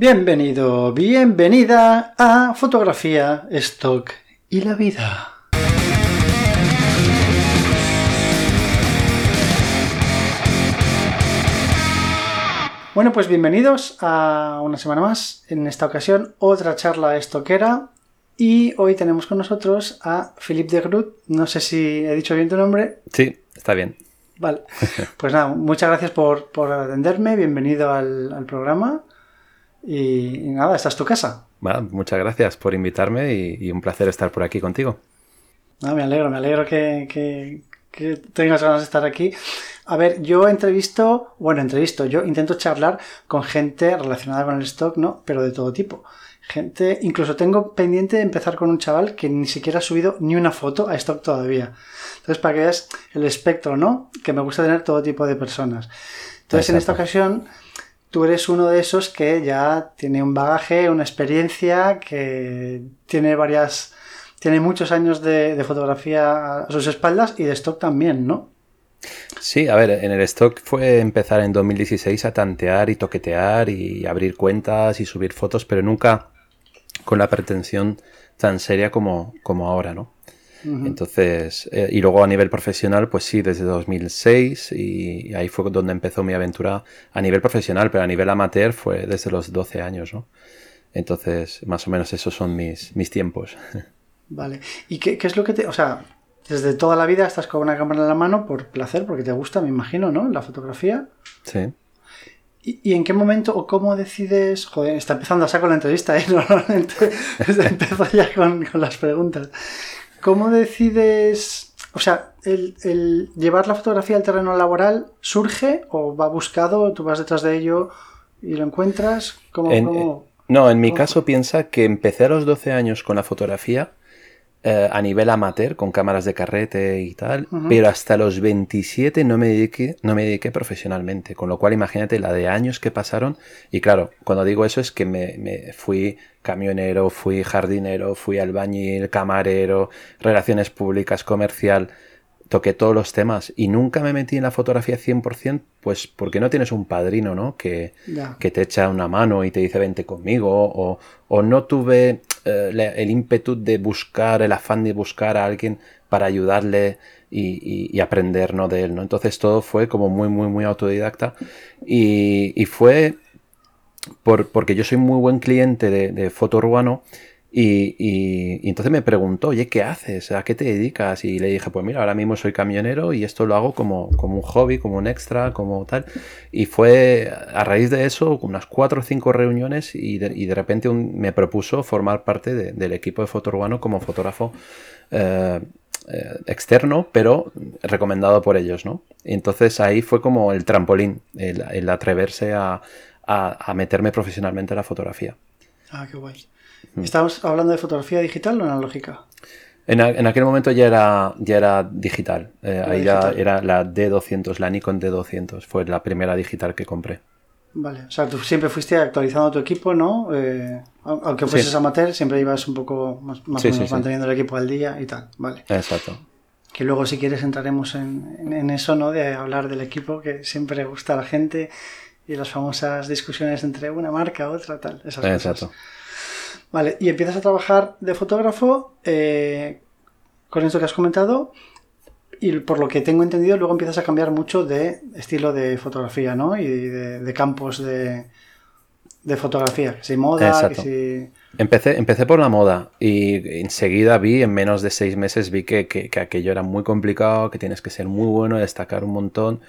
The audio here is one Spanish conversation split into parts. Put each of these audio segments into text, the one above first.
Bienvenido, bienvenida a Fotografía, Stock y la Vida. Bueno, pues bienvenidos a una semana más. En esta ocasión, otra charla estoquera. Y hoy tenemos con nosotros a Philippe de Groot. No sé si he dicho bien tu nombre. Sí, está bien. Vale. Pues nada, muchas gracias por, atenderme. Bienvenido al programa. Y, nada, esta es tu casa. Bueno, muchas gracias por invitarme y, un placer estar por aquí contigo. me alegro, me alegro que, tengas ganas de estar aquí. A ver, yo entrevisto, bueno, entrevisto, yo intento charlar con gente relacionada con el stock, ¿no? Pero de todo tipo. Gente, incluso tengo pendiente de empezar con un chaval que ni siquiera ha subido ni una foto a stock todavía. Entonces, para que veas el espectro, ¿no? Que me gusta tener todo tipo de personas. Entonces, en esta ocasión tú eres uno de esos que ya tiene un bagaje, una experiencia, que tiene varias, tiene muchos años de, fotografía a sus espaldas y de stock también, ¿no? Sí, a ver, en el stock fue empezar en 2016 a tantear y toquetear y abrir cuentas y subir fotos, pero nunca con la pretensión tan seria como, como ahora, ¿no? Entonces, eh, y luego a nivel profesional, pues sí, desde 2006 y, ahí fue donde empezó mi aventura a nivel profesional, pero a nivel amateur fue desde los 12 años, ¿no? Entonces, más o menos esos son mis, mis tiempos. Vale. ¿Y qué, qué, es lo que te... O sea, desde toda la vida estás con una cámara en la mano por placer, porque te gusta, me imagino, ¿no? La fotografía. Sí. ¿Y, en qué momento o cómo decides? Joder, está empezando a sacar la entrevista, ¿eh? Normalmente empiezo ya con, con las preguntas. ¿Cómo decides, o sea, el, llevar la fotografía al terreno laboral surge o va buscado, tú vas detrás de ello y lo encuentras? ¿Cómo, eh, no, en mi caso piensa que empecé a los 12 años con la fotografía eh, a nivel amateur, con cámaras de carrete y tal, pero hasta los 27 no me, dediqué, no me dediqué profesionalmente, con lo cual imagínate la de años que pasaron, y claro, cuando digo eso es que me, me fui camionero, fui jardinero, fui albañil, camarero, relaciones públicas, comercial, toqué todos los temas y nunca me metí en la fotografía 100%, pues porque no tienes un padrino, ¿no? Que, que te echa una mano y te dice vente conmigo, o, o no tuve eh, el ímpetu de buscar, el afán de buscar a alguien para ayudarle y, y, aprender ¿no? de él, ¿no? Entonces todo fue como muy, muy, muy autodidacta y, y fue por, porque yo soy muy buen cliente de, de foto urbano y, entonces me preguntó, oye, ¿qué haces? ¿A qué te dedicas? Y le dije, pues mira, ahora mismo soy camionero y esto lo hago como, como un hobby, como un extra, como tal. Y fue a raíz de eso, unas cuatro o cinco reuniones y de, repente me propuso formar parte del equipo de foto urbano como fotógrafo eh, eh, externo, pero recomendado por ellos, ¿no? Y entonces ahí fue como el trampolín, el, atreverse a, a meterme profesionalmente en la fotografía. Ah, qué guay. ¿Estamos hablando de fotografía digital o analógica? En, en aquel momento ya era, ya era digital. Eh, ahí ya era la D200, la Nikon D200. Fue la primera digital que compré. Vale, o sea, tú siempre fuiste actualizando tu equipo, ¿no? Eh, aunque fueses amateur, siempre ibas un poco más, o menos manteniendo el equipo al día y tal, vale. Exacto. Que luego, si quieres, entraremos en, en, eso, ¿no? De hablar del equipo, que siempre gusta a la gente y las famosas discusiones entre una marca, otra, tal. Esas Exacto. Vale, y empiezas a trabajar de fotógrafo eh, con esto que has comentado y por lo que tengo entendido luego empiezas a cambiar mucho de estilo de fotografía, ¿no? Y de, campos de, de, fotografía, que si moda, que si... Empecé, empecé por la moda y enseguida vi, en menos de seis meses, vi que, que, que aquello era muy complicado, que tienes que ser muy bueno, destacar un montón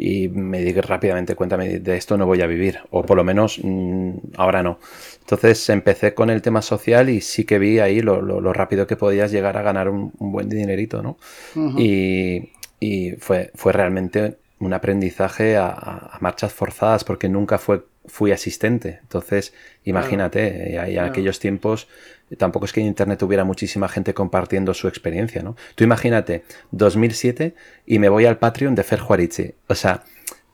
y me di rápidamente cuenta de esto no voy a vivir, o por lo menos mm, ahora no. Entonces empecé con el tema social y sí que vi ahí lo, lo, rápido que podías llegar a ganar un, buen dinerito, ¿no? y, y, fue, fue realmente un aprendizaje a, a, marchas forzadas porque nunca fue, fui asistente. Entonces, imagínate, en aquellos tiempos tampoco es que en Internet hubiera muchísima gente compartiendo su experiencia, ¿no? Tú imagínate, 2007 y me voy al Patreon de Fer Juarichi. O sea,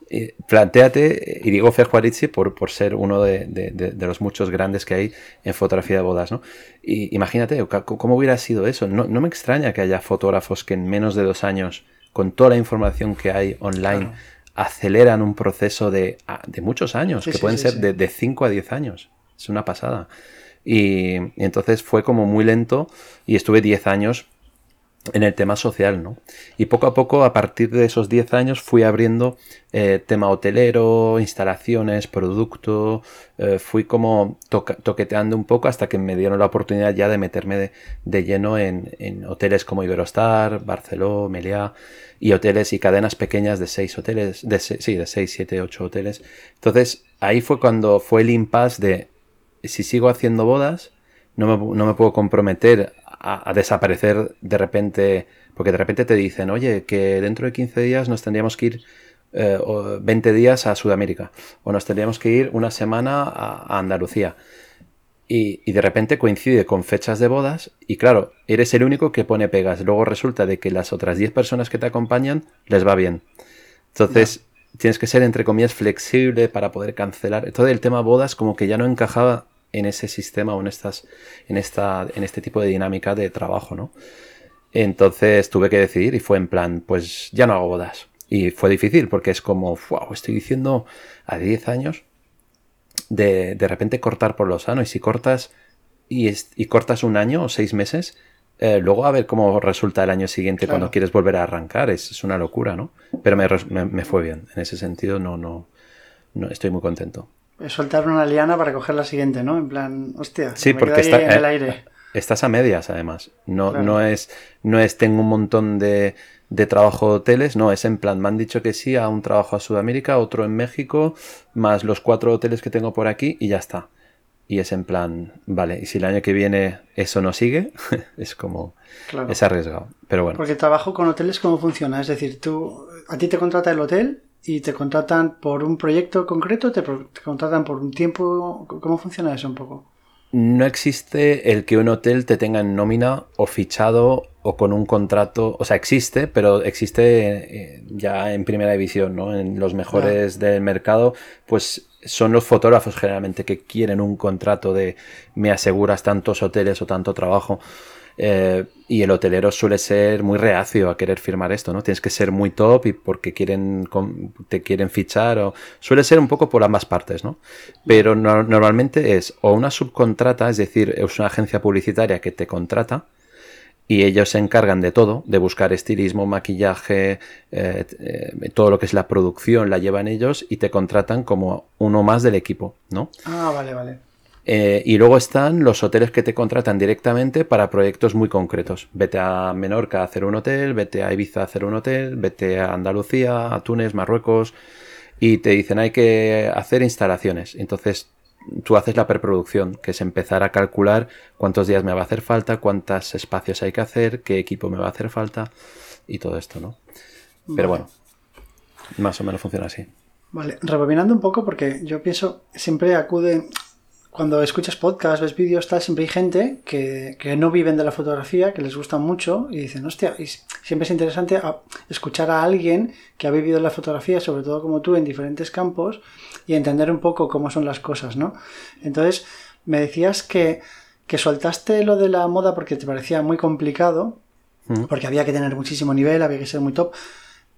eh, planteate, y digo Fer Juarichi por, por ser uno de, los muchos grandes que hay en fotografía de bodas, ¿no? Y imagínate, ¿cómo hubiera sido eso? No, me extraña que haya fotógrafos que en menos de dos años, con toda la información que hay online, aceleran un proceso de, muchos años, que pueden ser de 5 a 10 años. Es una pasada. Y, entonces fue como muy lento y estuve 10 años en el tema social, ¿no? Y poco a poco, a partir de esos 10 años, fui abriendo eh, tema hotelero, instalaciones, producto, eh, fui como toqueteando un poco hasta que me dieron la oportunidad ya de meterme de, lleno en, hoteles como Iberostar, Barceló, Meliá y hoteles y cadenas pequeñas de 6 hoteles, de sí, de 6, 7, 8 hoteles. Entonces, ahí fue cuando fue el impasse de si sigo haciendo bodas, no me, no me puedo comprometer a, desaparecer de repente, porque de repente te dicen, oye, que dentro de 15 días nos tendríamos que ir 20 eh, días a Sudamérica o nos tendríamos que ir una semana a, Andalucía. Y, de repente coincide con fechas de bodas y claro, eres el único que pone pegas. Luego resulta de que las otras 10 personas que te acompañan les va bien. Entonces tienes que ser entre comillas flexible para poder cancelar. Todo el tema bodas como que ya no encajaba en ese sistema o en, estas, en, esta, en este tipo de dinámica de trabajo, ¿no? Entonces tuve que decidir y fue en plan, pues ya no hago bodas. Y fue difícil porque es como, wow, estoy diciendo a 10 años de, de repente cortar por lo sano. Y si cortas y, y cortas un año o seis meses, eh, luego a ver cómo resulta el año siguiente cuando quieres volver a arrancar. Es, es una locura, ¿no? Pero me, me, me, fue bien. En ese sentido no, no, no estoy muy contento soltar una liana para coger la siguiente, ¿no? En plan, hostia, sí, porque está, en el eh, aire. Estás a medias, además. No, no, es, no es tengo un montón de, de trabajo de hoteles, no, es en plan, me han dicho que sí a un trabajo a Sudamérica, otro en México, más los cuatro hoteles que tengo por aquí y ya está. Y es en plan, vale, y si el año que viene eso no sigue, es como, es arriesgado. Pero bueno. Porque trabajo con hoteles, ¿cómo funciona? Es decir, tú, a ti te contrata el hotel y te contratan por un proyecto concreto, te, contratan por un tiempo. ¿Cómo funciona eso un poco? No existe el que un hotel te tenga en nómina o fichado o con un contrato. O sea, existe, pero existe eh, ya en primera división, ¿no? En los mejores del mercado, pues son los fotógrafos generalmente que quieren un contrato de me aseguras tantos hoteles o tanto trabajo. Eh, y el hotelero suele ser muy reacio a querer firmar esto, ¿no? Tienes que ser muy top y porque quieren te quieren fichar o suele ser un poco por ambas partes, ¿no? Pero normalmente es o una subcontrata, es decir, es una agencia publicitaria que te contrata y ellos se encargan de todo, de buscar estilismo, maquillaje, eh, eh, todo lo que es la producción la llevan ellos y te contratan como uno más del equipo, ¿no? Ah, vale, vale. Eh, y luego están los hoteles que te contratan directamente para proyectos muy concretos. Vete a Menorca a hacer un hotel, vete a Ibiza a hacer un hotel, vete a Andalucía, a Túnez, Marruecos, y te dicen hay que hacer instalaciones. Entonces tú haces la preproducción, que es empezar a calcular cuántos días me va a hacer falta, cuántos espacios hay que hacer, qué equipo me va a hacer falta y todo esto, ¿no? Pero bueno, más o menos funciona así. Vale, rebobinando un poco porque yo pienso, siempre acude cuando escuchas podcast, ves vídeos, tal, siempre hay gente que, no viven de la fotografía, que les gusta mucho y dicen, hostia, y siempre es interesante escuchar a alguien que ha vivido la fotografía, sobre todo como tú, en diferentes campos y entender un poco cómo son las cosas, ¿no? Entonces, me decías que, que soltaste lo de la moda porque te parecía muy complicado, porque había que tener muchísimo nivel, había que ser muy top.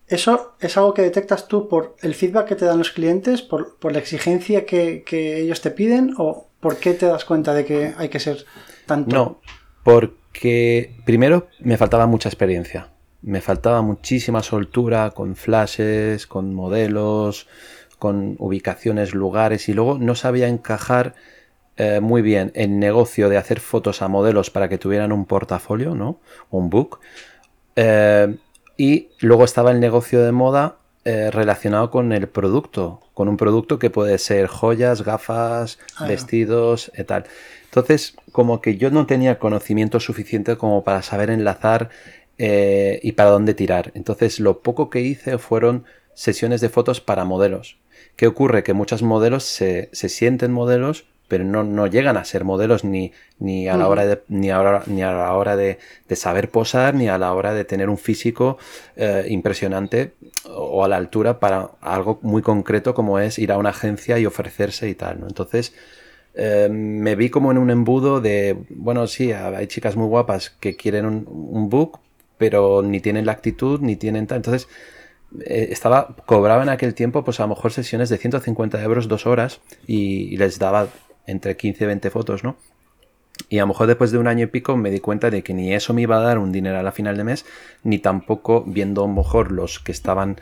¿Eso es algo que detectas tú por el feedback que te dan los clientes, por, la exigencia que, que, ellos te piden o ¿Por qué te das cuenta de que hay que ser tanto? No, porque primero me faltaba mucha experiencia. Me faltaba muchísima soltura con flashes, con modelos, con ubicaciones, lugares y luego no sabía encajar eh, muy bien el negocio de hacer fotos a modelos para que tuvieran un portafolio, ¿no? Un book. Eh, y luego estaba el negocio de moda eh, relacionado con el producto, con un producto que puede ser joyas, gafas, ah, vestidos y tal. Entonces, como que yo no tenía conocimiento suficiente como para saber enlazar eh, y para dónde tirar. Entonces, lo poco que hice fueron sesiones de fotos para modelos. ¿Qué ocurre? Que muchos modelos se, se sienten modelos, pero no, no llegan a ser modelos ni, ni a la hora de ni a, ni a la hora de, saber posar ni a la hora de tener un físico eh, impresionante o a la altura para algo muy concreto como es ir a una agencia y ofrecerse y tal ¿no? entonces eh, me vi como en un embudo de bueno sí hay chicas muy guapas que quieren un, un book pero ni tienen la actitud ni tienen tal entonces eh, estaba, cobraba en aquel tiempo, pues a lo mejor sesiones de 150 euros dos horas y, les daba entre 15 y 20 fotos, ¿no? Y a lo mejor después de un año y pico me di cuenta de que ni eso me iba a dar un dinero a la final de mes, ni tampoco viendo a lo mejor los que estaban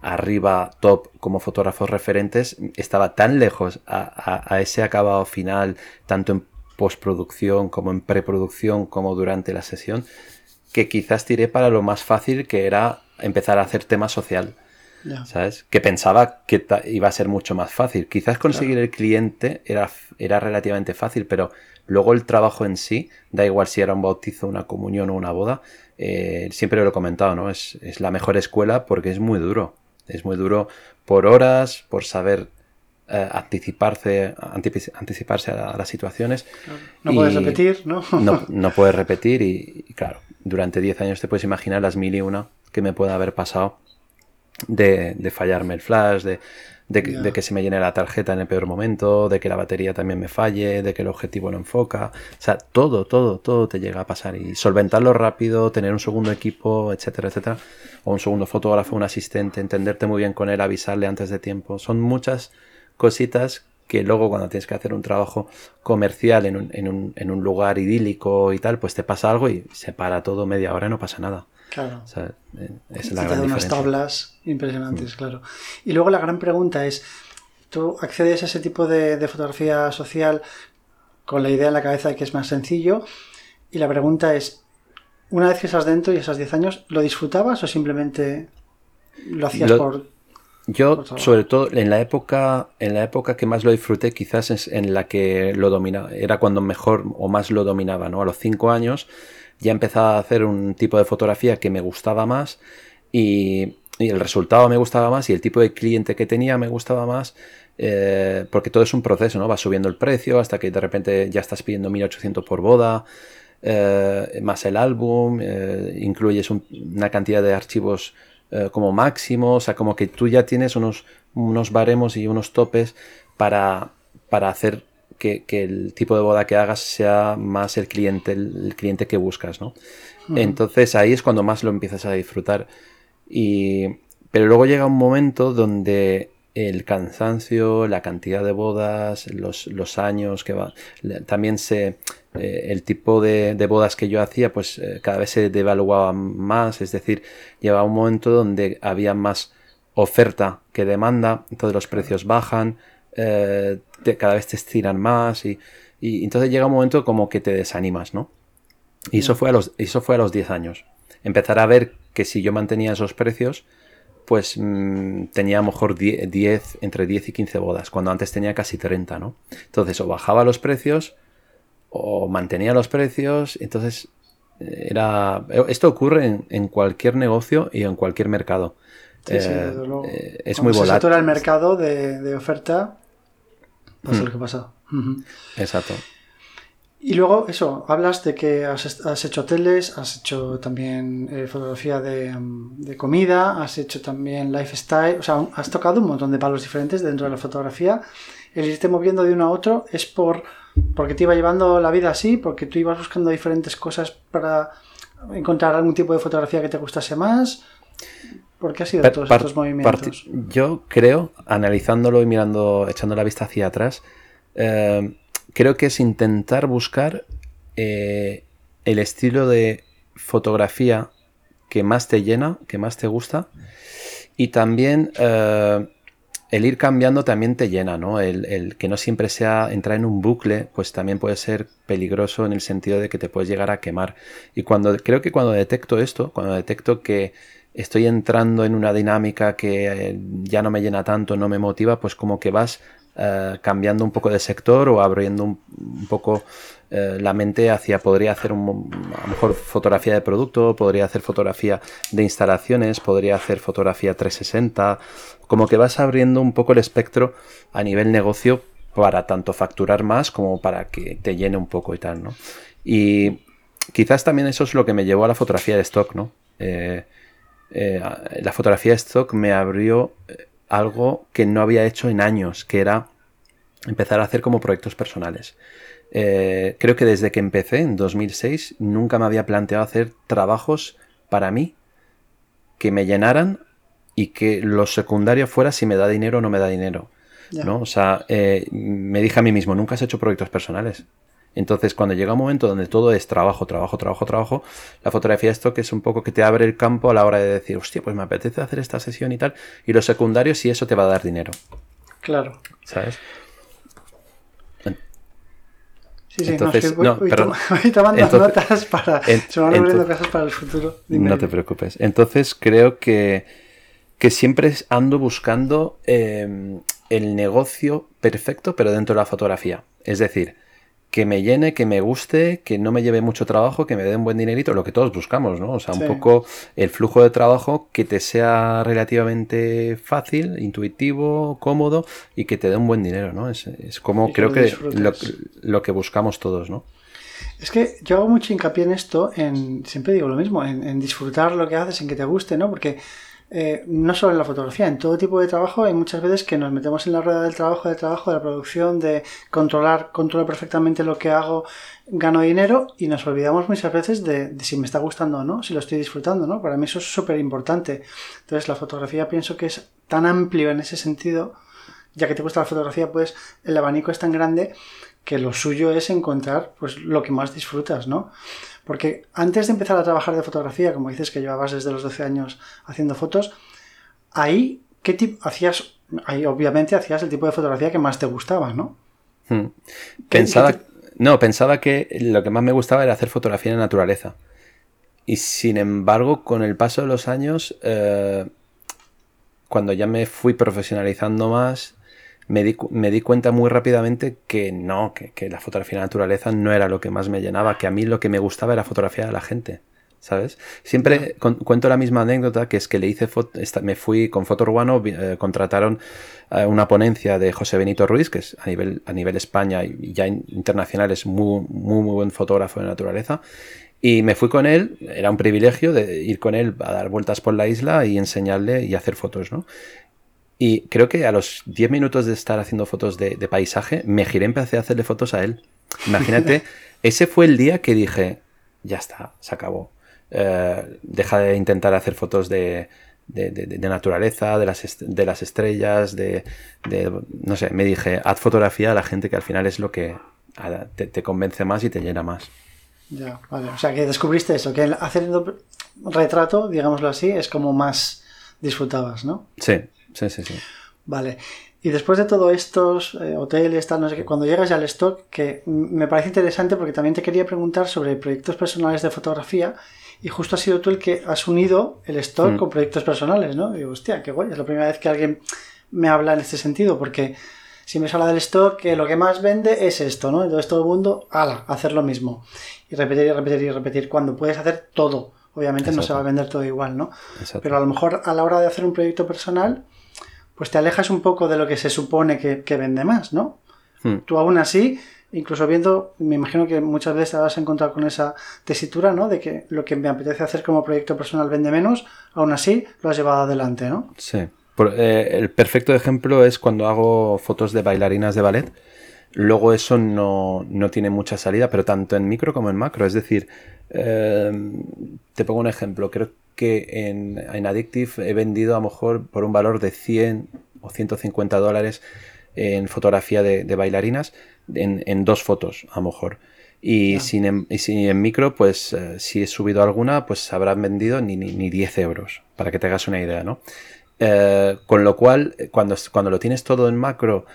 arriba top como fotógrafos referentes, estaba tan lejos a, ese acabado final, tanto en postproducción como en preproducción como durante la sesión, que quizás tiré para lo más fácil que era empezar a hacer tema social. ¿Sabes? Que pensaba que iba a ser mucho más fácil. Quizás conseguir el cliente era, era relativamente fácil, pero luego el trabajo en sí, da igual si era un bautizo, una comunión o una boda, eh, siempre lo he comentado, ¿no? Es, es, la mejor escuela porque es muy duro. Es muy duro por horas, por saber eh, anticiparse, anticiparse a, las situaciones. No puedes repetir, ¿no? ¿no? puedes repetir y, claro, durante 10 años te puedes imaginar las mil y una que me puede haber pasado de, de fallarme el flash, de, de, que se me llene la tarjeta en el peor momento, de que la batería también me falle, de que el objetivo no enfoca. O sea, todo, todo, todo te llega a pasar. Y solventarlo rápido, tener un segundo equipo, etcétera, etcétera. O un segundo fotógrafo, un asistente, entenderte muy bien con él, avisarle antes de tiempo. Son muchas cositas que luego cuando tienes que hacer un trabajo comercial en un, en un, en un lugar idílico y tal, pues te pasa algo y se para todo media hora y no pasa nada. Claro. Eh, es la gran unas tablas impresionantes, mm. claro. Y luego la gran pregunta es, ¿tú accedes a ese tipo de, fotografía social con la idea en la cabeza de que es más sencillo? Y la pregunta es, una vez que estás dentro y esas 10 años, ¿lo disfrutabas o simplemente lo hacías por... Yo, sobre todo, en la época, en la época que más lo disfruté, quizás es en la que lo dominaba, era cuando mejor o más lo dominaba, ¿no? A los 5 años ya empezaba a hacer un tipo de fotografía que me gustaba más y, el resultado me gustaba más y el tipo de cliente que tenía me gustaba más eh, porque todo es un proceso, ¿no? Va subiendo el precio hasta que de repente ya estás pidiendo 1800 por boda, eh, más el álbum, eh, incluyes una cantidad de archivos como máximo, o sea, como que tú ya tienes unos, unos baremos y unos topes para, para hacer que, el tipo de boda que hagas sea más el cliente, el, cliente que buscas, ¿no? Entonces ahí es cuando más lo empiezas a disfrutar. Y, pero luego llega un momento donde el cansancio, la cantidad de bodas, los, años que va, también se, eh, el tipo de, bodas que yo hacía, pues eh, cada vez se devaluaba más, es decir, llegaba un momento donde había más oferta que demanda, entonces los precios bajan, eh, cada vez te estiran más y, entonces llega un momento como que te desanimas, ¿no? Y eso fue a los, eso fue a los 10 años. Empezar a ver que si yo mantenía esos precios, pues mm, tenía a lo mejor 10, entre 10 y 15 bodas, cuando antes tenía casi 30, ¿no? Entonces o bajaba los precios o mantenía los precios, entonces eh, era... Esto ocurre en, cualquier negocio y en cualquier mercado. Eh, es muy volátil. Se el mercado de, de oferta, Pasa lo mm. que pasa. Exacto. Y luego, eso, hablas de que has, hecho hoteles, has hecho también eh, fotografía mm, de, comida, has hecho también lifestyle, o sea, has tocado un montón de palos diferentes dentro de la fotografía. El irte moviendo de uno a otro es por porque te iba llevando la vida así, porque tú ibas buscando diferentes cosas para encontrar algún tipo de fotografía que te gustase más. ¿Por qué ha sido todos estos movimientos? Yo creo, analizándolo y mirando, echando la vista hacia atrás, eh, creo que es intentar buscar eh, el estilo de fotografía que más te llena, que más te gusta. Y también eh, el ir cambiando también te llena, ¿no? El, el, que no siempre sea entrar en un bucle, pues también puede ser peligroso en el sentido de que te puedes llegar a quemar. Y cuando creo que cuando detecto esto, cuando detecto que estoy entrando en una dinámica que eh, ya no me llena tanto, no me motiva, pues como que vas eh, cambiando un poco de sector o abriendo un, poco eh, la mente hacia, podría hacer un, a lo mejor fotografía de producto, podría hacer fotografía de instalaciones, podría hacer fotografía 360, como que vas abriendo un poco el espectro a nivel negocio para tanto facturar más como para que te llene un poco y tal, ¿no? Y quizás también eso es lo que me llevó a la fotografía de stock, ¿no? Eh, la fotografía stock me abrió eh, algo que no había hecho en años, que era empezar a hacer como proyectos personales. Eh, creo que desde que empecé en 2006 nunca me había planteado hacer trabajos para mí que me llenaran y que lo secundario fuera si me da dinero o no me da dinero. ¿no? O sea, eh, me dije a mí mismo, nunca has hecho proyectos personales. Entonces, cuando llega un momento donde todo es trabajo, trabajo, trabajo, trabajo, la fotografía esto que es un poco que te abre el campo a la hora de decir, hostia, pues me apetece hacer esta sesión y tal. Y lo secundario, si eso te va a dar dinero. Claro. ¿Sabes? Sí, sí, Entonces, no, voy, tomando notas para. se van abriendo cosas para el futuro. no te preocupes. Entonces, creo que, que siempre ando buscando em, el negocio perfecto, pero dentro de la fotografía. Es decir, que me llene, que me guste, que no me lleve mucho trabajo, que me dé un buen dinerito, lo que todos buscamos, ¿no? O sea, un poco el flujo de trabajo que te sea relativamente fácil, intuitivo, cómodo y que te dé un buen dinero, ¿no? Es, como creo que lo, que buscamos todos, ¿no? Es que yo hago mucho hincapié en esto, en siempre digo lo mismo, en, en disfrutar lo que haces, en que te guste, ¿no? Porque eh, no solo en la fotografía, en todo tipo de trabajo hay muchas veces que nos metemos en la rueda del trabajo, del trabajo, de la producción, de controlar, controlar perfectamente lo que hago, gano dinero y nos olvidamos muchas veces de, si me está gustando o no, si lo estoy disfrutando, ¿no? Para mí eso es súper importante. Entonces la fotografía pienso que es tan amplio en ese sentido, ya que te gusta la fotografía, pues el abanico es tan grande que lo suyo es encontrar pues lo que más disfrutas, ¿no? Porque antes de empezar a trabajar de fotografía, como dices que llevabas desde los 12 años haciendo fotos, ahí, ¿qué tipo hacías? Ahí obviamente hacías el tipo de fotografía que más te gustaba, ¿no? Hmm. Pensaba, no, pensaba que lo que más me gustaba era hacer fotografía en naturaleza. Y sin embargo, con el paso de los años, eh, cuando ya me fui profesionalizando más, me di, cuenta muy rápidamente que no, que, la fotografía de naturaleza no era lo que más me llenaba, que a mí lo que me gustaba era fotografía de la gente. ¿Sabes? Siempre cuento la misma anécdota que es que le hice me fui con Foto Urbano, eh, contrataron eh, una ponencia de José Benito Ruiz, que es a nivel, a nivel España y ya internacional es muy, muy, muy buen fotógrafo de naturaleza. Y me fui con él, era un privilegio de ir con él a dar vueltas por la isla y enseñarle y hacer fotos, ¿no? Y creo que a los 10 minutos de estar haciendo fotos de, paisaje, me giré y empecé a hacerle fotos a él. Imagínate, ese fue el día que dije, ya está, se acabó. Eh, deja de intentar hacer fotos de, naturaleza, de las, de las estrellas, de, no sé, me dije, haz fotografía a la gente que al final es lo que te, te convence más y te llena más. Ya, vale. O sea, que descubriste eso, que haciendo retrato, digámoslo así, es como más disfrutabas, ¿no? Sí, Sí, sí, sí. Vale. Y después de todo estos eh, hoteles, tal, no sé qué, cuando llegas ya al stock, que me parece interesante porque también te quería preguntar sobre proyectos personales de fotografía y justo has sido tú el que has unido el stock mm. con proyectos personales, ¿no? Y digo, hostia, qué guay, es la primera vez que alguien me habla en este sentido porque si me habla del stock, que lo que más vende es esto, ¿no? Entonces todo el mundo, ala, hacer lo mismo. Y repetir y repetir y repetir cuando puedes hacer todo. Obviamente no se va a vender todo igual, ¿no? Pero a lo mejor a la hora de hacer un proyecto personal pues te alejas un poco de lo que se supone que, vende más, ¿no? Hmm. Tú aún así, incluso viendo, me imagino que muchas veces te vas a encontrar con esa tesitura, ¿no? De que lo que me apetece hacer como proyecto personal vende menos, aún así lo has llevado adelante, ¿no? Sí. Eh, el perfecto ejemplo es cuando hago fotos de bailarinas de ballet. Luego eso no, tiene mucha salida, pero tanto en micro como en macro. Es decir, eh, te pongo un ejemplo. Creo que en, en Addictive he vendido a lo mejor por un valor de 100 o 150 dólares en fotografía de, bailarinas en, dos fotos a lo mejor. Y, si en, micro, pues eh, si he subido alguna, pues habrán vendido ni, ni, 10 euros, para que te hagas una idea, ¿no? Eh, con lo cual, cuando, cuando lo tienes todo en macro,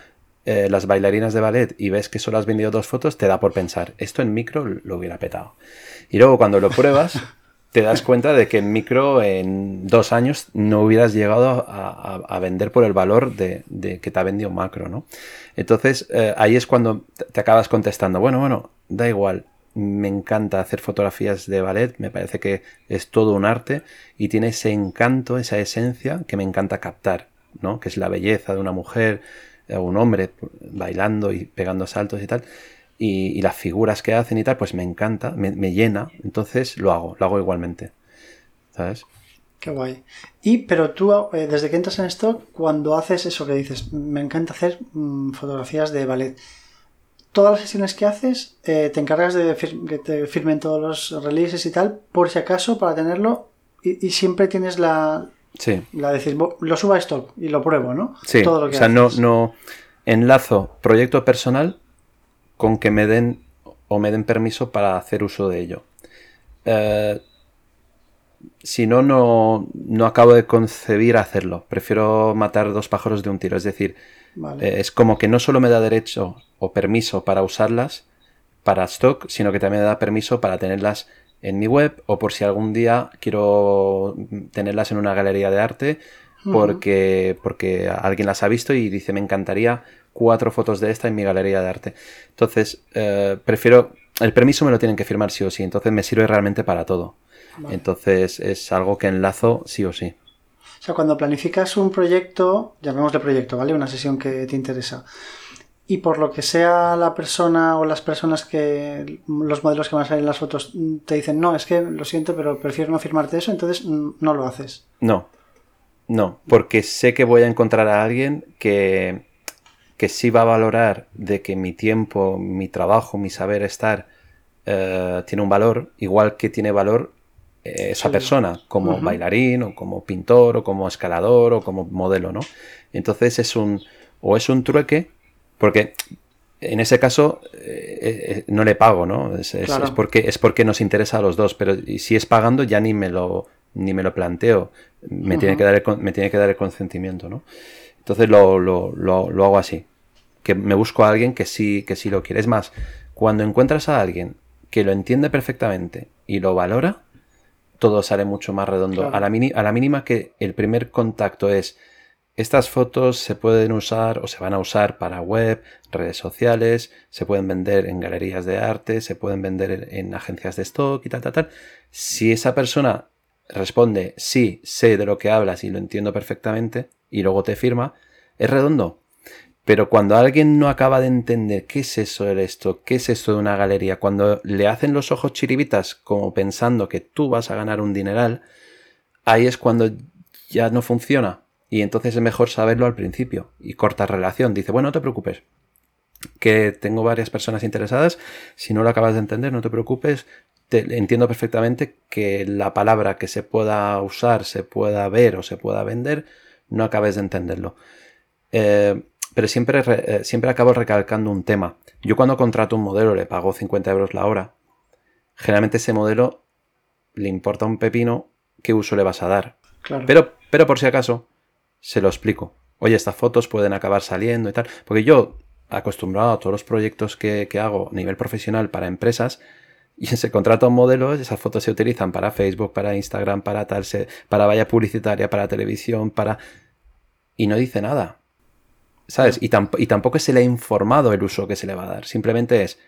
eh, las bailarinas de ballet, y ves que solo has vendido dos fotos, te da por pensar, esto en micro lo hubiera petado. Y luego cuando lo pruebas, te das cuenta de que en micro en dos años no hubieras llegado a, vender por el valor de, que te ha vendido macro, ¿no? Entonces eh, ahí es cuando te acabas contestando, bueno, bueno, da igual, me encanta hacer fotografías de ballet, me parece que es todo un arte y tiene ese encanto, esa esencia que me encanta captar, ¿no? Que es la belleza de una mujer o un hombre bailando y pegando saltos y tal y, las figuras que hacen y tal, pues me encanta, me, llena, entonces lo hago, lo hago igualmente. ¿Sabes? Qué guay. Y, pero tú, eh, desde que entras en stock, cuando haces eso que dices, me encanta hacer mm, fotografías de ballet, todas las sesiones que haces, eh, te encargas de que te firmen todos los releases y tal, por si acaso, para tenerlo, y, siempre tienes la, Sí. La decir, lo subo a stock y lo pruebo, ¿no? Sí. o sea, no, no enlazo proyecto personal con que me den o me den permiso para hacer uso de ello. Eh, si no, no, acabo de concebir hacerlo. Prefiero matar dos pájaros de un tiro. Es decir, eh, es como que no solo me da derecho o permiso para usarlas para stock, sino que también me da permiso para tenerlas en mi web o por si algún día quiero tenerlas en una galería de arte porque, porque alguien las ha visto y dice me encantaría cuatro fotos de esta en mi galería de arte. Entonces, eh, prefiero, el permiso me lo tienen que firmar sí o sí, entonces me sirve realmente para todo. Entonces es algo que enlazo sí o sí. O sea, cuando planificas un proyecto, llamémosle proyecto, ¿vale? Una sesión que te interesa. Y por lo que sea la persona o las personas que los modelos que van a salir en las fotos te dicen, no, es que lo siento, pero prefiero no firmarte eso, entonces no lo haces. No, no, porque sé que voy a encontrar a alguien que, que sí va a valorar de que mi tiempo, mi trabajo, mi saber estar eh, tiene un valor, igual que tiene valor eh, esa persona, como bailarín, o como pintor, o como escalador, o como modelo, ¿no? Entonces es un, o es un trueque, porque en ese caso eh, no le pago, ¿no? Es, porque, es porque nos interesa a los dos, pero si es pagando ya ni me lo, ni me lo planteo, me, tiene, que dar el, me tiene que dar el consentimiento, ¿no? Entonces lo, lo, lo, lo, hago así, que me busco a alguien que sí, que sí lo quiere. Es más, cuando encuentras a alguien que lo entiende perfectamente y lo valora, todo sale mucho más redondo. A, la a la mínima que el primer contacto es, estas fotos se pueden usar o se van a usar para web, redes sociales, se pueden vender en galerías de arte, se pueden vender en agencias de stock y tal, tal, tal. Si esa persona responde, sí, sé de lo que hablas y lo entiendo perfectamente, y luego te firma, es redondo. Pero cuando alguien no acaba de entender qué es eso de esto, qué es esto de una galería, cuando le hacen los ojos chiribitas como pensando que tú vas a ganar un dineral, ahí es cuando ya no funciona. Y entonces es mejor saberlo al principio y cortar relación. Dice, bueno, no te preocupes, que tengo varias personas interesadas. Si no lo acabas de entender, no te preocupes. Te, entiendo perfectamente que la palabra que se pueda usar, se pueda ver o se pueda vender, no acabes de entenderlo. Eh, pero siempre, eh, siempre acabo recalcando un tema. Yo cuando contrato un modelo le pago 50 euros la hora. Generalmente ese modelo le importa un pepino qué uso le vas a dar. Pero, pero por si acaso, se lo explico. Oye, estas fotos pueden acabar saliendo y tal. Porque yo, acostumbrado a todos los proyectos que, hago a nivel profesional para empresas, y se contrata un modelo, esas fotos se utilizan para Facebook, para Instagram, para tal, para valla publicitaria, para televisión, para... Y no dice nada. ¿Sabes? Y, tampoco se le ha informado el uso que se le va a dar. Simplemente es,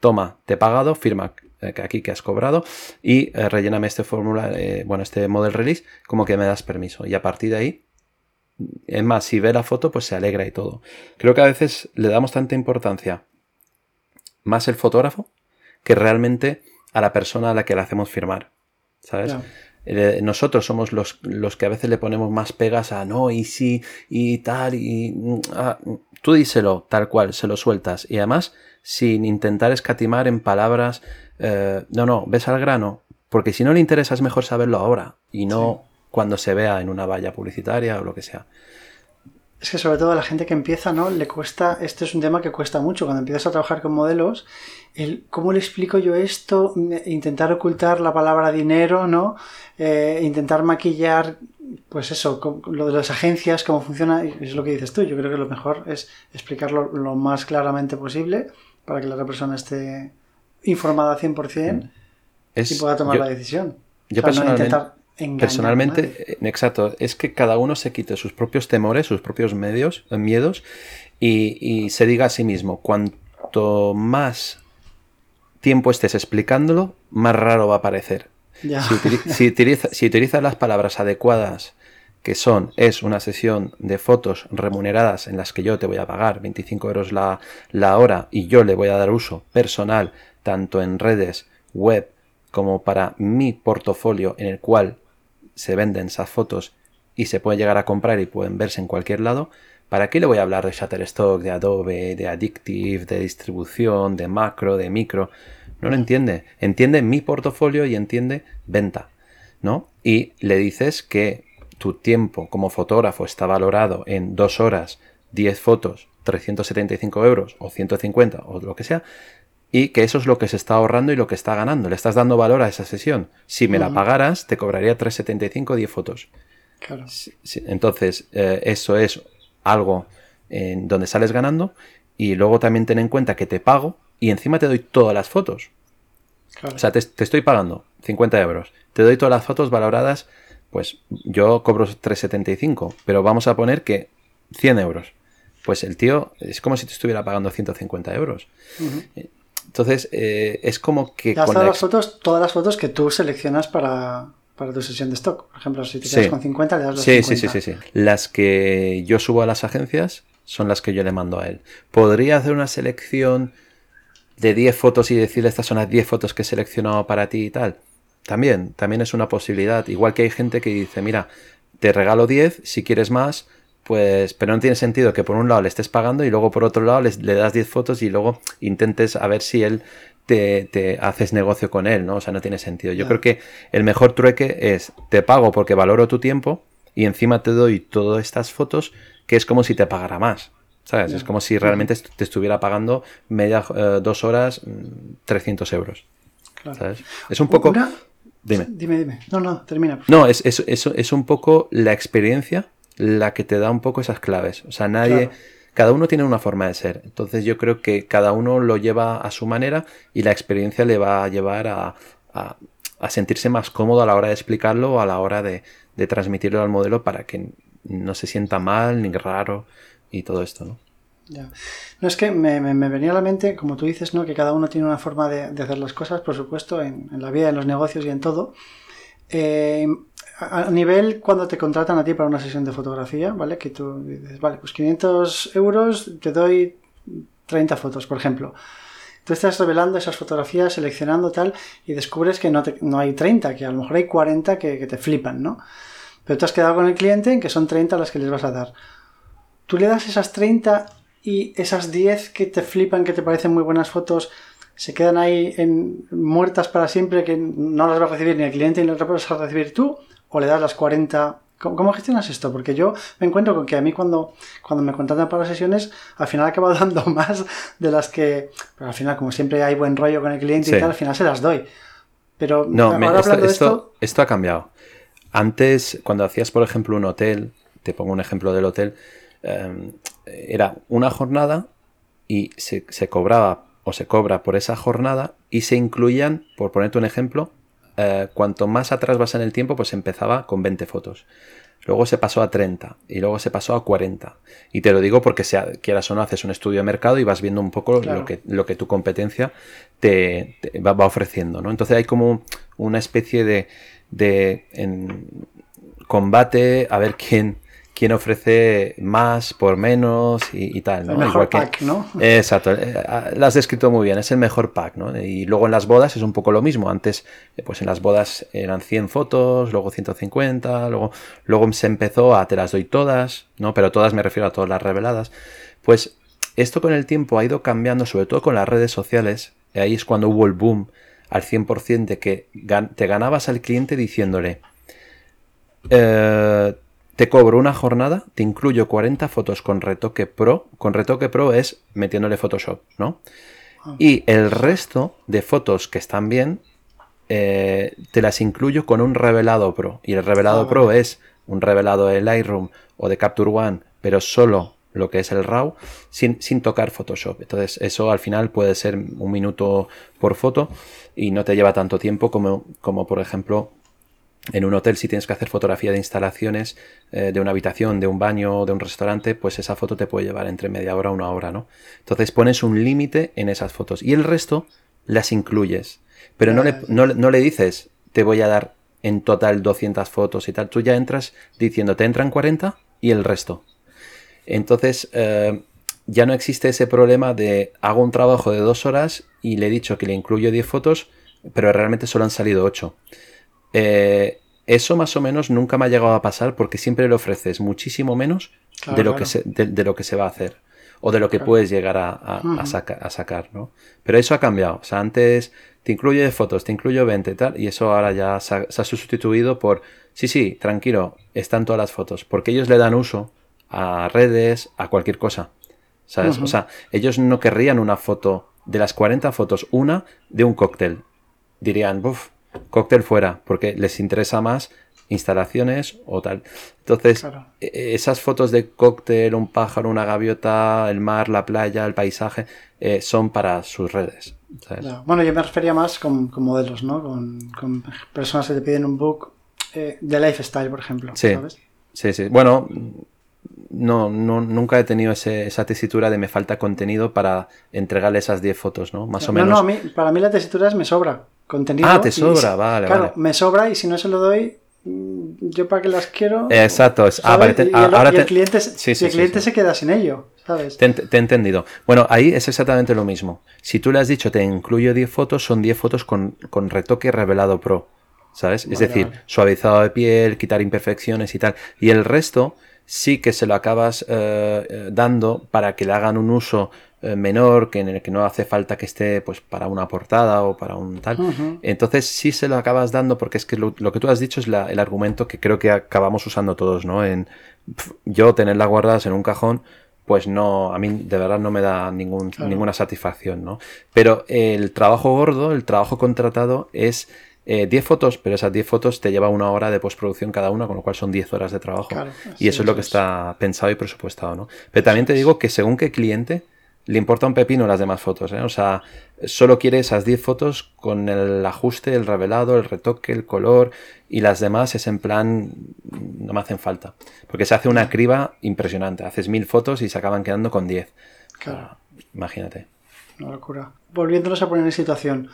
toma, te he pagado, firma eh, aquí que has cobrado y eh, relléname este formulario, eh, bueno, este model release, como que me das permiso. Y a partir de ahí, es más, si ve la foto, pues se alegra y todo. Creo que a veces le damos tanta importancia más el fotógrafo que realmente a la persona a la que le hacemos firmar. ¿Sabes? Eh, nosotros somos los, los, que a veces le ponemos más pegas a no, y sí, y tal, y mm, ah, tú díselo tal cual, se lo sueltas. Y además, sin intentar escatimar en palabras, eh, no, no, ves al grano, porque si no le interesa es mejor saberlo ahora y no cuando se vea en una valla publicitaria o lo que sea. Es que sobre todo a la gente que empieza, ¿no? Le cuesta, este es un tema que cuesta mucho cuando empiezas a trabajar con modelos, el cómo le explico yo esto, intentar ocultar la palabra dinero, ¿no? Eh, intentar maquillar, pues eso, lo de las agencias, cómo funciona, es lo que dices tú, yo creo que lo mejor es explicarlo lo más claramente posible para que la otra persona esté informada 100% y pueda tomar la decisión. Yo Personalmente, eh, exacto, es que cada uno se quite sus propios temores, sus propios medios, eh, miedos y, se diga a sí mismo, cuanto más tiempo estés explicándolo, más raro va a parecer. Si, utilizas las palabras adecuadas, que son, es una sesión de fotos remuneradas en las que yo te voy a pagar 25 euros la, la hora y yo le voy a dar uso personal, tanto en redes, web, como para mi portafolio en el cual se venden esas fotos y se pueden llegar a comprar y pueden verse en cualquier lado, ¿para qué le voy a hablar de Shutterstock, de Adobe, de Addictive, de distribución, de macro, de micro? No lo entiende. Entiende mi portafolio y entiende venta, ¿no? Y le dices que tu tiempo como fotógrafo está valorado en dos horas, 10 fotos, 375 euros o 150 o lo que sea, y que eso es lo que se está ahorrando y lo que está ganando. Le estás dando valor a esa sesión. Si me la pagaras, te cobraría 375 10 fotos. Claro. entonces, eh, eso es algo en donde sales ganando y luego también ten en cuenta que te pago y encima te doy todas las fotos. O sea, te, estoy pagando 50 euros. Te doy todas las fotos valoradas, pues yo cobro 3,75, pero vamos a poner que 100 euros. Pues el tío es como si te estuviera pagando 150 euros. Entonces, eh, es como que... con las fotos, todas las fotos que tú seleccionas para, tu sesión de stock. Por ejemplo, si te quedas con 50, le das las sí, Sí, sí, sí, sí. Las que yo subo a las agencias son las que yo le mando a él. Podría hacer una selección de 10 fotos y decirle estas son las 10 fotos que he seleccionado para ti y tal. También, también es una posibilidad. Igual que hay gente que dice, mira, te regalo 10, si quieres más, pues, pero no tiene sentido que por un lado le estés pagando y luego por otro lado le, das 10 fotos y luego intentes a ver si él te, te, haces negocio con él, ¿no? O sea, no tiene sentido. Yo creo que el mejor trueque es, te pago porque valoro tu tiempo y encima te doy todas estas fotos que es como si te pagara más. ¿Sabes? Es como si realmente te estuviera pagando media, eh, dos horas, 300 mm, euros. ¿Sabes? Es un poco... Dime. Dime, dime. No, no, termina. No, es, es, es, un poco la experiencia la que te da un poco esas claves. O sea, nadie... Cada uno tiene una forma de ser. Entonces yo creo que cada uno lo lleva a su manera y la experiencia le va a llevar a, a, sentirse más cómodo a la hora de explicarlo o a la hora de, de transmitirlo al modelo para que no se sienta mal ni raro y todo esto, ¿no? Ya. No es que me, venía a la mente, como tú dices, ¿no? que cada uno tiene una forma de, hacer las cosas, por supuesto, en, la vida, en los negocios y en todo. Eh, a nivel cuando te contratan a ti para una sesión de fotografía, ¿vale? Que tú dices, vale, pues 500 euros, te doy 30 fotos, por ejemplo. Tú estás revelando esas fotografías, seleccionando tal, y descubres que no, no hay 30, que a lo mejor hay 40 que, que te flipan, ¿no? Pero tú has quedado con el cliente en que son 30 las que les vas a dar. Tú le das esas 30 y esas 10 que te flipan, que te parecen muy buenas fotos, se quedan ahí muertas para siempre, que no las va a recibir ni el cliente ni las vas a recibir tú, o le das las 40. ¿Cómo, gestionas esto? Porque yo me encuentro con que a mí cuando, cuando me contratan para las sesiones, al final acabo dando más de las que, pero al final como siempre hay buen rollo con el cliente y tal, al final se las doy. Pero no, ahora esto, de esto, esto ha cambiado. Antes, cuando hacías, por ejemplo, un hotel, te pongo un ejemplo del hotel, em, era una jornada y se, cobraba o se cobra por esa jornada y se incluían, por ponerte un ejemplo, eh, cuanto más atrás vas en el tiempo, pues empezaba con 20 fotos. Luego se pasó a 30 y luego se pasó a 40. Y te lo digo porque sea, quieras o no, haces un estudio de mercado y vas viendo un poco lo, que, lo que tu competencia te, va, va, ofreciendo. ¿no? Entonces hay como una especie de, de en combate a ver quién, quién ofrece más por menos y, tal. ¿no? El mejor pack, ¿no? Exacto, eh, ah, lo has descrito muy bien, es el mejor pack, ¿no? Y luego en las bodas es un poco lo mismo. Antes, eh, pues en las bodas eran 100 fotos, luego 150, luego, luego se empezó a te las doy todas, ¿no? Pero todas me refiero a todas las reveladas. Pues esto con el tiempo ha ido cambiando, sobre todo con las redes sociales. Ahí es cuando hubo el boom al 100% de que te ganabas al cliente diciéndole, eh, te cobro una jornada, te incluyo 40 fotos con retoque pro. Con retoque pro es metiéndole Photoshop, ¿no? Ah. Y el resto de fotos que están bien, eh, te las incluyo con un revelado pro. Y el revelado ah, pro es un revelado de Lightroom o de Capture One, pero solo lo que es el RAW sin, sin, tocar Photoshop. Entonces eso al final puede ser un minuto por foto y no te lleva tanto tiempo como, como por ejemplo en un hotel si tienes que hacer fotografía de instalaciones eh, de una habitación, de un baño, de un restaurante, pues esa foto te puede llevar entre media hora a una hora, ¿no? Entonces pones un límite en esas fotos y el resto las incluyes. Pero no le, no, no le dices, te voy a dar en total 200 fotos y tal. Tú ya entras diciendo, te entran 40 y el resto. Entonces, eh, ya no existe ese problema de hago un trabajo de dos horas y le he dicho que le incluyo 10 fotos, pero realmente solo han salido 8. Eh, eso más o menos nunca me ha llegado a pasar porque siempre le ofreces muchísimo menos de, lo que se, de, lo que se va a hacer o de lo que puedes llegar a, a, sacar, ¿no? Pero eso ha cambiado. O sea, antes te incluyo 10 fotos, te incluyo 20 y tal, y eso ahora ya se ha, se ha sustituido por, sí, sí, tranquilo, están todas las fotos, porque ellos le dan uso a redes, a cualquier cosa, ¿sabes? O sea, ellos no querrían una foto, de las 40 fotos, una de un cóctel. Dirían, buf, cóctel fuera, porque les interesa más instalaciones o tal. Entonces, e- e- esas fotos de cóctel, un pájaro, una gaviota, el mar, la playa, el paisaje, eh, son para sus redes. Bueno, yo me refería más con, con modelos, ¿no? Con, con personas que te piden un book eh, de lifestyle, por ejemplo. Sí. ¿sabes? Sí, sí. Bueno, no, no, nunca he tenido ese- esa tesitura de me falta contenido para entregarle esas 10 fotos, ¿no? Más o no, menos. no, a mí, para mí la tesitura es me sobra contenido. Ah, te y sobra, si- vale, Claro, vale. me sobra y si no se lo doy, mm, yo para qué las quiero. Exacto. es- ah, vale, te- y, el, ahora y el te- cliente, Sí, y sí, el sí, cliente sí. se queda sin ello, ¿sabes? Te, he entendido. Bueno, ahí es exactamente lo mismo. Si tú le has dicho te incluyo 10 fotos, son 10 fotos con, con retoque revelado pro. ¿Sabes? es decir, vale. suavizado de piel, quitar imperfecciones y tal. Y el resto sí que se lo acabas eh, eh, dando para que le hagan un uso eh, menor, que en el que no hace falta que esté pues para una portada o para un tal. Entonces sí se lo acabas dando porque es que lo, lo que tú has dicho es la- el argumento que creo que acabamos usando todos, ¿no? En yo tenerlas guardadas en un cajón, pues no, a mí de verdad no me da ningún, Claro. ninguna satisfacción, ¿no? Pero el trabajo gordo, el trabajo contratado es eh, 10 fotos, pero esas 10 fotos te lleva una hora de postproducción cada una, con lo cual son 10 horas de trabajo. Claro, y eso es lo que está pensado y presupuestado, ¿no? Pero también te digo que según qué cliente le importa un pepino las demás fotos, ¿eh? O sea, solo quiere esas 10 fotos con el ajuste, el revelado, el retoque, el color y las demás es en plan no me hacen falta. Porque se hace una criba impresionante. Haces mil fotos y se acaban quedando con 10. Claro. Imagínate. Una locura. Volviéndonos a poner en situación.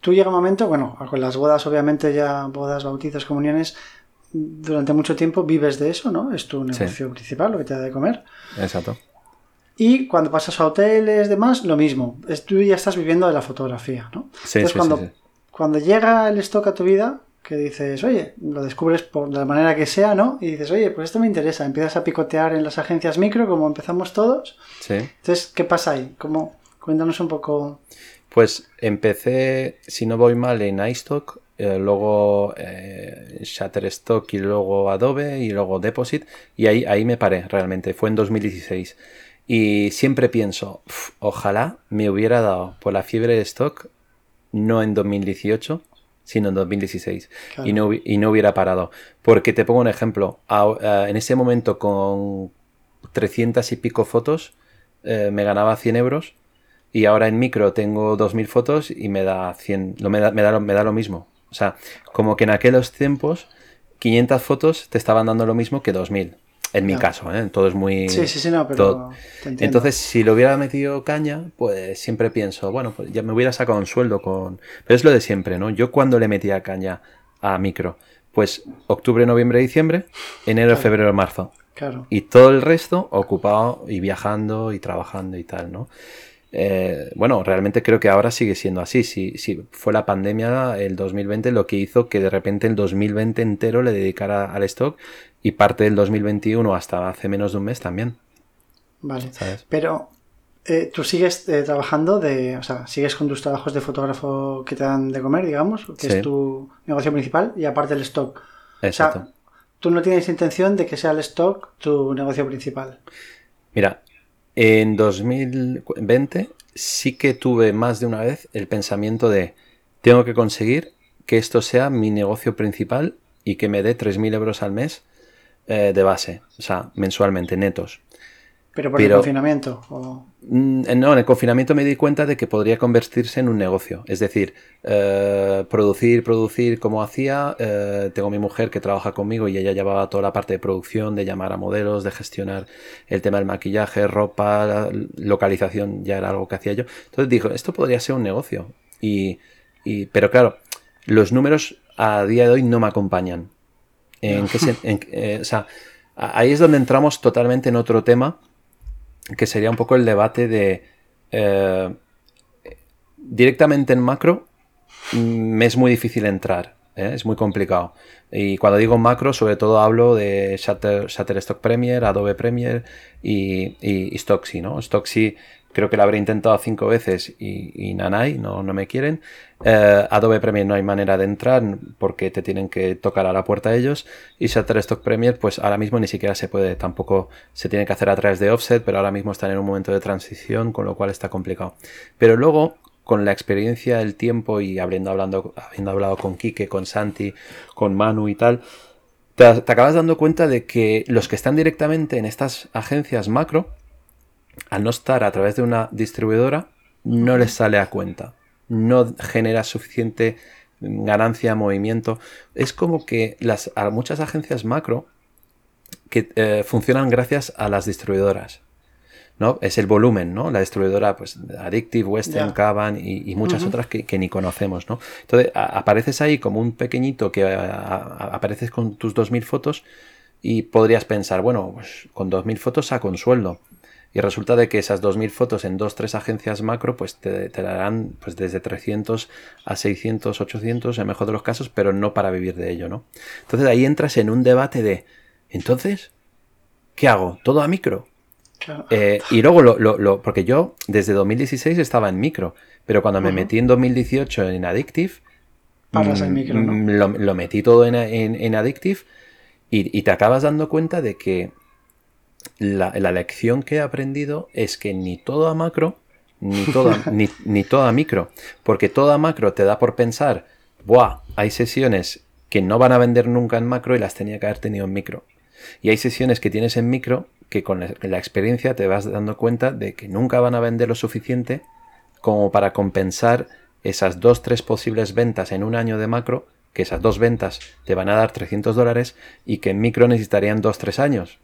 Tú llega un momento, bueno, con las bodas, obviamente ya bodas, bautizos, comuniones, durante mucho tiempo vives de eso, ¿no? Es tu negocio principal, lo que te da de comer. Exacto. Y cuando pasas a hoteles, demás, lo mismo. Tú ya estás viviendo de la fotografía, ¿no? Sí, Entonces, sí, cuando, sí, sí. cuando llega el stock a tu vida, que dices, oye, lo descubres por la manera que sea, ¿no? Y dices, oye, pues esto me interesa. Empiezas a picotear en las agencias micro, como empezamos todos. Sí. Entonces, ¿qué pasa ahí? ¿Cómo? Cuéntanos un poco. Pues empecé, si no voy mal, en iStock, eh, luego eh, Shutterstock y luego Adobe y luego Deposit y ahí, ahí me paré realmente, fue en 2016. Y siempre pienso, "Uf, ojalá me hubiera dado por la fiebre de stock, no en 2018, sino en 2016. Claro. Y, no, y no hubiera parado. Porque te pongo un ejemplo, a- a- en ese momento con 300 y pico fotos eh, me ganaba 100 euros y ahora en micro tengo 2000 fotos y me da 100, lo, me, da, me, da, lo- me da lo mismo. O sea, como que en aquellos tiempos 500 fotos te estaban dando lo mismo que 2000. En mi caso, ¿eh? Todo es muy... Sí, sí, sí, no, pero. te. Entonces, si lo hubiera metido caña, pues siempre pienso, bueno, pues ya me hubiera sacado un sueldo con... Pero es lo de siempre, ¿no? Yo cuando le metía caña a micro, pues octubre, noviembre, diciembre, enero, Claro. febrero, marzo. Claro. Y todo el resto ocupado y viajando y trabajando y tal, ¿no? Eh, bueno, realmente creo que ahora sigue siendo así. Si, si fue la pandemia, el 2020, lo que hizo que de repente el 2020 entero le dedicara al stock y parte del 2021 hasta hace menos de un mes también, Vale. ¿sabes? Pero eh, tú sigues eh, trabajando de. O sea, sigues con tus trabajos de fotógrafo que te dan de comer, digamos, que Sí. es tu negocio principal, y aparte el stock. Exacto. O sea, tú no tienes intención de que sea el stock tu negocio principal. Mira, en 2020 sí que tuve más de una vez el pensamiento de tengo que conseguir que esto sea mi negocio principal y que me dé 3.000 euros al mes eh, de base, o sea, mensualmente, netos. Pero por el confinamiento. O... Mm, No, en el confinamiento me di cuenta de que podría convertirse en un negocio. Es decir, eh, producir, producir como hacía. eh, tengo mi mujer que trabaja conmigo y ella llevaba toda la parte de producción, de llamar a modelos, de gestionar el tema del maquillaje, ropa, localización, ya era algo que hacía yo. Entonces dijo, esto podría ser un negocio. Y, y- pero claro, los números a día de hoy no me acompañan. ¿En qué sen- en- eh, o sea, a- ahí es donde entramos totalmente en otro tema que sería un poco el debate de eh, directamente en macro mm, me es muy difícil entrar, ¿eh? es muy complicado. Y cuando digo macro, sobre todo hablo de Shutter, Shutterstock Premiere, Adobe Premiere y, y, y Stocksy, ¿no? Stocksy creo que lo habré intentado cinco veces y, nanay, no, no me quieren. Eh, Adobe Premiere no hay manera de entrar porque te tienen que tocar a la puerta ellos. Y Shutterstock Premiere, pues ahora mismo ni siquiera se puede, tampoco se tiene que hacer a través de Offset, pero ahora mismo están en un momento de transición, con lo cual está complicado. Pero luego, con la experiencia, el tiempo y habiendo, hablando, habiendo hablado con Kike, con Santi, con Manu y tal, te acabas dando cuenta de que los que están directamente en estas agencias macro, al no estar a través de una distribuidora, no les sale a cuenta. No genera suficiente ganancia, movimiento. Es como que las, muchas agencias macro que eh, funcionan gracias a las distribuidoras. ¿no? Es el volumen, ¿no? La distribuidora, pues, Addictive, Western, Caban y, muchas otras que, ni conocemos, ¿no? Entonces, apareces ahí como un pequeñito que apareces con tus 2.000 fotos y podrías pensar, bueno, pues con 2.000 fotos saco un sueldo. Y resulta de que esas 2.000 fotos en dos, tres agencias macro, pues te, darán pues desde 300 a 600, 800, en el mejor de los casos, pero no para vivir de ello, ¿no? Entonces ahí entras en un debate de, entonces, ¿qué hago? ¿Todo a micro? Eh, y luego, lo, lo, porque yo desde 2016 estaba en micro, pero cuando me metí en 2018 en Addictive, mm, lo, metí todo en, en, Addictive y, y, te acabas dando cuenta de que la, lección que he aprendido es que ni todo a macro, ni toda, ni, ni toda micro. Porque toda macro te da por pensar, ¡buah! Hay sesiones que no van a vender nunca en macro y las tenía que haber tenido en micro. Y hay sesiones que tienes en micro que con la experiencia te vas dando cuenta de que nunca van a vender lo suficiente como para compensar esas dos, tres posibles ventas en un año de macro, que esas dos ventas te van a dar 300 dólares y que en micro necesitarían dos, tres años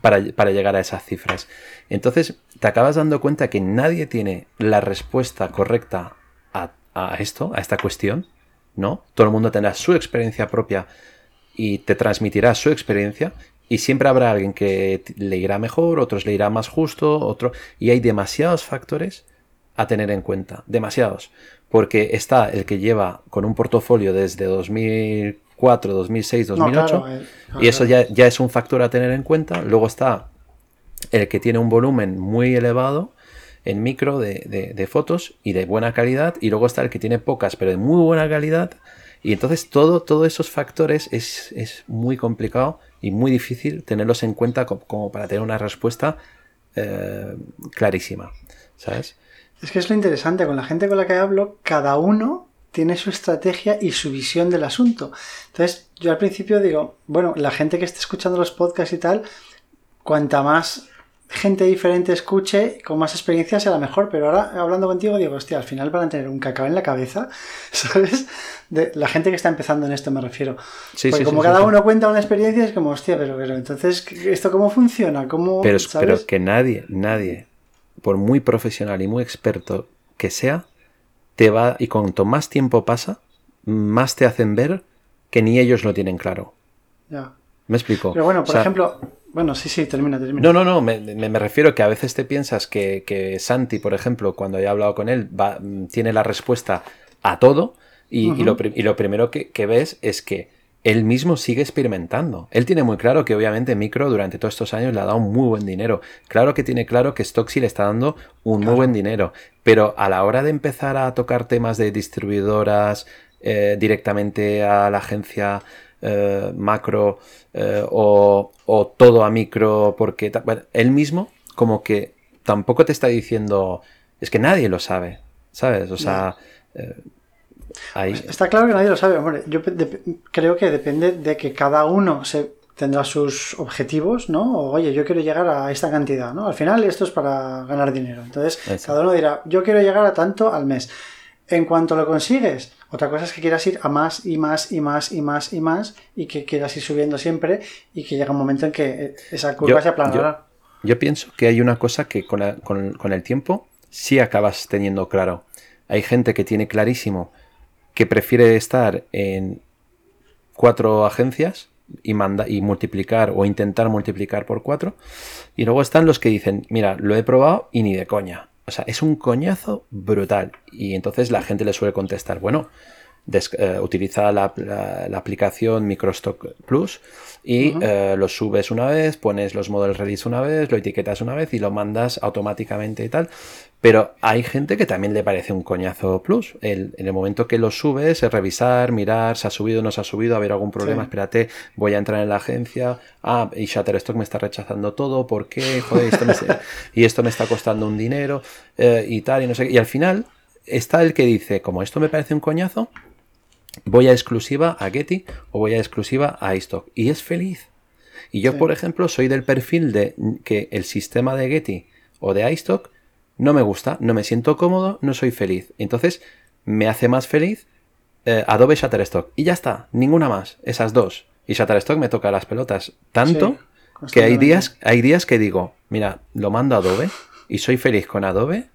para, llegar a esas cifras. Entonces, te acabas dando cuenta que nadie tiene la respuesta correcta a, esto, a esta cuestión, ¿no? Todo el mundo tendrá su experiencia propia y te transmitirá su experiencia y siempre habrá alguien que le irá mejor, otros le irá más justo, otro y hay demasiados factores a tener en cuenta, demasiados, porque está el que lleva con un portafolio desde 2000 2004, 2006, 2008. y eso ya, ya, es un factor a tener en cuenta. Luego está el que tiene un volumen muy elevado en micro de, fotos y de buena calidad. Y luego está el que tiene pocas, pero de muy buena calidad. Y entonces todo, todos esos factores es, muy complicado y muy difícil tenerlos en cuenta como, para tener una respuesta eh, clarísima. ¿Sabes? Es que es lo interesante, con la gente con la que hablo, cada uno tiene su estrategia y su visión del asunto. Entonces, yo al principio digo, bueno, la gente que esté escuchando los podcasts y tal, cuanta más gente diferente escuche, con más experiencia será mejor. Pero ahora, hablando contigo, digo, hostia, al final van a tener un cacao en la cabeza, ¿sabes? De la gente que está empezando en esto me refiero. Sí, Porque como cada uno cuenta una experiencia, es como, hostia, pero, pero entonces, ¿esto cómo funciona? ¿Cómo, pero, pero que nadie, nadie, por muy profesional y muy experto que sea, te va, y cuanto más tiempo pasa, más te hacen ver que ni ellos lo tienen claro. Ya. ¿Me explico? Pero bueno, por ejemplo, bueno, sí, sí, termina, termina. No, no, no, me, me, refiero que a veces te piensas que, que, Santi, por ejemplo, cuando he hablado con él, va, tiene la respuesta a todo y, y, lo, y lo, primero que, que ves es que él mismo sigue experimentando. Él tiene muy claro que obviamente Micro durante todos estos años le ha dado muy buen dinero. Claro que tiene claro que Stocksy le está dando un muy buen dinero. Pero a la hora de empezar a tocar temas de distribuidoras eh, directamente a la agencia eh, macro eh, o, todo a micro, porque él mismo como que tampoco te está diciendo, es que nadie lo sabe, ¿sabes? O sea... Pues está claro que nadie lo sabe. Hombre, yo creo que depende de que cada uno se tendrá sus objetivos, ¿no? O, oye, yo quiero llegar a esta cantidad, ¿no? Al final esto es para ganar dinero. Entonces, cada uno dirá, yo quiero llegar a tanto al mes. En cuanto lo consigues, otra cosa es que quieras ir a más y más y más y más y más y que quieras ir subiendo siempre y que llega un momento en que esa curva se aplanará. Yo, pienso que hay una cosa que con, con el tiempo sí acabas teniendo claro. Hay gente que tiene clarísimo que prefiere estar en cuatro agencias y, manda, y multiplicar o intentar multiplicar por cuatro. Y luego están los que dicen, mira, lo he probado y ni de coña. O sea, es un coñazo brutal. Y entonces la gente le suele contestar, bueno, eh, utiliza la, aplicación Microstock Plus y eh, lo subes una vez, pones los model release una vez, lo etiquetas una vez y lo mandas automáticamente y tal. Pero hay gente que también le parece un coñazo plus. en el momento que lo subes, es revisar, mirar, se ha subido, no se ha subido, a ver algún problema, espérate, voy a entrar en la agencia, ah, y Shutterstock me está rechazando todo, ¿por qué? Joder, esto me, y esto me está costando un dinero, eh, y tal, y no sé qué. Y al final está el que dice, como esto me parece un coñazo, voy a exclusiva a Getty o voy a exclusiva a iStock. Y es feliz. Y yo, por ejemplo, soy del perfil de que el sistema de Getty o de iStock no me gusta, no me siento cómodo, no soy feliz. Entonces, me hace más feliz eh, Adobe Shutterstock. Y ya está, ninguna más, esas dos. Y Shutterstock me toca las pelotas tanto que hay días, hay días que digo, mira, lo mando a Adobe y soy feliz con Adobe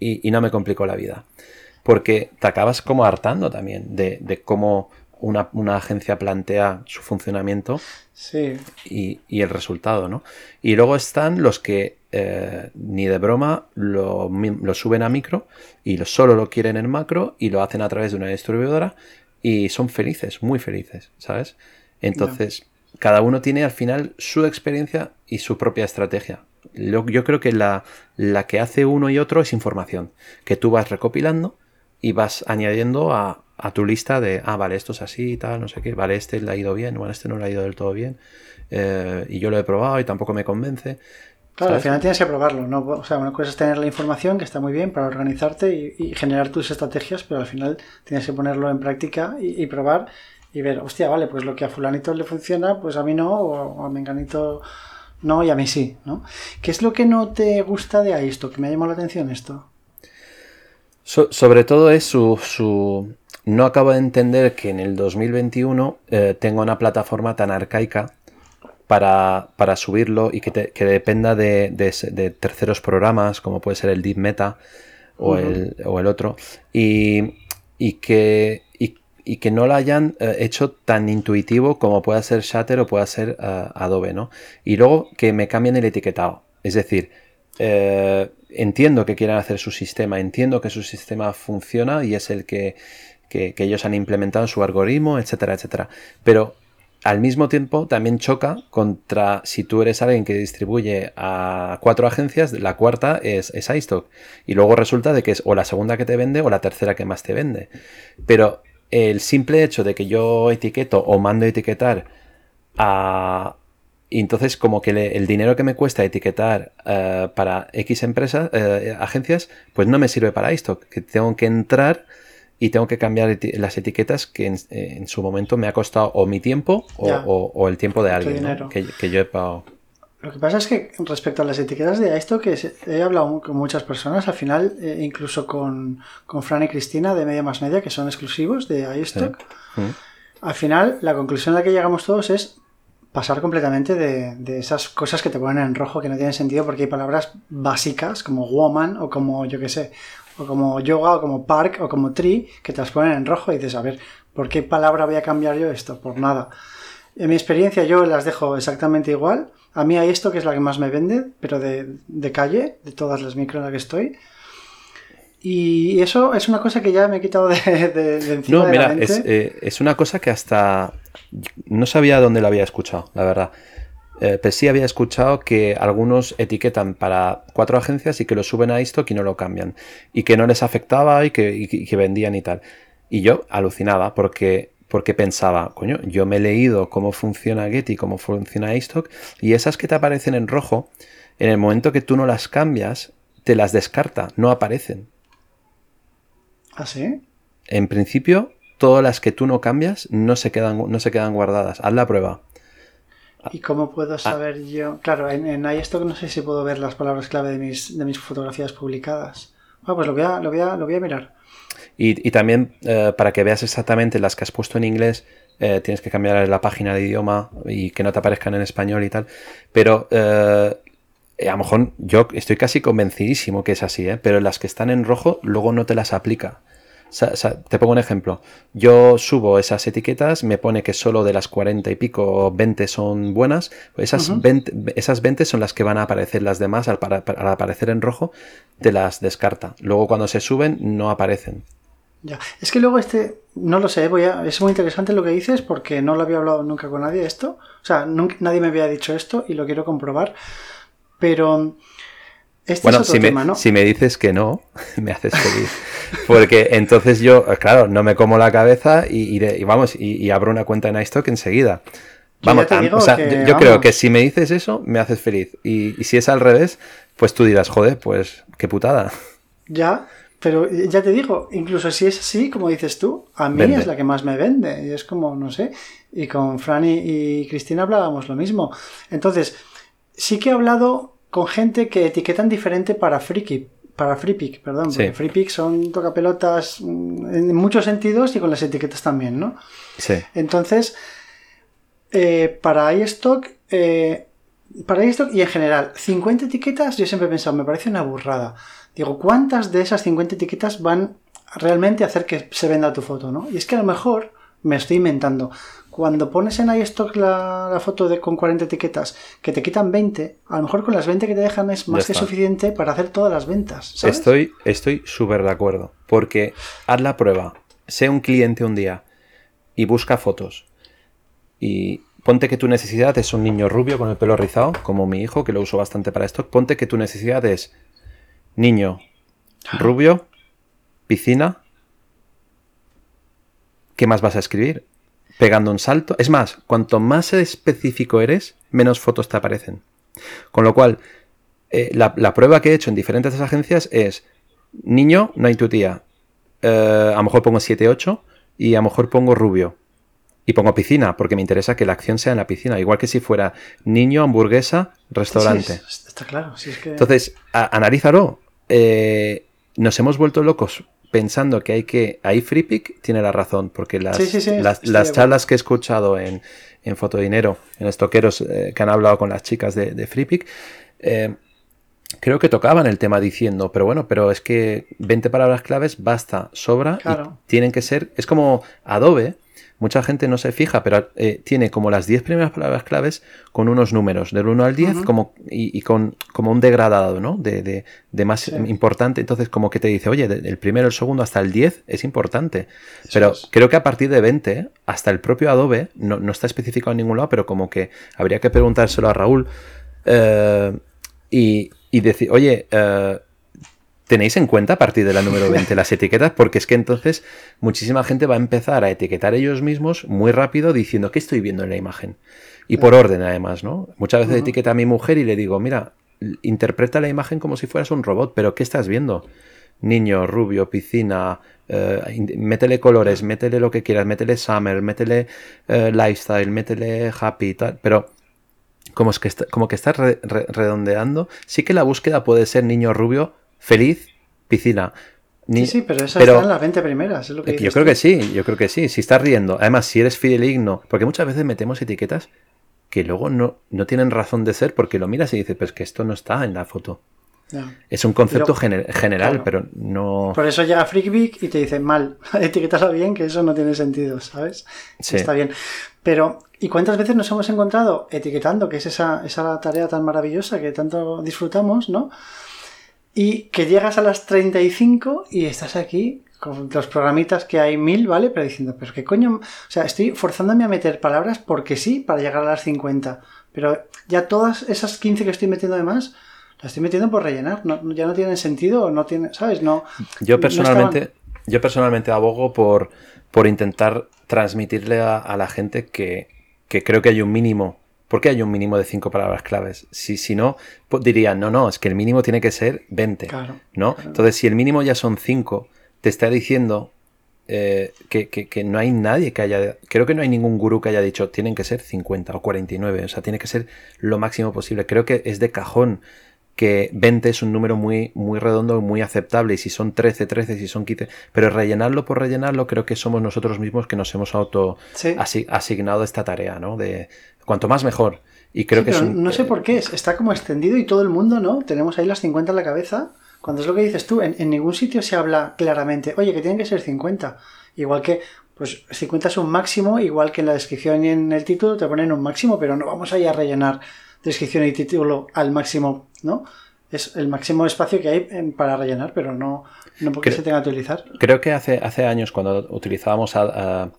y, no me complico la vida. Porque te acabas como hartando también de, de cómo una, agencia plantea su funcionamiento sí. y, y, el resultado, ¿no? Y luego están los que eh, ni de broma lo, suben a micro y solo lo quieren en macro y lo hacen a través de una distribuidora y son felices, muy felices, ¿sabes? Entonces, cada uno tiene al final su experiencia y su propia estrategia. Yo, creo que la, la, que hace uno y otro es información, que tú vas recopilando y vas añadiendo a, a, tu lista de, ah, vale, esto es así y tal, no sé qué, vale, este le ha ido bien, bueno, este no le ha ido del todo bien, eh, y yo lo he probado y tampoco me convence. Claro, al final tienes que probarlo, ¿no? O sea, una cosa es tener la información, que está muy bien para organizarte y, generar tus estrategias, pero al final tienes que ponerlo en práctica y, probar y ver, hostia, vale, pues lo que a fulanito le funciona, pues a mí no, o a menganito no y a mí sí, ¿no? ¿Qué es lo que no te gusta de esto? Que me ha llamado la atención esto. sobre todo es su, No acabo de entender que en el 2021 eh, tenga una plataforma tan arcaica para, para subirlo y que, que dependa de, de, terceros programas, como puede ser el Deep Meta o, el, o el, otro, y, y que, y, y, que no lo hayan eh, hecho tan intuitivo como pueda ser Shutter o pueda ser eh, Adobe, ¿no? Y luego que me cambien el etiquetado. Es decir, eh, entiendo que quieran hacer su sistema, entiendo que su sistema funciona y es el que, que, que ellos han implementado en su algoritmo, etcétera, etcétera. Pero al mismo tiempo también choca contra si tú eres alguien que distribuye a cuatro agencias, la cuarta es, es iStock. Y luego resulta de que es o la segunda que te vende o la tercera que más te vende. Pero el simple hecho de que yo etiqueto o mando etiquetar a... Entonces como que el dinero que me cuesta etiquetar eh, para X empresas, eh, agencias, pues no me sirve para iStock. Que tengo que entrar y tengo que cambiar las etiquetas que en, su momento me ha costado o mi tiempo o, el tiempo de alguien que, yo he pagado. Lo que pasa es que respecto a las etiquetas de iStock, que he hablado con muchas personas, al final, eh, incluso con, con, Fran y Cristina de Media Más Media, que son exclusivos de iStock, mm. al final la conclusión a la que llegamos todos es pasar completamente de, de, esas cosas que te ponen en rojo que no tienen sentido porque hay palabras básicas como woman o como yo que sé, o como yoga, o como park, o como tree, que te las ponen en rojo y dices, a ver, ¿por qué palabra voy a cambiar yo esto? Por nada. En mi experiencia yo las dejo exactamente igual. A mí hay esto que es la que más me vende, pero de, calle, de todas las micro en las que estoy. Y eso es una cosa que ya me he quitado de, de, encima. No, mira, Es, eh, es una cosa que hasta no sabía dónde lo había escuchado, la verdad. Eh, pero sí había escuchado que algunos etiquetan para cuatro agencias y que lo suben a esto y no lo cambian. Y que no les afectaba y que, vendían y tal. Y yo alucinaba porque, porque pensaba, coño, yo me he leído cómo funciona Getty, cómo funciona iStock, y esas que te aparecen en rojo, en el momento que tú no las cambias, te las descarta, no aparecen. ¿Ah, sí? En principio, todas las que tú no cambias no se quedan, no se quedan guardadas. Haz la prueba. ¿Y cómo puedo ah. saber yo? Claro, en, en iStock no sé si puedo ver las palabras clave de mis, de mis fotografías publicadas. Bueno, pues lo voy a, lo voy a, lo voy a mirar. Y, también eh, para que veas exactamente las que has puesto en inglés, eh, tienes que cambiar la página de idioma y que no te aparezcan en español y tal. Pero eh, a lo mejor yo estoy casi convencidísimo que es así, pero las que están en rojo luego no te las aplica te pongo un ejemplo. Yo subo esas etiquetas, me pone que solo de las 40 y pico 20 son buenas. Esas, 20, esas 20 son las que van a aparecer, las demás al, aparecer en rojo te las descarta. Luego cuando se suben no aparecen. Ya, es que luego este, no lo sé, voy a, es muy interesante lo que dices porque no lo había hablado nunca con nadie esto. O sea, nadie me había dicho esto y lo quiero comprobar. Pero este bueno, si, me, si me dices que no, me haces feliz. Porque entonces yo, claro, no me como la cabeza y, vamos, y, abro una cuenta en iStock enseguida. Vamos, o sea, yo, creo que si me dices eso, me haces feliz. Y, si es al revés, pues tú dirás, joder, pues qué putada. Ya, pero ya te digo, incluso si es así, como dices tú, a mí es la que más me vende. Y es como, no sé. Y con Franny y Cristina hablábamos lo mismo. Entonces, sí que he hablado con gente que etiquetan diferente para Freaky, para FreePick, perdón, sí. FreePick son tocapelotas mm, en muchos sentidos y con las etiquetas también, ¿no? Sí. Entonces, eh, para iStock, eh, para iStock y en general, 50 etiquetas, yo siempre he pensado, me parece una burrada. Digo, ¿cuántas de esas 50 etiquetas van realmente a hacer que se venda tu foto, no? Y es que a lo mejor, me estoy inventando, cuando pones en iStock la, la foto de, con 40 etiquetas, que te quitan 20, a lo mejor con las 20 que te dejan es más que suficiente para hacer todas las ventas. Estoy estoy súper de acuerdo, porque haz la prueba, sé un cliente un día y busca fotos y ponte que tu necesidad es un niño rubio con el pelo rizado, como mi hijo, que lo uso bastante para esto, ponte que tu necesidad es niño rubio, piscina, ¿qué más vas a escribir? Pegando un salto. Es más, cuanto más específico eres, menos fotos te aparecen. Con lo cual, eh, la, prueba que he hecho en diferentes agencias es, niño, no hay tu tía. Eh, a lo mejor pongo 7-8 y a lo mejor pongo rubio. Y pongo piscina, porque me interesa que la acción sea en la piscina. Igual que si fuera niño, hamburguesa, restaurante. está claro. Entonces, analízalo. Eh, nos hemos vuelto locos pensando que hay que. Ahí FreePick tiene la razón, porque las, las, charlas que he escuchado en, en Fotodinero, en estoqueros eh, que han hablado con las chicas de, de FreePick, eh, creo que tocaban el tema diciendo, pero bueno, pero es que 20 palabras claves basta, sobra, y tienen que ser. Es como Adobe mucha gente no se fija, pero eh, tiene como las 10 primeras palabras claves con unos números, del 1 al 10, como, y, con como un degradado, ¿no? De, de, más importante. Entonces, como que te dice, oye, el primero, el segundo, hasta el 10 es importante. pero creo que a partir de 20, hasta el propio Adobe, no, no, está especificado en ningún lado, pero como que habría que preguntárselo a Raúl eh, y, y, decir, oye, eh, tenéis en cuenta a partir de la número 20 las etiquetas, porque es que entonces muchísima gente va a empezar a etiquetar ellos mismos muy rápido diciendo qué estoy viendo en la imagen. Y por orden además, ¿no? Muchas veces etiqueta a mi mujer y le digo, mira, interpreta la imagen como si fueras un robot, pero ¿qué estás viendo? Niño, rubio, piscina, eh, métele colores, métele lo que quieras, métele summer, métele eh, lifestyle, métele happy, tal, pero como, es que como que estás redondeando, sí que la búsqueda puede ser niño rubio, feliz, piscina. sí, sí, pero esas están las 20 primeras, es lo que Yo creo que sí, yo creo que sí. Si estás riendo, además, si eres fideligno, porque muchas veces metemos etiquetas que luego no, no tienen razón de ser porque lo miras y dices, pues que esto no está en la foto. Es un concepto general, pero no. Por eso llega FreakBeak y te dice mal, etiquétalo bien, que eso no tiene sentido, ¿sabes? Sí. Está bien. Pero, ¿y cuántas veces nos hemos encontrado etiquetando, que es esa, esa tarea tan maravillosa que tanto disfrutamos, ¿no? Y que llegas a las 35 y estás aquí con los programitas que hay mil, ¿vale? Pero diciendo, pero qué coño, o sea, estoy forzándome a meter palabras porque sí para llegar a las 50, pero ya todas esas 15 que estoy metiendo de más, las estoy metiendo por rellenar, ya no tienen sentido, no tiene, ¿sabes? No. Yo personalmente, yo personalmente abogo por, por intentar transmitirle a, la gente que, que creo que hay un mínimo ¿Por qué hay un mínimo de cinco palabras claves? Si, si no, pues dirían, no, no, es que el mínimo tiene que ser 20. ¿no? Entonces, si el mínimo ya son 5, te está diciendo eh, que, no hay nadie que haya. Creo que no hay ningún gurú que haya dicho tienen que ser 50 o 49. O sea, tiene que ser lo máximo posible. Creo que es de cajón que 20 es un número muy, muy redondo, muy aceptable, y si son 13, 13, si son 15, pero rellenarlo por rellenarlo, creo que somos nosotros mismos que nos hemos auto asignado esta tarea, ¿no? De cuanto más mejor. Y creo que No sé por qué, está como extendido y todo el mundo, ¿no? Tenemos ahí las 50 en la cabeza. Cuando es lo que dices tú, en, en ningún sitio se habla claramente, oye, que tienen que ser 50. Igual que, pues 50 es un máximo, igual que en la descripción y en el título te ponen un máximo, pero no vamos a ir a rellenar descripción y título al máximo, ¿no? es el máximo espacio que hay para rellenar, pero no, no porque se tenga que utilizar. Creo que hace, hace años cuando utilizábamos a,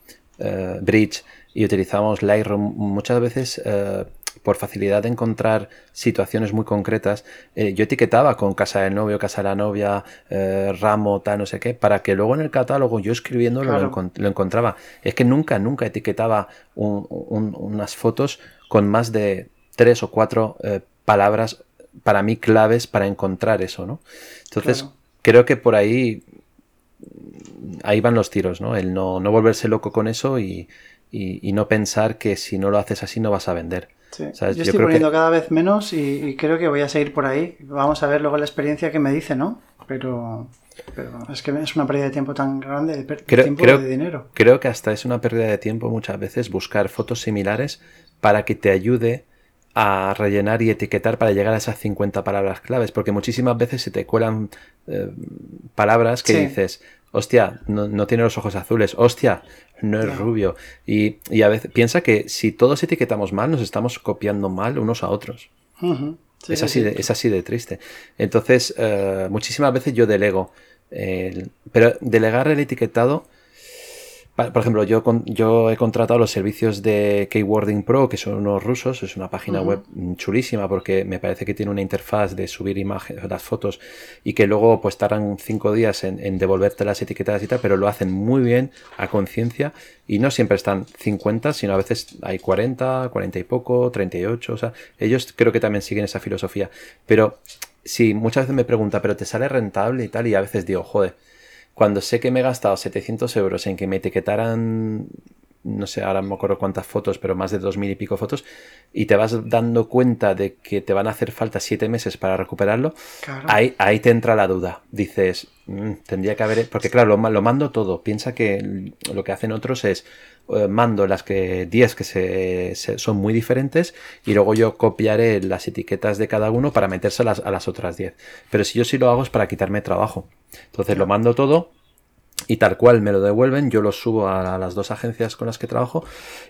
Bridge y utilizábamos Lightroom, muchas veces eh, por facilidad de encontrar situaciones muy concretas, eh, yo etiquetaba con casa del novio, casa de la novia, eh, ramo, tal, no sé qué, para que luego en el catálogo yo escribiendo lo, encontraba. Es que nunca, nunca etiquetaba unas fotos con más de tres o cuatro palabras para mí claves para encontrar eso, ¿no? Entonces, creo que por ahí ahí van los tiros, ¿no? El no, volverse loco con eso y, no pensar que si no lo haces así no vas a vender. Yo, estoy poniendo cada vez menos y, creo que voy a seguir por ahí. Vamos a ver luego la experiencia que me dice, ¿no? Pero, es que es una pérdida de tiempo tan grande, de, tiempo creo, de dinero. Creo que hasta es una pérdida de tiempo muchas veces buscar fotos similares para que te ayude a rellenar y etiquetar para llegar a esas 50 palabras claves, porque muchísimas veces se te cuelan eh, palabras que dices, hostia, no, tiene los ojos azules, hostia, no es rubio. Y, a veces piensa que si todos etiquetamos mal, nos estamos copiando mal unos a otros. es, así de, es así de triste. Entonces, eh, muchísimas veces yo delego. pero delegar el etiquetado por ejemplo, yo, yo he contratado los servicios de Keywording Pro, que son unos rusos, es una página web chulísima porque me parece que tiene una interfaz de subir imágenes, las fotos y que luego pues tardan cinco días en, devolverte las etiquetas y tal, pero lo hacen muy bien a conciencia y no siempre están 50, sino a veces hay 40, 40 y poco, 38, o sea, ellos creo que también siguen esa filosofía. Pero sí, muchas veces me pregunta, pero te sale rentable y tal, y a veces digo, joder cuando sé que me he gastado 700 euros en que me etiquetaran, no sé, ahora no me acuerdo cuántas fotos, pero más de 2.000 y pico fotos, y te vas dando cuenta de que te van a hacer falta 7 meses para recuperarlo, ahí, ahí te entra la duda. Dices, mm, tendría que haber... Porque claro, lo, lo, mando todo. Piensa que lo que hacen otros es eh, mando las que 10 que se, son muy diferentes y luego yo copiaré las etiquetas de cada uno para metérselas a las otras 10. Pero si yo sí lo hago es para quitarme trabajo. Entonces lo mando todo y tal cual me lo devuelven, yo lo subo a las dos agencias con las que trabajo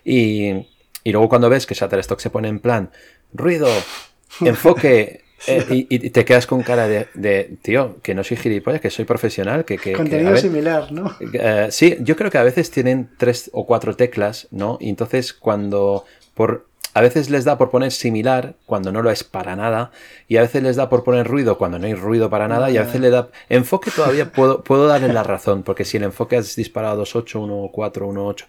y, y luego cuando ves que Shutterstock se pone en plan ruido, enfoque, eh, y, te quedas con cara de, tío, que no soy gilipollas, que soy profesional, que... que Contenido similar, ¿no? Eh, sí, yo creo que a veces tienen tres o cuatro teclas, ¿no? Y entonces cuando por a veces les da por poner similar cuando no lo es para nada y a veces les da por poner ruido cuando no hay ruido para nada y a veces le da enfoque todavía puedo, puedo darle la razón porque si el enfoque has disparado 2.8, 1.4, 1.8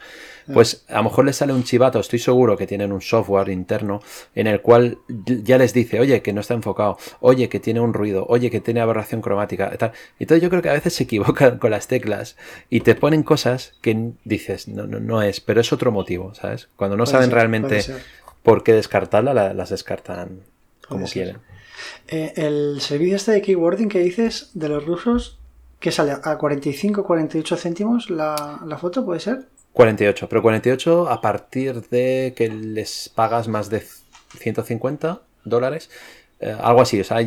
pues a lo mejor les sale un chivato, estoy seguro que tienen un software interno en el cual ya les dice, oye, que no está enfocado, oye, que tiene un ruido, oye, que tiene aberración cromática, tal. Entonces yo creo que a veces se equivocan con las teclas y te ponen cosas que dices, no, no, no es, pero es otro motivo, ¿sabes? Cuando no saben realmente por qué descartarla, las descartan como quieren. Eh, el servicio este de keywording que dices de los rusos, que sale a 45, 48 céntimos la, la foto, ¿puede ser? 48, pero 48 a partir de que les pagas más de 150 dólares. Eh, algo así, o sea,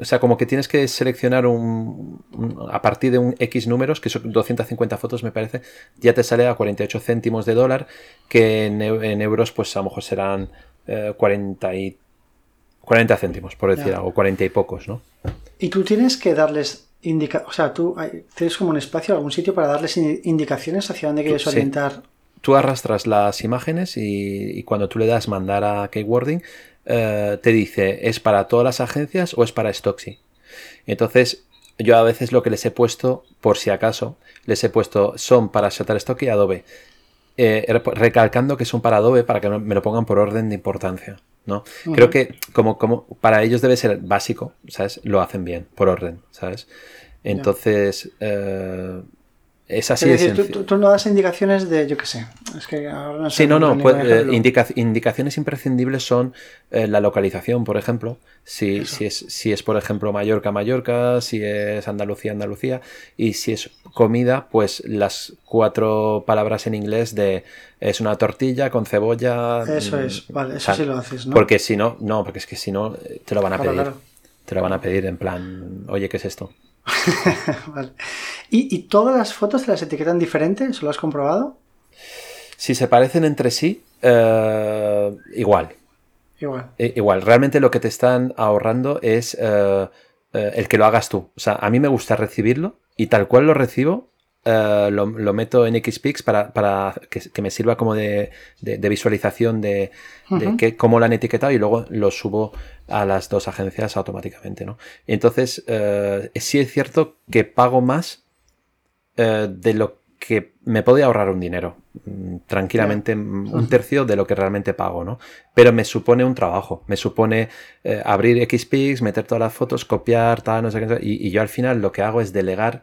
o sea, como que tienes que seleccionar un, a partir de un X números, que son 250 fotos me parece, ya te sale a 48 céntimos de dólar, que en, euros pues a lo mejor serán 40, eh, y, 40 céntimos, por decir algo, 40 y pocos, ¿no? Y tú tienes que darles indica o sea, tú tienes como un espacio, algún sitio para darles indicaciones hacia dónde quieres orientar. Tú arrastras las imágenes y, cuando tú le das mandar a Keywording, eh, te dice, ¿es para todas las agencias o es para Stocksy? Entonces, yo a veces lo que les he puesto, por si acaso, les he puesto, son para Shutterstock y Adobe. Eh, recalcando que son para Adobe para que me lo pongan por orden de importancia. ¿No? Creo que como, como para ellos debe ser básico, ¿sabes? Lo hacen bien, por orden, ¿sabes? Entonces, eh, es así de tú, tú, no das indicaciones de, yo qué sé, es que ahora no sé. Sí, no, no, pues, eh, indicaciones imprescindibles son eh, la localización, por ejemplo, si, si, es, si es, por ejemplo, Mallorca, Mallorca, si es Andalucía, Andalucía, y si es comida, pues las cuatro palabras en inglés de es una tortilla con cebolla. Eso es, vale, eso sí lo haces, ¿no? Porque si no, no, porque es que si no, te lo van a pedir. Te lo van a pedir en plan, oye, ¿qué es esto? vale. ¿Y, todas las fotos te las etiquetan diferentes? ¿Lo has comprobado? Si se parecen entre sí, eh, igual. Igual. igual. Realmente lo que te están ahorrando es eh, eh, el que lo hagas tú. O sea, a mí me gusta recibirlo y tal cual lo recibo, lo, meto en Xpix para, para que, me sirva como de, visualización de, que, cómo lo han etiquetado y luego lo subo a las dos agencias automáticamente. ¿no? Entonces, eh, sí es cierto que pago más eh, de lo que me podía ahorrar un dinero. Mm, tranquilamente, mm, un tercio de lo que realmente pago, ¿no? Pero me supone un trabajo. Me supone abrir Xpix, meter todas las fotos, copiar, tal, no sé qué. y yo al final lo que hago es delegar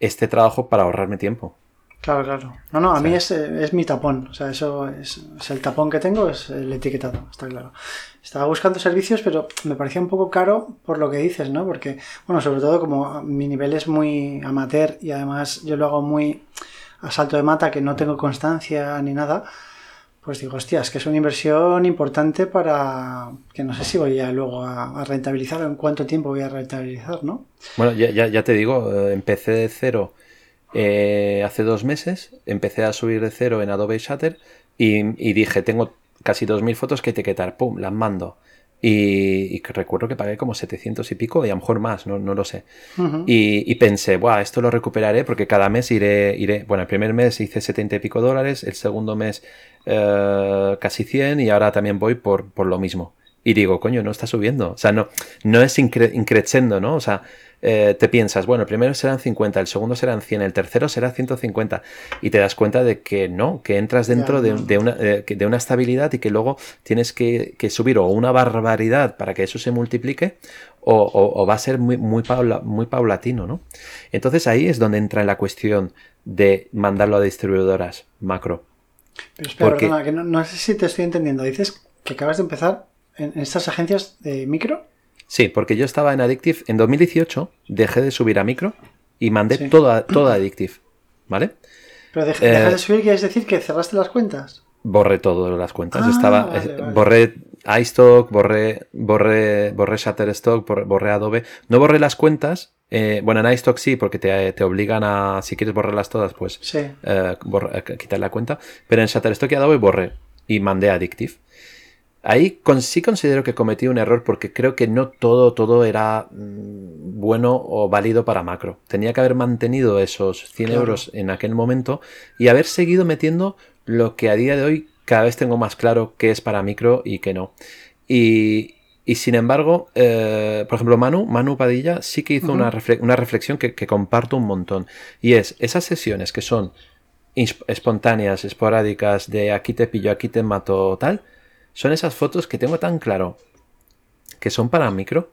este trabajo para ahorrarme tiempo. Claro, claro. No, no, a mí es, mi tapón. O sea, eso es, el tapón que tengo, es el etiquetado, está claro. Estaba buscando servicios, pero me parecía un poco caro por lo que dices, ¿no? Porque, bueno, sobre todo como mi nivel es muy amateur y además yo lo hago muy a salto de mata, que no tengo constancia ni nada, pues digo, hostia, es que es una inversión importante para que no sé si voy a luego a, rentabilizar o en cuánto tiempo voy a rentabilizar, ¿no? Bueno, ya, ya, te digo, eh, empecé de cero eh, hace dos meses, empecé a subir de cero en Adobe Shutter y, y dije, tengo casi 2.000 fotos que etiquetar, pum, las mando. Y, recuerdo que pagué como 700 y pico y a lo mejor más, no, no lo sé. y, pensé, Buah, esto lo recuperaré porque cada mes iré, iré, bueno, el primer mes hice 70 y pico dólares, el segundo mes eh, casi 100 y ahora también voy por, por lo mismo. Y digo, coño, no está subiendo. O sea, no, no es increciendo, ¿no? O sea, eh, te piensas, bueno, el primero serán 50, el segundo serán 100, el tercero será 150. Y te das cuenta de que no, que entras dentro de, una, de, una, estabilidad y que luego tienes que, subir o una barbaridad para que eso se multiplique o, va a ser muy, muy, muy paulatino, ¿no? Entonces ahí es donde entra la cuestión de mandarlo a distribuidoras macro. Pero espera, perdona, que no, no sé si te estoy entendiendo. Dices que acabas de empezar en estas agencias de micro? Sí, porque yo estaba en Addictive en 2018, dejé de subir a micro y mandé todo, todo a Addictive, ¿vale? Pero dejé, de eh, subir, ¿quieres decir que cerraste las cuentas? Borré todas las cuentas. Ah, estaba, Borré iStock, borré, borré, borré Shutterstock, borré Adobe. No borré las cuentas. Eh, bueno, en iStock sí, porque te, te, obligan a, si quieres borrarlas todas, pues eh, quitar la cuenta. Pero en Shutterstock y Adobe borré y mandé Addictive. Ahí sí considero que cometí un error porque creo que no todo, todo era mm, bueno o válido para macro. Tenía que haber mantenido esos 100 euros en aquel momento y haber seguido metiendo lo que a día de hoy cada vez tengo más claro que es para micro y que no. Y, sin embargo, eh, por ejemplo, Manu, Manu Padilla sí que hizo una, reflexión que, que, comparto un montón. Y es esas sesiones que son espontáneas, esporádicas, de aquí te pillo, aquí te mato, tal son esas fotos que tengo tan claro que son para micro,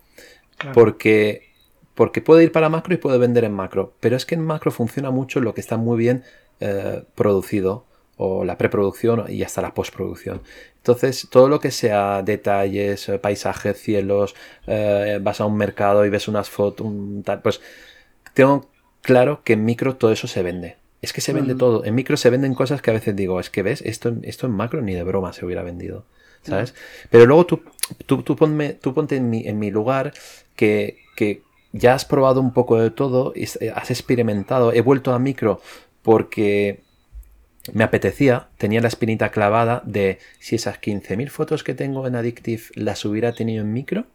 porque, porque puede ir para macro y puede vender en macro, pero es que en macro funciona mucho lo que está muy bien eh, producido o la preproducción y hasta la postproducción. Entonces, todo lo que sea detalles, eh, paisajes, cielos, eh, vas a un mercado y ves unas fotos, tal, pues tengo claro que en micro todo eso se vende. Es que se vende todo. En micro se venden cosas que a veces digo, es que ves, esto, esto en macro ni de broma se hubiera vendido. ¿Sabes? Pero luego tú, tú, tú, tú ponte en mi, en mi lugar que, que, ya has probado un poco de todo, has experimentado, he vuelto a micro porque me apetecía, tenía la espinita clavada de si esas 15.000 fotos que tengo en Addictive las hubiera tenido en micro,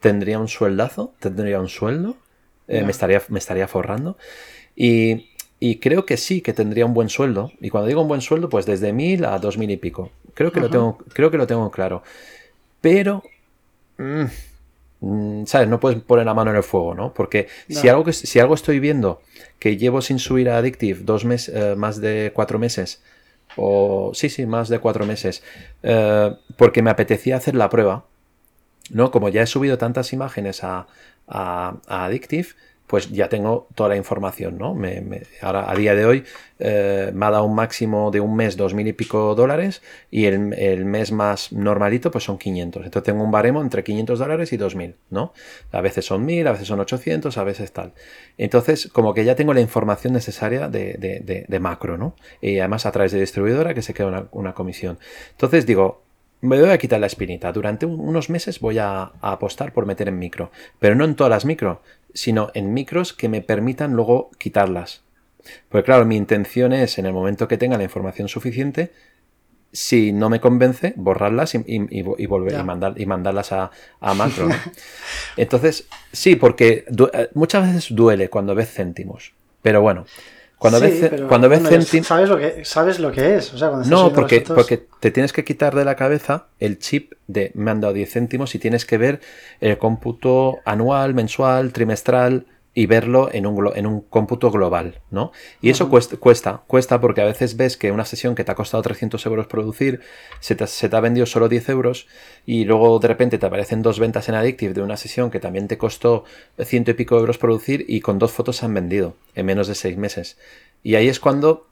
tendría un sueldazo, tendría un sueldo, eh, me, estaría, me estaría forrando. Y, y, creo que sí, que tendría un buen sueldo. Y cuando digo un buen sueldo, pues desde 1.000 a 2.000 y pico. Creo que, lo tengo, creo que lo tengo claro. Pero, mm, mm, ¿sabes? No puedes poner la mano en el fuego, ¿no? Porque si, algo que, si algo estoy viendo que llevo sin subir a Addictive dos meses, eh, más de cuatro meses, o sí, sí, más de cuatro meses, eh, porque me apetecía hacer la prueba, ¿no? Como ya he subido tantas imágenes a, a, a Addictive, pues ya tengo toda la información, ¿no? ahora, a día de hoy, eh, me ha dado un máximo de un mes, dos mil y pico dólares, y el, mes más normalito, pues son 500. Entonces tengo un baremo entre 500 dólares y 2000, ¿no? A veces son 1000, a veces son 800, a veces tal. Entonces, como que ya tengo la información necesaria de, macro, ¿no? Y además a través de distribuidora que se queda una, una comisión. Entonces digo, me voy a quitar la espinita. Durante unos meses voy a, apostar por meter en micro. Pero no en todas las micro, sino en micros que me permitan luego quitarlas. Porque claro, mi intención es, en el momento que tenga la información suficiente, si no me convence, borrarlas y, volver y, mandar, y mandarlas a, a macro. Entonces, sí, porque eh, muchas veces duele cuando ves céntimos. Pero bueno, cuando ves, cuando ves céntimos. Sabes lo que, sabes lo que es. no, porque, porque te tienes que quitar de la cabeza el chip de me han dado 10 céntimos y tienes que ver el cómputo anual, mensual, trimestral y verlo en un, en un cómputo global, ¿no? Y eso cuesta, cuesta, cuesta, porque a veces ves que una sesión que te ha costado 300 euros producir, se te, se te, ha vendido solo 10 euros y luego de repente te aparecen dos ventas en Addictive de una sesión que también te costó ciento y pico euros producir y con dos fotos se han vendido en menos de seis meses. Y ahí es cuando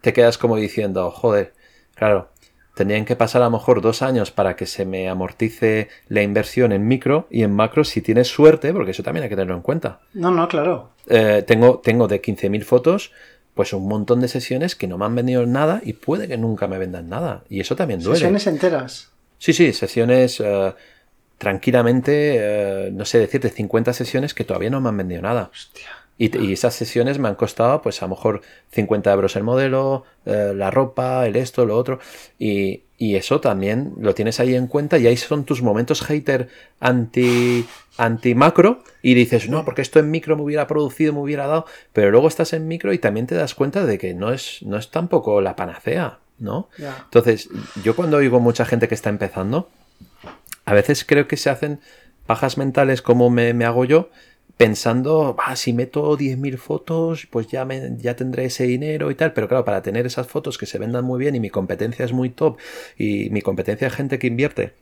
te quedas como diciendo, joder, claro, tendrían que pasar a lo mejor dos años para que se me amortice la inversión en micro y en macro si tienes suerte, porque eso también hay que tenerlo en cuenta. No, no, claro. Eh, tengo, tengo de 15.000 fotos, pues un montón de sesiones que no me han vendido nada y puede que nunca me vendan nada. Y eso también duele. Sesiones enteras. Sí, sí, sesiones eh, tranquilamente, eh, no sé decirte, 50 sesiones que todavía no me han vendido nada. Hostia. Y, esas sesiones me han costado, pues a lo mejor 50 euros el modelo, eh, la ropa, el esto, lo otro. Y, eso también lo tienes ahí en cuenta y ahí son tus momentos hater anti, anti macro y dices, no, porque esto en micro me hubiera producido, me hubiera dado. Pero luego estás en micro y también te das cuenta de que no es, no es tampoco la panacea, ¿no? Entonces, yo cuando oigo mucha gente que está empezando, a veces creo que se hacen pajas mentales como me, me hago yo pensando, ah, si meto 10.000 fotos, pues ya, me, ya tendré ese dinero y tal. Pero claro, para tener esas fotos que se vendan muy bien y mi competencia es muy top y mi competencia es gente que invierte,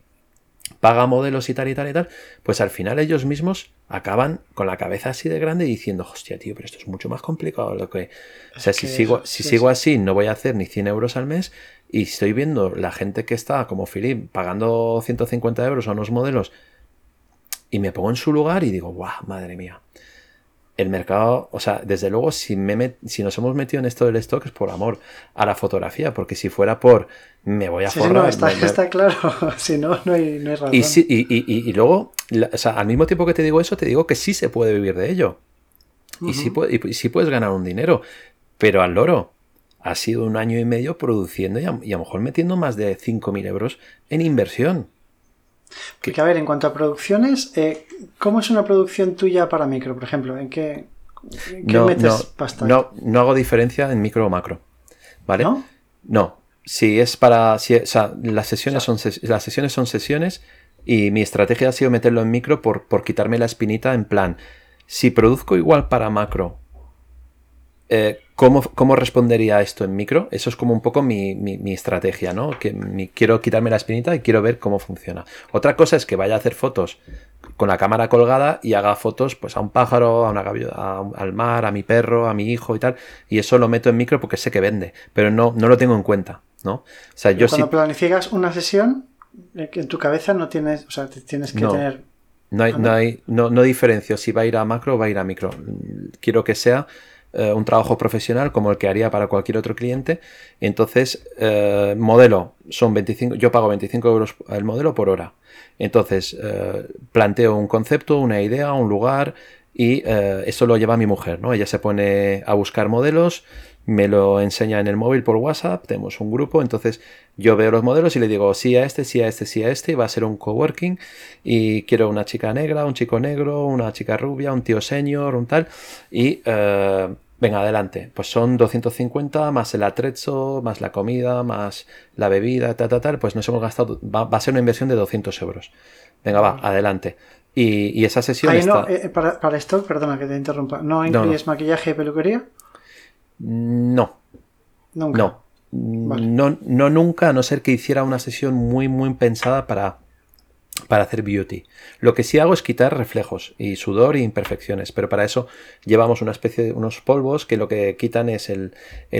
paga modelos y tal y tal y tal, pues al final ellos mismos acaban con la cabeza así de grande diciendo, hostia, tío, pero esto es mucho más complicado lo que... O sea, si, sigo, si sigo así, no voy a hacer ni 100 euros al mes y estoy viendo la gente que está, como Philip, pagando 150 euros a unos modelos y me pongo en su lugar y digo, guau, madre mía. El mercado, o sea, desde luego, si, me si nos hemos metido en esto del stock es por amor a la fotografía, porque si fuera por me voy a sí, forrar. está, está, claro, si no, no hay, no hay razón. Y, y, y, luego, o sea, al mismo tiempo que te digo eso, te digo que sí se puede vivir de ello. y, sí, y sí puedes ganar un dinero, pero al loro, ha sido un año y medio produciendo y a, y a lo mejor metiendo más de 5.000 euros en inversión. Porque, a ver, en cuanto a producciones, eh, ¿cómo es una producción tuya para micro, por ejemplo? ¿En qué, no, metes pasta? No, no hago diferencia en micro o macro. ¿Vale? ¿No? No. Si es para. Si, o sea, las sesiones, son, las sesiones son sesiones y mi estrategia ha sido meterlo en micro por, por quitarme la espinita en plan. Si produzco igual para macro eh, ¿cómo, respondería esto en micro? Eso es como un poco mi, estrategia, ¿no? Que quiero quitarme la espinita y quiero ver cómo funciona. Otra cosa es que vaya a hacer fotos con la cámara colgada y haga fotos pues a un pájaro, a una al mar, a mi perro, a mi hijo y tal. Y eso lo meto en micro porque sé que vende, pero no, no lo tengo en cuenta, ¿no? O sea, yo Cuando planificas una sesión, eh, en tu cabeza no tienes, o sea, tienes que tener... No hay, no, hay, no, no diferencio si va a ir a macro o va a ir a micro. Quiero que sea eh, un trabajo profesional como el que haría para cualquier otro cliente. Entonces, eh, modelo, son 25, yo pago 25 euros el modelo por hora. Entonces, eh, planteo un concepto, una idea, un lugar y eso lo lleva mi mujer, ¿no? Ella se pone a buscar modelos, me lo enseña en el móvil por WhatsApp, tenemos un grupo, entonces yo veo los modelos y le digo sí a este, sí a este, sí a este, y va a ser un coworking y quiero una chica negra, un chico negro, una chica rubia, un tío senior, un tal, y eh, venga, adelante, pues son 250 más el atrezo, más la comida, más la bebida, tal, tal, tal, pues nos hemos gastado, va, a ser una inversión de 200 euros. Venga, va, adelante. Y, esa sesión... está... Eh, para, esto, perdona que te interrumpa, ¿no incluyes maquillaje y peluquería? No. Nunca. No. No, no nunca, a no ser que hiciera una sesión muy, muy pensada para, para hacer beauty. Lo que sí hago es quitar reflejos y sudor e imperfecciones, pero para eso llevamos una especie de unos polvos que lo que quitan es el,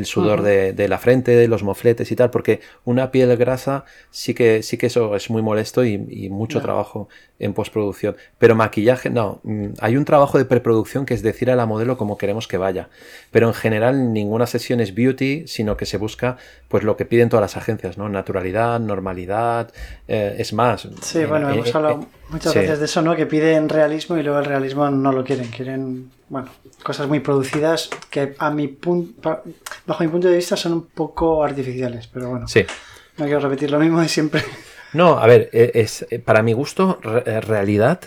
sudor de, la frente, de los mofletes y tal, porque una piel grasa sí que, sí que eso es muy molesto y, mucho trabajo en postproducción. Pero maquillaje, no, mm, hay un trabajo de preproducción que es decir a la modelo cómo queremos que vaya. Pero en general ninguna sesión es beauty, sino que se busca pues lo que piden todas las agencias, ¿no? Naturalidad, normalidad, eh, es más. Sí, bueno, hemos eh, hablado eh, muchas veces de eso, ¿no? Que piden realismo y luego el realismo no lo quieren. Quieren, bueno, cosas muy producidas que a mi punto, bajo mi punto de vista son un poco artificiales, pero bueno. Sí. No quiero repetir lo mismo de siempre. No, a ver, e, es, para mi gusto, eh, realidad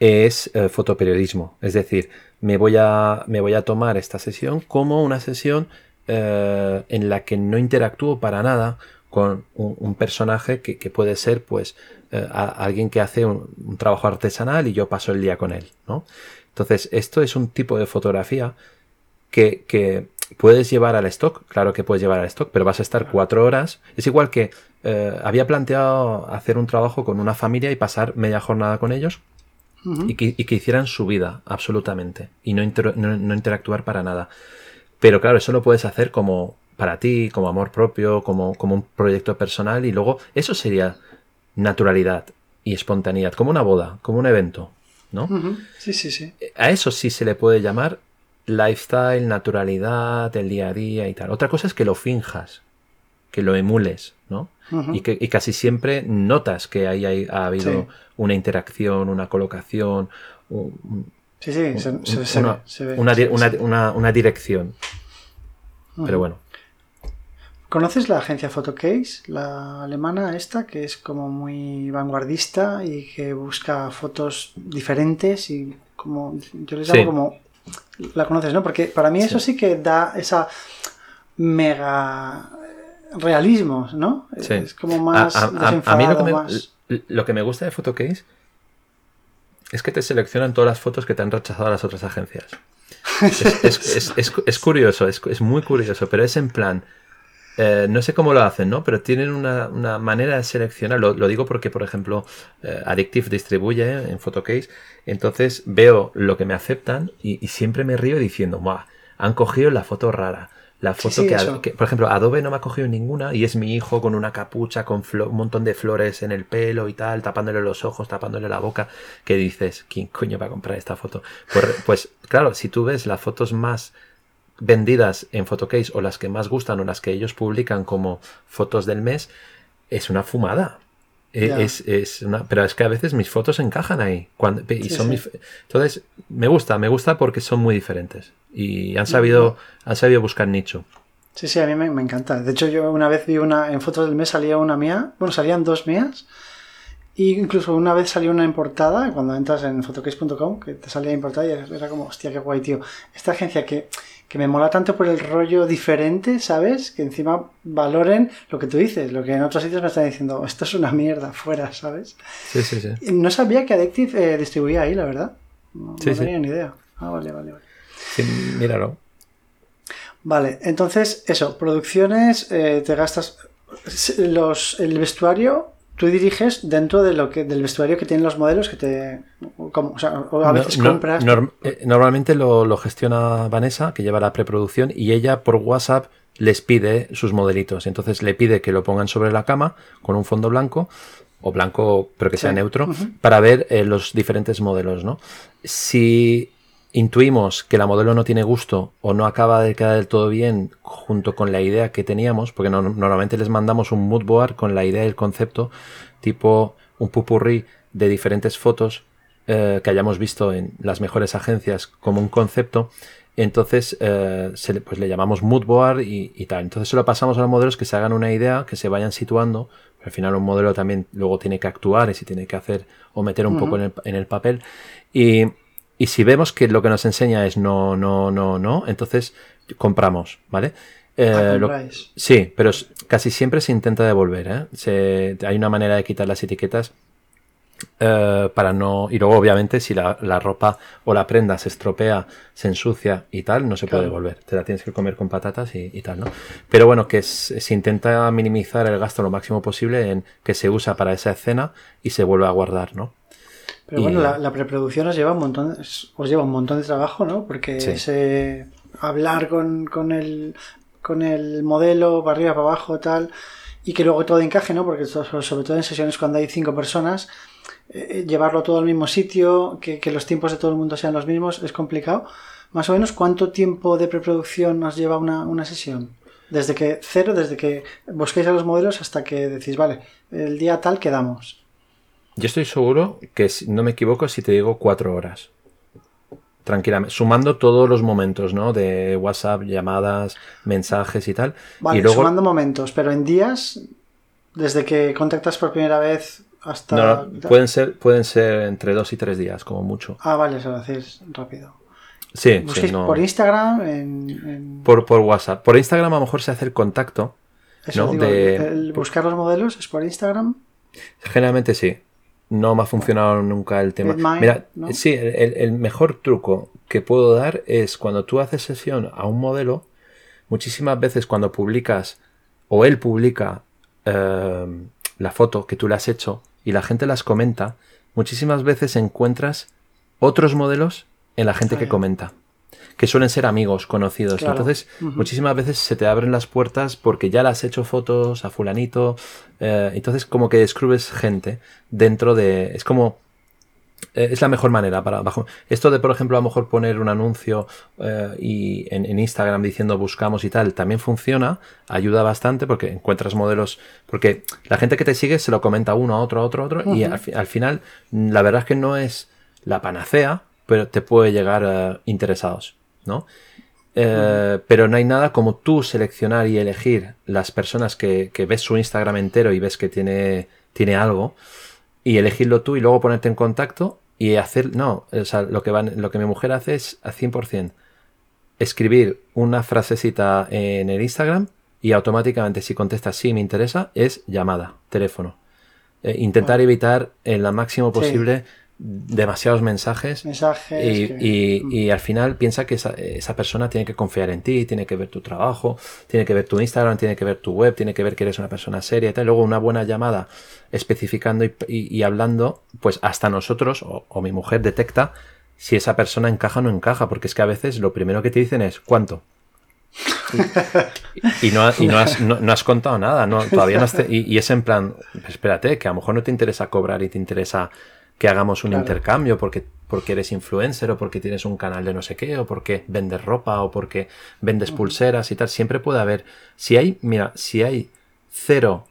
es eh, fotoperiodismo. Es decir, me voy, a, me voy a tomar esta sesión como una sesión eh, en la que no interactúo para nada con un, personaje que, puede ser pues alguien que hace un, trabajo artesanal y yo paso el día con él, ¿no? Entonces, esto es un tipo de fotografía que, que puedes llevar al stock, claro que puedes llevar al stock, pero vas a estar cuatro horas. Es igual que eh, había planteado hacer un trabajo con una familia y pasar media jornada con ellos y, que, hicieran su vida, absolutamente, y no, no, interactuar para nada. Pero claro, eso lo puedes hacer como para ti, como amor propio, como, como un proyecto personal y luego eso sería naturalidad y espontaneidad, como una boda, como un evento, ¿no? Sí, sí, sí. A eso sí se le puede llamar lifestyle, naturalidad, el día a día y tal. Otra cosa es que lo finjas, que lo emules, ¿no? y, que, casi siempre notas que ahí ha habido una interacción, una colocación, sí, sí, se, ve, una, dirección. Pero bueno. ¿Conoces la agencia Photocase, la alemana esta, que es como muy vanguardista y que busca fotos diferentes y como yo les llamo como la conoces, ¿no? Porque para mí eso sí que da esa mega realismo, ¿no? Es como más a, mí lo que, me, lo que me gusta de Photocase es que te seleccionan todas las fotos que te han rechazado las otras agencias. Es, curioso, es, muy curioso, pero es en plan, eh, no sé cómo lo hacen, ¿no? Pero tienen una, manera de seleccionar. Lo, digo porque, por ejemplo, eh, Addictive distribuye en Photocase. Entonces veo lo que me aceptan y, siempre me río diciendo, ¡buah! Han cogido la foto rara. La foto que, por ejemplo, Adobe no me ha cogido ninguna y es mi hijo con una capucha, con un montón de flores en el pelo y tal, tapándole los ojos, tapándole la boca, que dices, ¿quién coño va a comprar esta foto? Pues, pues claro, si tú ves las fotos más vendidas en Photocase o las que más gustan o las que ellos publican como fotos del mes, es una fumada. E, es, una, pero es que a veces mis fotos encajan ahí. Cuando, y son entonces, me gusta, me gusta porque son muy diferentes. Y han sabido, han sabido buscar nicho. Sí, sí, a mí me, me, encanta. De hecho, yo una vez vi una, en fotos del mes salía una mía, bueno, salían dos mías. Y incluso una vez salió una importada, cuando entras en photocase.com, que te salía importada y era como, hostia, qué guay, tío. Esta agencia que que me mola tanto por el rollo diferente, ¿sabes? Que encima valoren lo que tú dices, lo que en otros sitios me están diciendo, esto es una mierda, fuera, ¿sabes? Sí, sí, sí. No sabía que Addictive eh, distribuía ahí, la verdad. No, tenía ni idea. Ah, vale, vale, vale. Sí, míralo. Vale, entonces, eso, producciones, eh, te gastas los, el vestuario tú diriges dentro de lo que del vestuario que tienen los modelos que te o, sea, a veces compras. eh, normalmente lo, gestiona Vanessa que lleva la preproducción y ella por WhatsApp les pide sus modelitos. Entonces le pide que lo pongan sobre la cama con un fondo blanco o blanco pero que sea neutro para ver eh, los diferentes modelos no si intuimos que la modelo no tiene gusto o no acaba de quedar del todo bien junto con la idea que teníamos, porque normalmente les mandamos un mood board con la idea y el concepto, tipo un pupurrí de diferentes fotos eh, que hayamos visto en las mejores agencias como un concepto, entonces eh, se le, pues le llamamos mood board y, tal. Entonces se lo pasamos a los modelos que se hagan una idea, que se vayan situando. Al final un modelo también luego tiene que actuar y si tiene que hacer o meter un poco en el, en el papel. Y, y si vemos que lo que nos enseña es no, no, no, no, entonces compramos, ¿vale? Eh, sí, pero casi siempre se intenta devolver. ¿eh? hay una manera de quitar las etiquetas eh, para no. Y luego, obviamente, si la, ropa o la prenda se estropea, se ensucia y tal, no se puede devolver. Te la tienes que comer con patatas y, tal, ¿no? Pero bueno, que se intenta minimizar el gasto lo máximo posible en que se usa para esa escena y se vuelve a guardar, ¿no? Pero bueno, la, preproducción os lleva un montón, os lleva un montón de trabajo, ¿no? Porque ese hablar con, con, el, con el modelo para arriba, para abajo, tal, y que luego todo encaje, ¿no? Porque sobre todo en sesiones cuando hay cinco personas, eh, eh, llevarlo todo al mismo sitio, que, los tiempos de todo el mundo sean los mismos, es complicado. Más o menos, ¿cuánto tiempo de preproducción nos lleva una, una sesión? Desde que cero, desde que busquéis a los modelos hasta que decís, vale, el día tal quedamos. Yo estoy seguro que, no me equivoco, si te digo cuatro horas. Tranquilamente, sumando todos los momentos, ¿no? De WhatsApp, llamadas, mensajes y tal. Vale, y luego... sumando momentos, pero en días. Desde que contactas por primera vez hasta... No, no, pueden ser, pueden ser entre dos y tres días, como mucho. Ah, vale, se lo hacéis rápido. Sí, ¿Busquéis sí, no. por Instagram? En, en- Por, por WhatsApp. Por Instagram a lo mejor se hace el contacto. Eso ¿no? digo, de- el buscar los modelos es por Instagram. Generalmente sí. No me ha funcionado nunca el tema. Mira, ¿no? sí, el, el mejor truco que puedo dar es cuando tú haces sesión a un modelo, muchísimas veces cuando publicas o él publica eh, la foto que tú le has hecho y la gente las comenta, muchísimas veces encuentras otros modelos en la gente que comenta. Que suelen ser amigos, conocidos. Claro. Entonces, muchísimas veces se te abren las puertas porque ya le has hecho fotos a fulanito. eh, entonces, como que descubres gente dentro de. Es como. eh, es la mejor manera para. Bajo, esto de, por ejemplo, a lo mejor poner un anuncio eh, y en, en Instagram diciendo buscamos y tal, también funciona, ayuda bastante porque encuentras modelos. Porque la gente que te sigue se lo comenta uno a otro, a otro, a otro, y al, al final, la verdad es que no es la panacea, pero te puede llegar eh, interesados, ¿no? Eh, Pero no hay nada como tú seleccionar y elegir las personas que, que ves su Instagram entero y ves que tiene, tiene algo y elegirlo tú y luego ponerte en contacto y hacer, no, o sea, lo que, van, lo que mi mujer hace es a 100% escribir una frasecita en el Instagram y automáticamente si contestas sí me interesa es llamada, teléfono. Eh, intentar evitar en la máximo Sí. Demasiados mensajes Mensajes. y, que- y- Mm. y al final piensa que esa, esa persona tiene que confiar en ti, tiene que ver tu trabajo, tiene que ver tu Instagram, tiene que ver tu web, tiene que ver que eres una persona seria y tal. Luego una buena llamada especificando y, y- hablando, pues hasta nosotros o, o mi mujer detecta si esa persona encaja o no encaja, porque es que a veces lo primero que te dicen es ¿cuánto? Y, y no, y no has, no- no has contado nada, no, todavía no has te- y, y es en plan, espérate, que a lo mejor no te interesa cobrar y te interesa que hagamos un Claro. intercambio porque, porque eres influencer o porque tienes un canal de no sé qué o porque vendes ropa o porque vendes pulseras y tal. Siempre puede haber, si hay, mira, si hay cero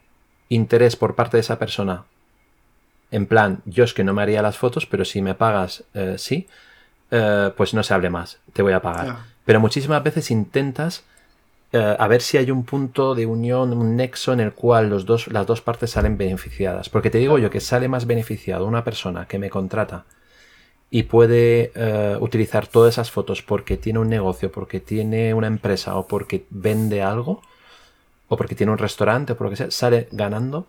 interés por parte de esa persona, en plan, yo es que no me haría las fotos, pero si me pagas, eh, sí, eh, pues no se hable más, te voy a pagar. Pero muchísimas veces intentas eh, a ver si hay un punto de unión, un nexo en el cual los dos, las dos partes salen beneficiadas. Porque te digo yo que sale más beneficiado una persona que me contrata y puede eh, utilizar todas esas fotos porque tiene un negocio, porque tiene una empresa o porque vende algo o porque tiene un restaurante o por lo que sea, sale ganando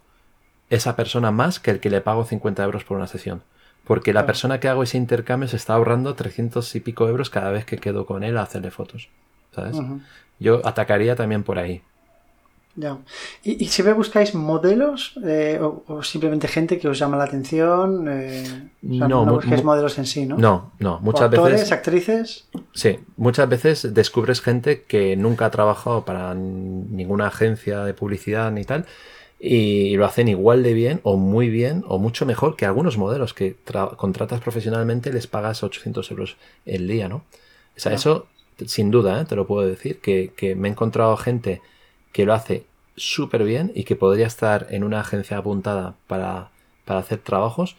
esa persona más que el que le pago 50 euros por una sesión. Porque la persona que hago ese intercambio se está ahorrando 300 y pico euros cada vez que quedo con él a hacerle fotos. Yo atacaría también por ahí. Ya. ¿Y, y siempre buscáis modelos eh, o, o simplemente gente que os llama la atención? eh, o sea, No, no, busquéis modelos en sí, ¿no? No, no, O muchas actores, veces. actrices. Sí, muchas veces descubres gente que nunca ha trabajado para ninguna agencia de publicidad ni tal y lo hacen igual de bien o muy bien o mucho mejor que algunos modelos que tra- contratas profesionalmente y les pagas 800 euros el día, ¿no? O sea, Ya. eso sin duda, ¿eh? te lo puedo decir, que, que me he encontrado gente que lo hace súper bien y que podría estar en una agencia apuntada para, para hacer trabajos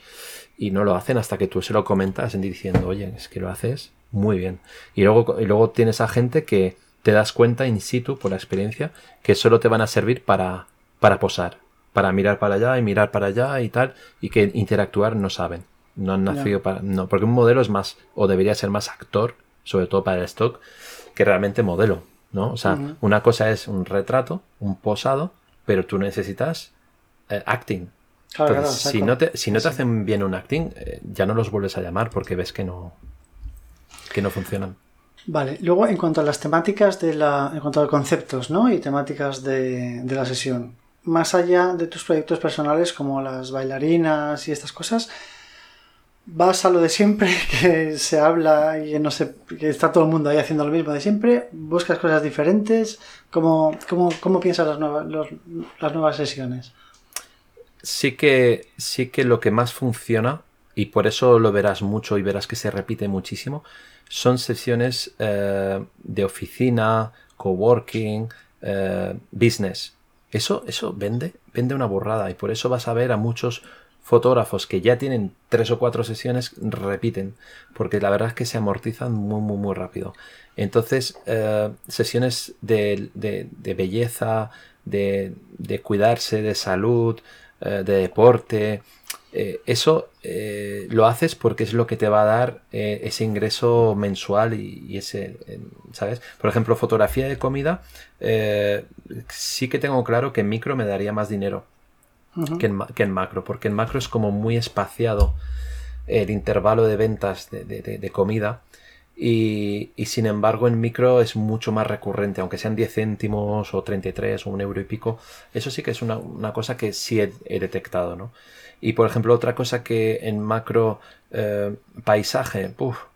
y no lo hacen hasta que tú se lo comentas diciendo, oye, es que lo haces muy bien. Y luego, y luego tienes a gente que te das cuenta in situ, por la experiencia, que solo te van a servir para, para posar, para mirar para allá y mirar para allá y tal, y que interactuar no saben. No han nacido para. No, porque un modelo es más, o debería ser más actor, sobre todo para el stock, que realmente modelo. ¿no? O sea, una cosa es un retrato, un posado, pero tú necesitas eh, acting. Claro, claro, Entonces, si exacto. no te, si no te hacen bien un acting, eh, ya no los vuelves a llamar porque ves que no, que no funcionan. Vale, luego en cuanto a las temáticas de la. en cuanto a conceptos, ¿no? Y temáticas de, de la sesión. Más allá de tus proyectos personales como las bailarinas y estas cosas, vas a lo de siempre, que se habla y que no sé, que está todo el mundo ahí haciendo lo mismo de siempre, buscas cosas diferentes. ¿Cómo, cómo, cómo piensas las nuevas, las nuevas sesiones? Sí que, sí que lo que más funciona, y por eso lo verás mucho y verás que se repite muchísimo, son sesiones eh, de oficina, coworking, eh, business. Eso, eso vende, vende una burrada y por eso vas a ver a muchos fotógrafos que ya tienen tres o cuatro sesiones repiten, porque la verdad es que se amortizan muy, muy, muy rápido. Entonces, eh, sesiones de, de- belleza, de, de cuidarse, de salud, de deporte, eso lo haces porque es lo que te va a dar ese ingreso mensual y, ese, ¿sabes? Por ejemplo, fotografía de comida, sí que tengo claro que micro me daría más dinero que, en, macro, porque en macro es como muy espaciado el intervalo de ventas de, comida. Y, sin embargo en micro es mucho más recurrente, aunque sean 10 céntimos o 33 o un euro y pico, eso sí que es una, cosa que sí he, detectado, ¿no? Y por ejemplo otra cosa que en macro eh, paisaje,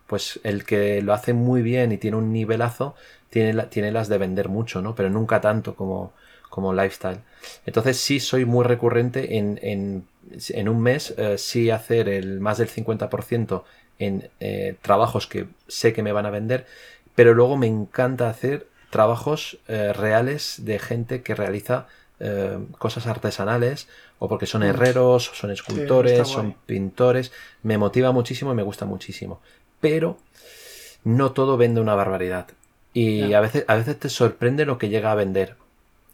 pues el que lo hace muy bien y tiene un nivelazo, tiene, tiene las de vender mucho, ¿no? Pero nunca tanto como, como lifestyle. Entonces sí soy muy recurrente en, en, en un mes, eh, sí hacer el más del 50% en eh, trabajos que sé que me van a vender, pero luego me encanta hacer trabajos eh, reales de gente que realiza cosas artesanales o porque son herreros, son escultores, son pintores. Me motiva muchísimo y me gusta muchísimo. Pero no todo vende una barbaridad. Y a, veces, a veces te sorprende lo que llega a vender.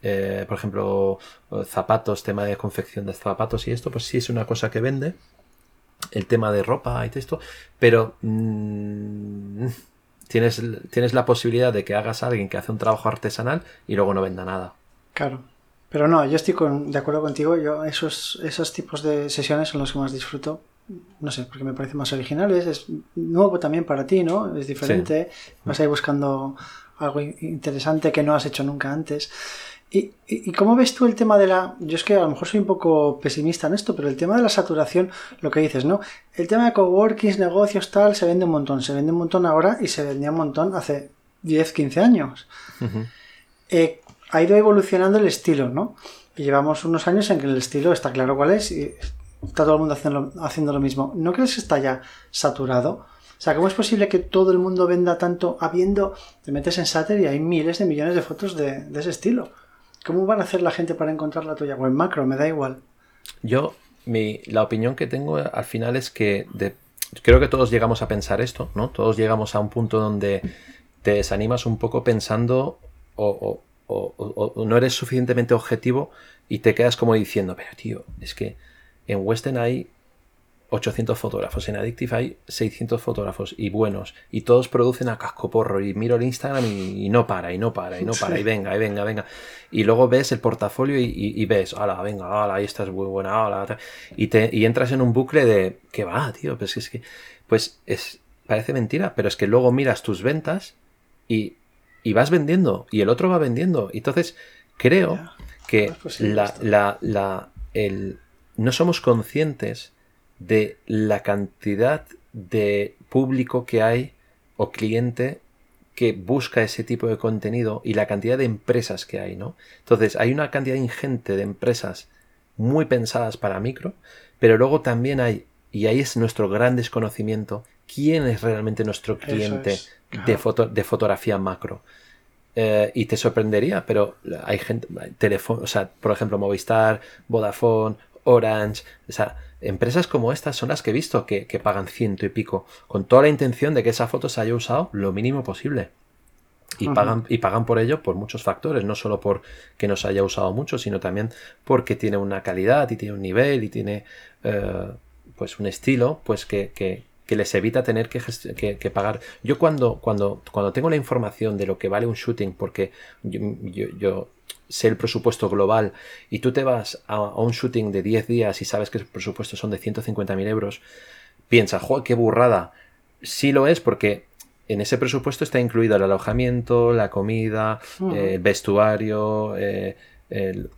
Eh, por ejemplo, zapatos, tema de confección de zapatos y esto, pues sí es una cosa que vende. El tema de ropa y esto, pero mm, tienes, tienes la posibilidad de que hagas a alguien que hace un trabajo artesanal y luego no venda nada. Claro. Pero no, yo estoy de acuerdo contigo. Yo esos, esos tipos de sesiones son los que más disfruto. No sé, porque me parecen más originales. Es nuevo también para ti, ¿no? Es diferente. Vas ahí buscando algo interesante que no has hecho nunca antes. ¿Y, cómo ves tú el tema de la... Yo es que a lo mejor soy un poco pesimista en esto, pero el tema de la saturación, lo que dices, ¿no? El tema de coworkings, negocios, tal, se vende un montón. Se vende un montón ahora y se vendía un montón hace 10, 15 años. Eh, ha ido evolucionando el estilo, ¿no? Y llevamos unos años en que el estilo está claro cuál es y está todo el mundo haciendo, haciendo lo mismo. ¿No crees que está ya saturado? O sea, ¿cómo es posible que todo el mundo venda tanto habiendo... Te metes en Sater y hay miles de millones de fotos de, de ese estilo? ¿Cómo van a hacer la gente para encontrar la tuya? O macro, me da igual. Yo, mi, la opinión que tengo al final es que creo que todos llegamos a pensar esto, ¿no? Todos llegamos a un punto donde te desanimas un poco pensando o, no eres suficientemente objetivo y te quedas como diciendo, pero tío, es que en Western hay 800 fotógrafos. En Addictive hay 600 fotógrafos y buenos. Y todos producen a cascoporro. Y miro el Instagram y, no para, y no para, y no para. Y venga, y venga, venga. Y luego ves el portafolio y, ves, ala, venga, ala, ahí esta es muy buena, ala. Y, te, y entras en un bucle de, ¿qué va, tío? Pues es que, pues es, parece mentira, pero es que luego miras tus ventas y, y vas vendiendo. Y el otro va vendiendo. Y entonces, creo que la, la, la, el, no somos conscientes de la cantidad de público que hay o cliente que busca ese tipo de contenido y la cantidad de empresas que hay, ¿no? Entonces, hay una cantidad ingente de empresas muy pensadas para micro, pero luego también hay, y ahí es nuestro gran desconocimiento, quién es realmente nuestro cliente de, foto, de fotografía macro. Eh, y te sorprendería, pero hay gente, teléfono, o sea, por ejemplo, Movistar, Vodafone, Orange, o sea, empresas como estas son las que he visto que, pagan ciento y pico, con toda la intención de que esa foto se haya usado lo mínimo posible. Y, pagan, y pagan por ello por muchos factores, no solo por que no se haya usado mucho, sino también porque tiene una calidad y tiene un nivel y tiene eh, pues un estilo pues que, que, les evita tener que, que, pagar. Yo cuando, cuando, cuando tengo la información de lo que vale un shooting, porque yo sé el presupuesto global y tú te vas a, un shooting de 10 días y sabes que el presupuesto son de 150.000 euros, piensa, joder, qué burrada. Sí lo es porque en ese presupuesto está incluido el alojamiento, la comida, eh, el vestuario, eh, el,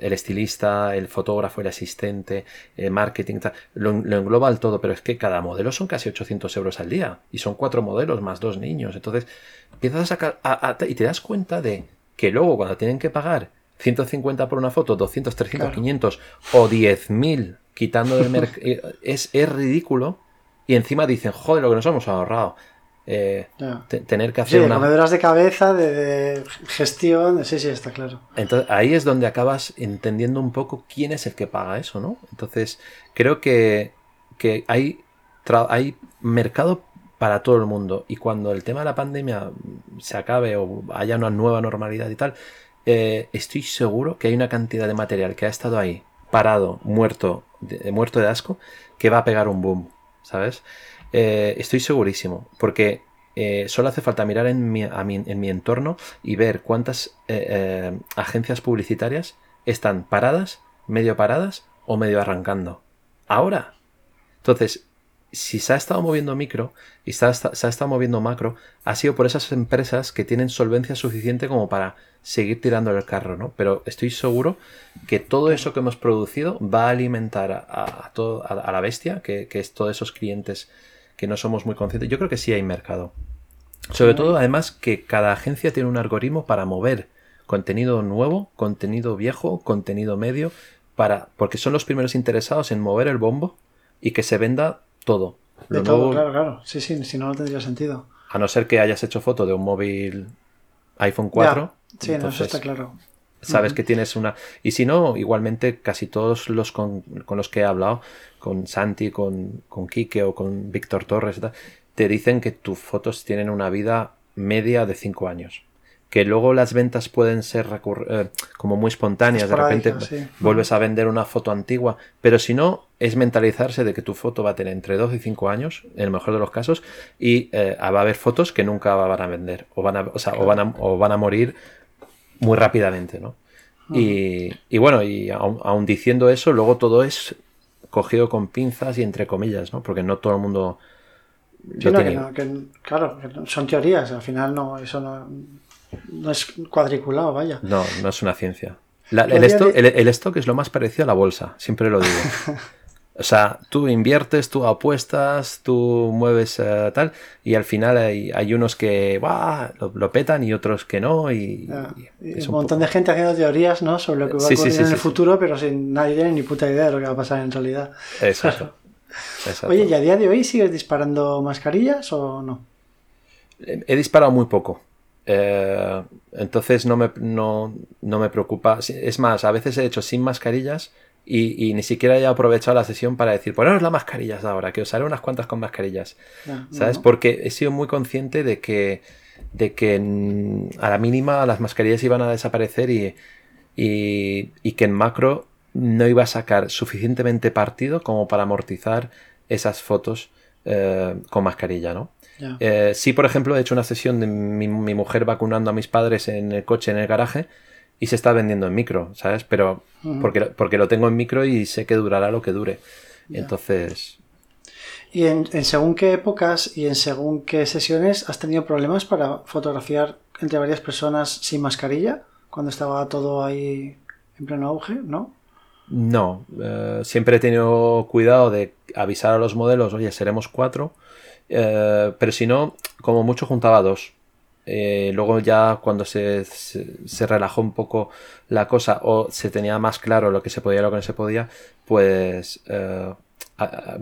estilista, el fotógrafo, el asistente, el marketing, lo, engloba al todo, pero es que cada modelo son casi 800 euros al día y son cuatro modelos más dos niños. Entonces empiezas a sacar y te das cuenta de que luego cuando tienen que pagar 150 por una foto, 200, 300, 500 o 10.000 quitando del mercado, eh, es, es ridículo y encima dicen, joder, lo que nos hemos ahorrado. Eh, tener que hacer sí, una... de cabeza, de, gestión, sí, sí, está claro. Entonces ahí es donde acabas entendiendo un poco quién es el que paga eso, ¿no? Entonces creo que, que hay, hay mercado para todo el mundo. Y cuando el tema de la pandemia se acabe o haya una nueva normalidad y tal, eh, estoy seguro que hay una cantidad de material que ha estado ahí, parado, muerto, de, muerto de asco, que va a pegar un boom, ¿sabes? Eh, estoy segurísimo, porque eh, solo hace falta mirar en mi, en mi entorno y ver cuántas agencias publicitarias están paradas, medio paradas o medio arrancando. Ahora. Entonces, si se ha estado moviendo micro y se ha, estado moviendo macro, ha sido por esas empresas que tienen solvencia suficiente como para seguir tirando el carro, ¿no? Pero estoy seguro que todo eso que hemos producido va a alimentar a, todo, a, la bestia, que, es todos esos clientes que no somos muy conscientes. Yo creo que sí hay mercado. Sobre todo, además, que cada agencia tiene un algoritmo para mover contenido nuevo, contenido viejo, contenido medio, para, porque son los primeros interesados en mover el bombo y que se venda todo. de todo, claro, claro. Sí, sí, si no, no tendría sentido. A no ser que hayas hecho foto de un móvil iPhone 4. Sí, no, eso está claro. Sabes que tienes una. Y si no, igualmente casi todos los con, los que he hablado, con Santi, con, con Quique o con Víctor Torres, te dicen que tus fotos tienen una vida media de 5 años que luego las ventas pueden ser eh, como muy espontáneas, de repente vuelves a vender una foto antigua, pero si no, es mentalizarse de que tu foto va a tener entre 2 y 5 años, en el mejor de los casos, y eh, va a haber fotos que nunca van a vender, o van a, o van a, o van a morir muy rápidamente, ¿no? y, bueno, y aun, diciendo eso, luego todo es cogido con pinzas y entre comillas, ¿no? Porque no todo el mundo... claro, son teorías, al final no, eso no, no es cuadriculado, vaya. No, no es una ciencia. el, stock, es lo más parecido a la bolsa, siempre lo digo. O sea, tú inviertes, tú apuestas, tú mueves eh, tal, y al final hay, unos que lo, petan y otros que no. Y, un, montón de gente haciendo teorías ¿no? sobre lo que va a ocurrir en el futuro, pero sin nadie tiene ni puta idea de lo que va a pasar en realidad. Exacto. Oye, ¿y a día de hoy sigues disparando mascarillas o no? He disparado muy poco. Eh, entonces no me, no, me preocupa. Es más, a veces he hecho sin mascarillas y, ni siquiera he aprovechado la sesión para decir, poneros las mascarillas ahora, que os haré unas cuantas con mascarillas. ¿Sabes? Porque he sido muy consciente de que, de que a la mínima las mascarillas iban a desaparecer y, y, que en macro no iba a sacar suficientemente partido como para amortizar esas fotos eh, con mascarilla, ¿no? Eh, sí, por ejemplo, he hecho una sesión de mi, mujer vacunando a mis padres en el coche, en el garaje, y se está vendiendo en micro, ¿sabes? Pero porque, porque lo tengo en micro y sé que durará lo que dure. Entonces... ¿Y en, según qué épocas y en según qué sesiones has tenido problemas para fotografiar entre varias personas sin mascarilla? Cuando estaba todo ahí en pleno auge, ¿no? No, eh, siempre he tenido cuidado de avisar a los modelos, oye, seremos cuatro, eh, pero si no, como mucho juntaba dos. Eh, luego ya cuando se, se, relajó un poco la cosa o se tenía más claro lo que se podía y lo que no se podía, pues eh,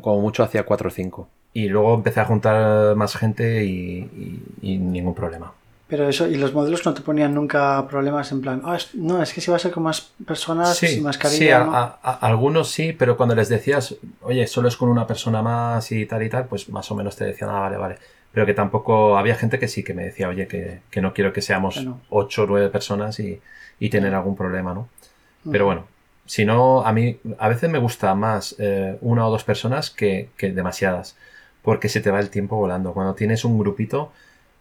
como mucho hacía cuatro o cinco. Y luego empecé a juntar más gente y ningún problema. Pero eso, y los modelos no te ponían nunca problemas en plan, ah, no, es que si va a ser con más personas sin mascarilla. Sí, a, algunos sí, pero cuando les decías, oye, solo es con una persona más y tal y tal, pues más o menos te decían, ah, vale, vale. Pero que tampoco había gente que sí que me decía, oye, que, no quiero que seamos ocho o nueve personas y, tener algún problema, ¿no? Pero bueno, si no, a mí a veces me gusta más eh, una o dos personas que, que demasiadas, porque se te va el tiempo volando. Cuando tienes un grupito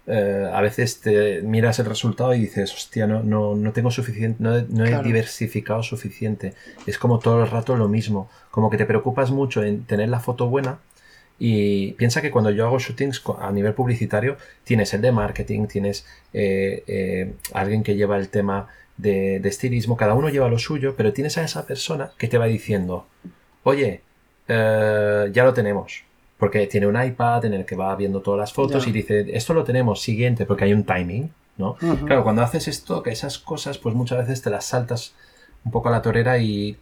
eh, a veces te miras el resultado y dices, hostia, no, no, no tengo suficiente, no, he, diversificado suficiente. Es como todo el rato lo mismo. Como que te preocupas mucho en tener la foto buena. Y piensa que cuando yo hago shootings a nivel publicitario, tienes el de marketing, tienes eh, eh, alguien que lleva el tema de, de, estilismo, cada uno lleva lo suyo, pero tienes a esa persona que te va diciendo, oye, ya lo tenemos, porque tiene un iPad en el que va viendo todas las fotos y dice, esto lo tenemos siguiente, porque hay un timing, ¿no? Claro, cuando haces esto, que esas cosas, pues muchas veces te las saltas un poco a la torera y,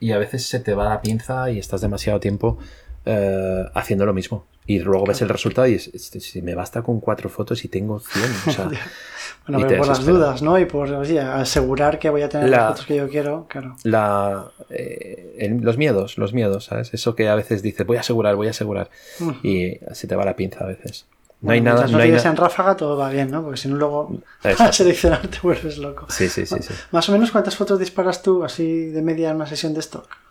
y a veces se te va la pinza y estás demasiado tiempo eh, haciendo lo mismo. Y luego ves el resultado y si me basta con cuatro fotos y tengo 100. O sea, bueno, pero por las dudas, ¿no? Y por asegurar que voy a tener las fotos que yo quiero, claro. La, eh, los miedos, los miedos, ¿sabes? Eso que a veces dices, voy a asegurar, voy a asegurar. Y se te va la pinza a veces. No hay nada. No, hay en ráfaga, todo va bien, ¿no? Porque si no, luego a seleccionar te vuelves loco. Sí, sí, sí, sí. Más o menos, ¿cuántas fotos disparas tú así de media en una sesión de stock?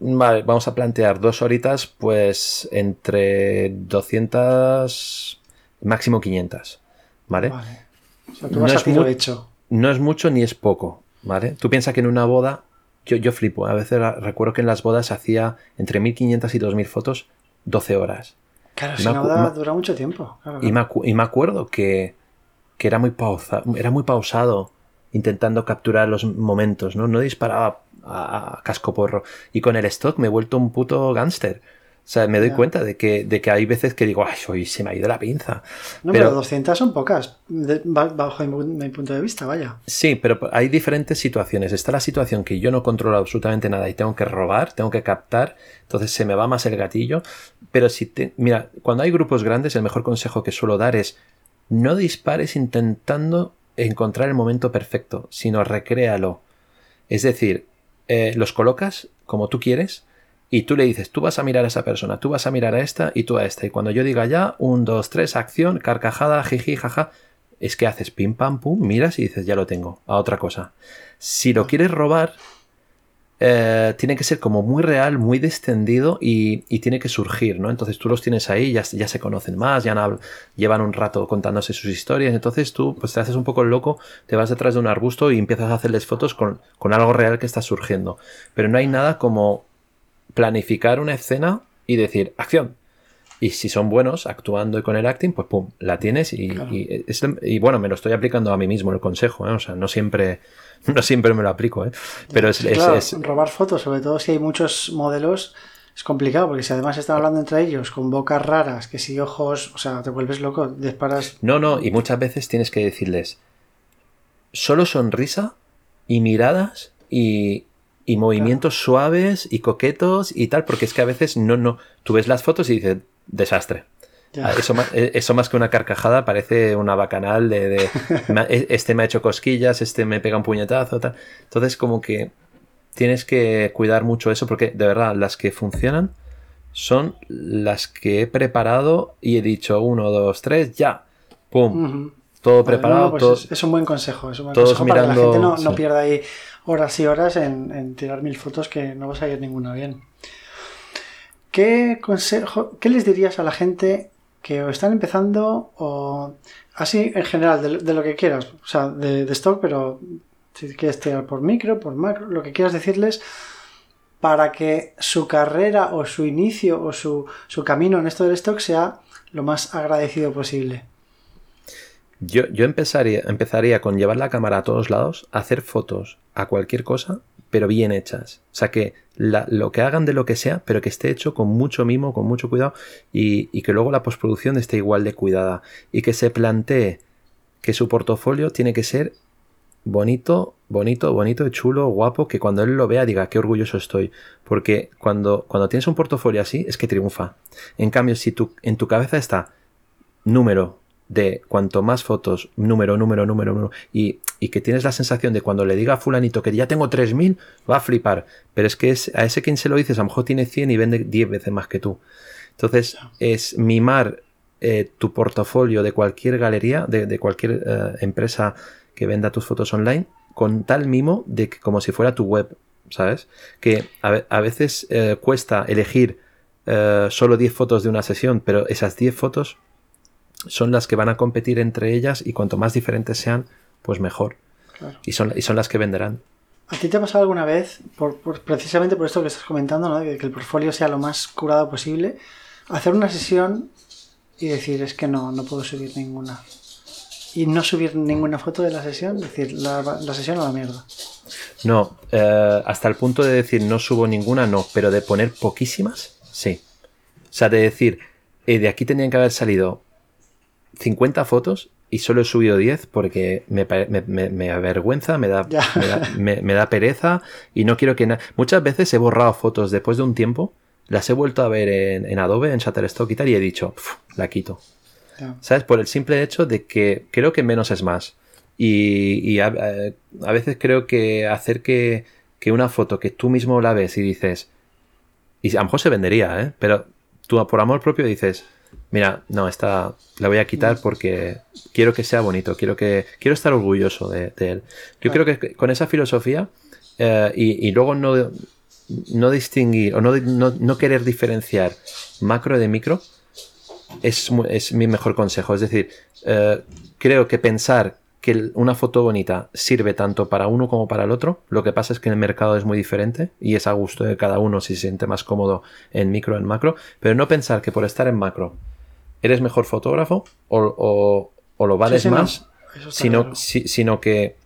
Vale, vamos a plantear dos horitas, pues entre 200, máximo 500. ¿Vale? O sea, tú vas a tiro hecho. No es mucho ni es poco, ¿vale? Tú piensas que en una boda, yo, yo flipo, a veces recuerdo que en las bodas hacía entre 1500 y 2000 fotos 12 horas. Claro, si una boda dura mucho tiempo. y, me y, me acuerdo que, que era, muy pausa, era muy pausado intentando capturar los momentos, ¿no? No disparaba a, casco porro. Y con el stock me he vuelto un puto gángster. O sea, me doy cuenta de que, de que hay veces que digo, ay, hoy se me ha ido la pinza. No, pero, 200 son pocas, bajo mi, punto de vista, vaya. Sí, pero hay diferentes situaciones. Está la situación que yo no controlo absolutamente nada y tengo que robar, tengo que captar, entonces se me va más el gatillo. Pero si te. Mira, cuando hay grupos grandes, el mejor consejo que suelo dar es no dispares intentando encontrar el momento perfecto, sino recréalo. Es decir, eh, los colocas como tú quieres y tú le dices, tú vas a mirar a esa persona, tú vas a mirar a esta y tú a esta. Y cuando yo diga ya, un, dos, tres, acción, carcajada, jiji, jaja, es que haces pim, pam, pum, miras y dices, ya lo tengo, a otra cosa. Si lo quieres robar, eh, tiene que ser como muy real, muy descendido y, tiene que surgir, ¿no? Entonces tú los tienes ahí, ya, ya se conocen más, ya llevan un rato contándose sus historias, entonces tú pues te haces un poco el loco, te vas detrás de un arbusto y empiezas a hacerles fotos con, con algo real que está surgiendo. Pero no hay nada como planificar una escena y decir, acción, y si son buenos actuando y con el acting, pues pum, la tienes y, y, bueno, me lo estoy aplicando a mí mismo el consejo, ¿eh? o sea, no siempre, no siempre me lo aplico, ¿eh? pero es, es, robar fotos, sobre todo si hay muchos modelos, es complicado, porque si además están hablando entre ellos con bocas raras, que si ojos, o sea, te vuelves loco, disparas. No, no, y muchas veces tienes que decirles solo sonrisa y miradas y, y movimientos suaves y coquetos y tal, porque es que a veces no, no, tú ves las fotos y dices, desastre. Ah, eso más, eh, eso más que una carcajada parece una bacanal de, e, este me ha hecho cosquillas, este me pega un puñetazo, tal. Entonces como que tienes que cuidar mucho eso porque de verdad las que funcionan son las que he preparado y he dicho uno, dos, tres, ya, pum, todo preparado. Pues es, un buen consejo, es un buen consejo para que la gente no, pierda ahí horas y horas en, en tirar mil fotos que no vas a ir ninguna bien. ¿Qué consejo, qué les dirías a la gente que están empezando o así en general, de, lo que quieras, o sea, de, stock, pero si quieres tirar por micro, por macro, lo que quieras decirles para que su carrera o su inicio o su, su camino en esto del stock sea lo más agradecido posible? Yo, yo empezaría, empezaría con llevar la cámara a todos lados, hacer fotos a cualquier cosa pero bien hechas. O sea, que lo que hagan de lo que sea, pero que esté hecho con mucho mimo, con mucho cuidado y, que luego la postproducción esté igual de cuidada y que se plantee que su portafolio tiene que ser bonito, bonito, bonito, chulo, guapo, que cuando él lo vea diga qué orgulloso estoy. Porque cuando, cuando tienes un portafolio así es que triunfa. En cambio, si tú, en tu cabeza está número, de cuanto más fotos, número, número, número, número, y, que tienes la sensación de cuando le diga a fulanito que ya tengo 3.000, va a flipar. Pero es que es, a ese quien se lo dices, a lo mejor tiene 100 y vende 10 veces más que tú. Entonces, es mimar eh, tu portafolio de cualquier galería, de, cualquier eh, empresa que venda tus fotos online, con tal mimo de que como si fuera tu web, ¿sabes? Que a, veces eh, cuesta elegir solo 10 fotos de una sesión, pero esas 10 fotos son las que van a competir entre ellas y cuanto más diferentes sean, pues mejor. Y, son, y son las que venderán. ¿A ti te ha pasado alguna vez, por, precisamente por esto que estás comentando, ¿no? de que el portfolio sea lo más curado posible, hacer una sesión y decir, es que no, no puedo subir ninguna? Y no subir ninguna foto de la sesión, decir, la, la sesión a la mierda. No, eh, hasta el punto de decir no subo ninguna, no, pero de poner poquísimas, sí. O sea, de decir, eh, de aquí tenían que haber salido 50 fotos y solo he subido 10 porque me, me, avergüenza, me da, me da, pereza y no quiero que nada. Muchas veces he borrado fotos después de un tiempo, las he vuelto a ver en, Adobe, en Shutterstock y tal, y he dicho, la quito. ¿Sabes? Por el simple hecho de que creo que menos es más. Y, a, veces creo que hacer que, que, una foto que tú mismo la ves y dices, y a lo mejor se vendería, ¿eh? pero tú por amor propio dices, Mira, no, esta la voy a quitar porque quiero que sea bonito, quiero que quiero estar orgulloso de, él. Yo creo que con esa filosofía eh, y, luego no, no distinguir o no, no, querer diferenciar macro de micro es, es mi mejor consejo. Es decir, eh, creo que pensar que una foto bonita sirve tanto para uno como para el otro. Lo que pasa es que el mercado es muy diferente y es a gusto de cada uno si se siente más cómodo en micro o en macro. Pero no pensar que por estar en macro eres mejor fotógrafo o, lo vales más, sino, sino que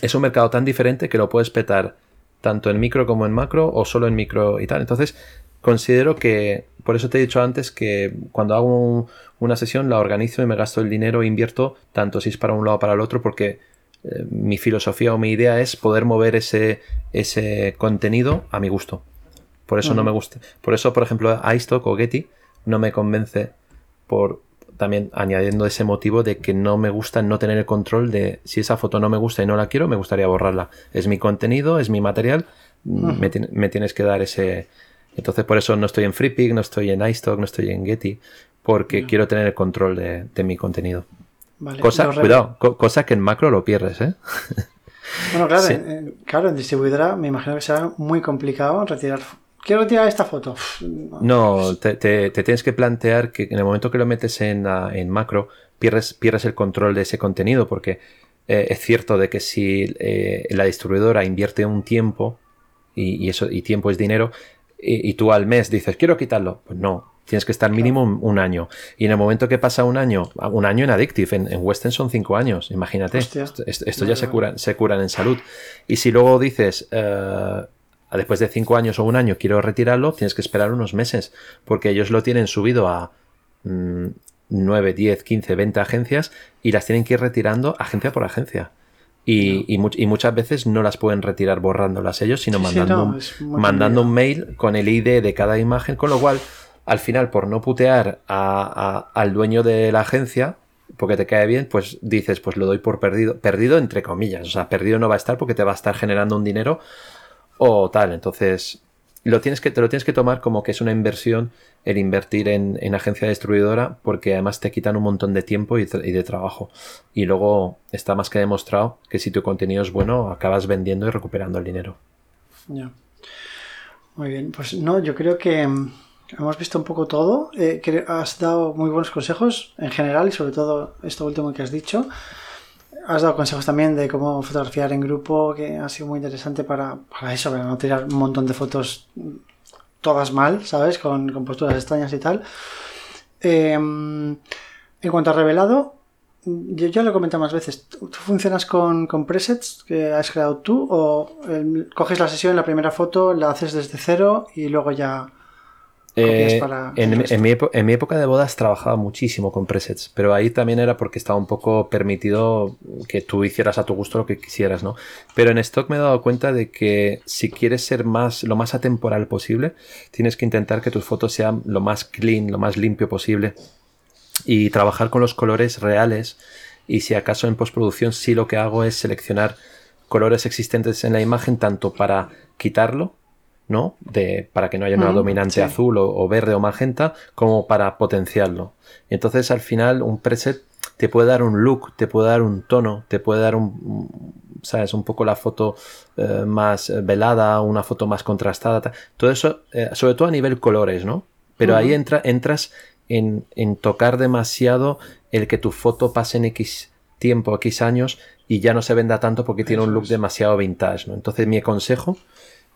es un mercado tan diferente que lo puedes petar tanto en micro como en macro o solo en micro y tal. Entonces, considero que, por eso te he dicho antes que cuando hago una sesión la organizo y me gasto el dinero e invierto tanto si es para un lado o para el otro porque eh, mi filosofía o mi idea es poder mover ese, ese contenido a mi gusto. Por eso no me gusta. Por eso, por ejemplo, iStock o Getty no me convence por también añadiendo ese motivo de que no me gusta no tener el control de si esa foto no me gusta y no la quiero, me gustaría borrarla. Es mi contenido, es mi material, me, me, tienes que dar ese, entonces por eso no estoy en FreePic, no estoy en iStock, no estoy en Getty, porque quiero tener el control de, mi contenido. cosa, cuidado, cosa que en macro lo pierdes, ¿eh? Bueno, claro, en, claro, en distribuidora me imagino que será muy complicado retirar. Quiero retirar esta foto. No, te, tienes que plantear que en el momento que lo metes en, en macro, pierdes, pierdes el control de ese contenido, porque eh, es cierto de que si eh, la distribuidora invierte un tiempo, y, eso, y tiempo es dinero, y, tú al mes dices, quiero quitarlo. Pues no, tienes que estar mínimo un, año. Y en el momento que pasa un año, un año en Addictive, en, Western son cinco años, imagínate. Esto, ya se, curan, se curan en salud. Y si luego dices, eh, después de cinco años o un año quiero retirarlo, tienes que esperar unos meses, porque ellos lo tienen subido a 9, 10, 15, 20 agencias y las tienen que ir retirando agencia por agencia. Y, muchas veces no las pueden retirar borrándolas ellos, sino mandando, un, mandando un mail con el ID de cada imagen, con lo cual, al final, por no putear al dueño de la agencia, porque te cae bien, pues dices, pues lo doy por perdido, perdido entre comillas, o sea, perdido no va a estar porque te va a estar generando un dinero o tal, entonces lo tienes que, te lo tienes que tomar como que es una inversión el invertir en, agencia distribuidora porque además te quitan un montón de tiempo y, de trabajo. Y luego está más que demostrado que si tu contenido es bueno, acabas vendiendo y recuperando el dinero. Ya. Muy bien, pues no, yo creo que mm, hemos visto un poco todo. Eh, has dado muy buenos consejos en general y sobre todo esto último que has dicho. Has dado consejos también de cómo fotografiar en grupo, que ha sido muy interesante para, eso, para no tirar un montón de fotos todas mal, ¿sabes? Con, posturas extrañas y tal. Em, en cuanto a revelado, yo ya lo he comentado más veces. ¿Tú funcionas con, con presets que has creado tú o coges la sesión, la primera foto, la haces desde cero y luego ya eh, en, mi época de bodas trabajaba muchísimo con presets, pero ahí también era porque estaba un poco permitido que tú hicieras a tu gusto lo que quisieras, ¿no? Pero en stock me he dado cuenta de que si quieres ser más, lo más atemporal posible, tienes que intentar que tus fotos sean lo más clean, lo más limpio posible y trabajar con los colores reales. Y si acaso en postproducción sí lo que hago es seleccionar colores existentes en la imagen tanto para quitarlo ¿no? De, para que no haya una dominante azul o, verde o magenta, como para potenciarlo. Entonces al final un preset te puede dar un look, te puede dar un tono, te puede dar un, ¿sabes? Un poco la foto eh, más velada, una foto más contrastada. Todo eso, eh, sobre todo a nivel colores, ¿no? Pero ahí entra, entras en, en, tocar demasiado el que tu foto pase en X tiempo, X años y ya no se venda tanto porque tiene un look demasiado vintage, ¿no? Entonces mi consejo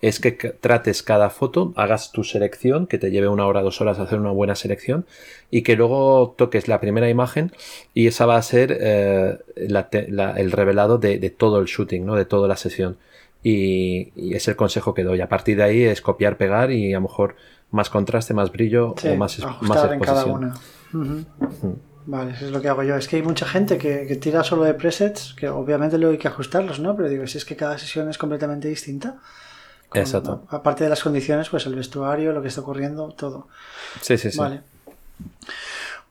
es que trates cada foto, hagas tu selección, que te lleve una hora, dos horas hacer una buena selección, y que luego toques la primera imagen y esa va a ser eh, el revelado de, todo el shooting, ¿no? de toda la sesión. Y, es el consejo que doy. A partir de ahí es copiar, pegar y a lo mejor más contraste, más brillo o más, más exposición. En cada una. Vale, eso es lo que hago yo. Es que hay mucha gente que, que, tira solo de presets, que obviamente luego hay que ajustarlos, ¿no? Pero digo, si es que cada sesión es completamente distinta. Exacto. Aparte de las condiciones, pues el vestuario, lo que está ocurriendo, todo. Sí, sí, sí. Vale.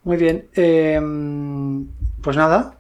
Muy bien. Em, pues nada.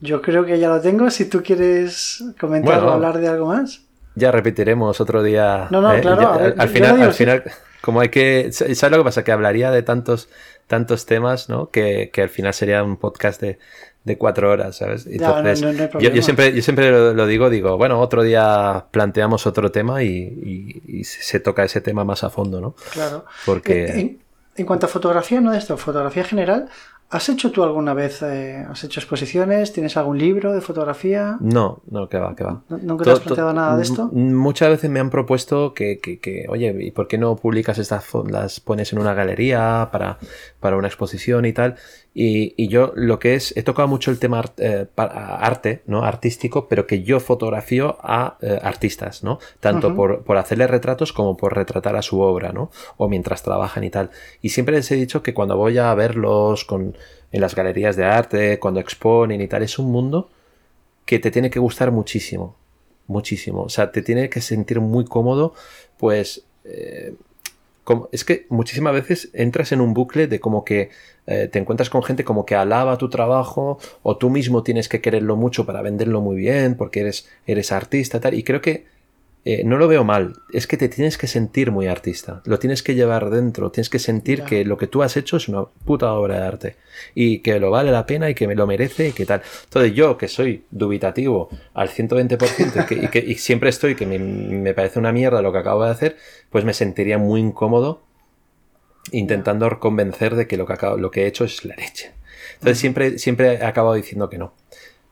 Yo creo que ya lo tengo. Si tú quieres comentar o hablar de algo más. Ya repetiremos otro día. No, no, ¿eh? claro. al, final, al final, como hay que. ¿Sabes lo que pasa? Que hablaría de tantos tantos temas, ¿no? Que, que al final sería un podcast de, de cuatro horas, ¿sabes? Entonces, yo, siempre, yo siempre lo, digo, digo, bueno, otro día planteamos otro tema y, y, se toca ese tema más a fondo, ¿no? Claro. Porque... En, en cuanto a fotografía, no de esto, fotografía general, ¿Has hecho tú alguna vez, eh, has hecho exposiciones? ¿Tienes algún libro de fotografía? No, no, que va, que va. ¿Nunca te has planteado nada de esto? Muchas veces me han propuesto que, que, que, oye, ¿y por qué no publicas estas, las pones en una galería para, para una exposición y tal? Y, yo lo que es, he tocado mucho el tema eh, arte, ¿no? Artístico, pero que yo fotografío a eh, artistas, ¿no? Tanto por, por, hacerle retratos como por retratar a su obra, ¿no? O mientras trabajan y tal. Y siempre les he dicho que cuando voy a verlos con, en las galerías de arte, cuando exponen y tal, es un mundo que te tiene que gustar muchísimo. Muchísimo. O sea, te tiene que sentir muy cómodo, pues... Eh, es que muchísimas veces entras en un bucle de como que eh, te encuentras con gente como que alaba tu trabajo o tú mismo tienes que quererlo mucho para venderlo muy bien porque eres, eres artista tal. Y creo que eh, no lo veo mal, es que te tienes que sentir muy artista, lo tienes que llevar dentro, tienes que sentir que lo que tú has hecho es una puta obra de arte y que lo vale la pena y que me lo merece y que tal. Entonces yo, que soy dubitativo al 120% y que, y que siempre estoy, que me, parece una mierda lo que acabo de hacer, pues me sentiría muy incómodo intentando convencer de que lo que, acabo, lo que he hecho es la leche. Entonces siempre, siempre he acabado diciendo que no.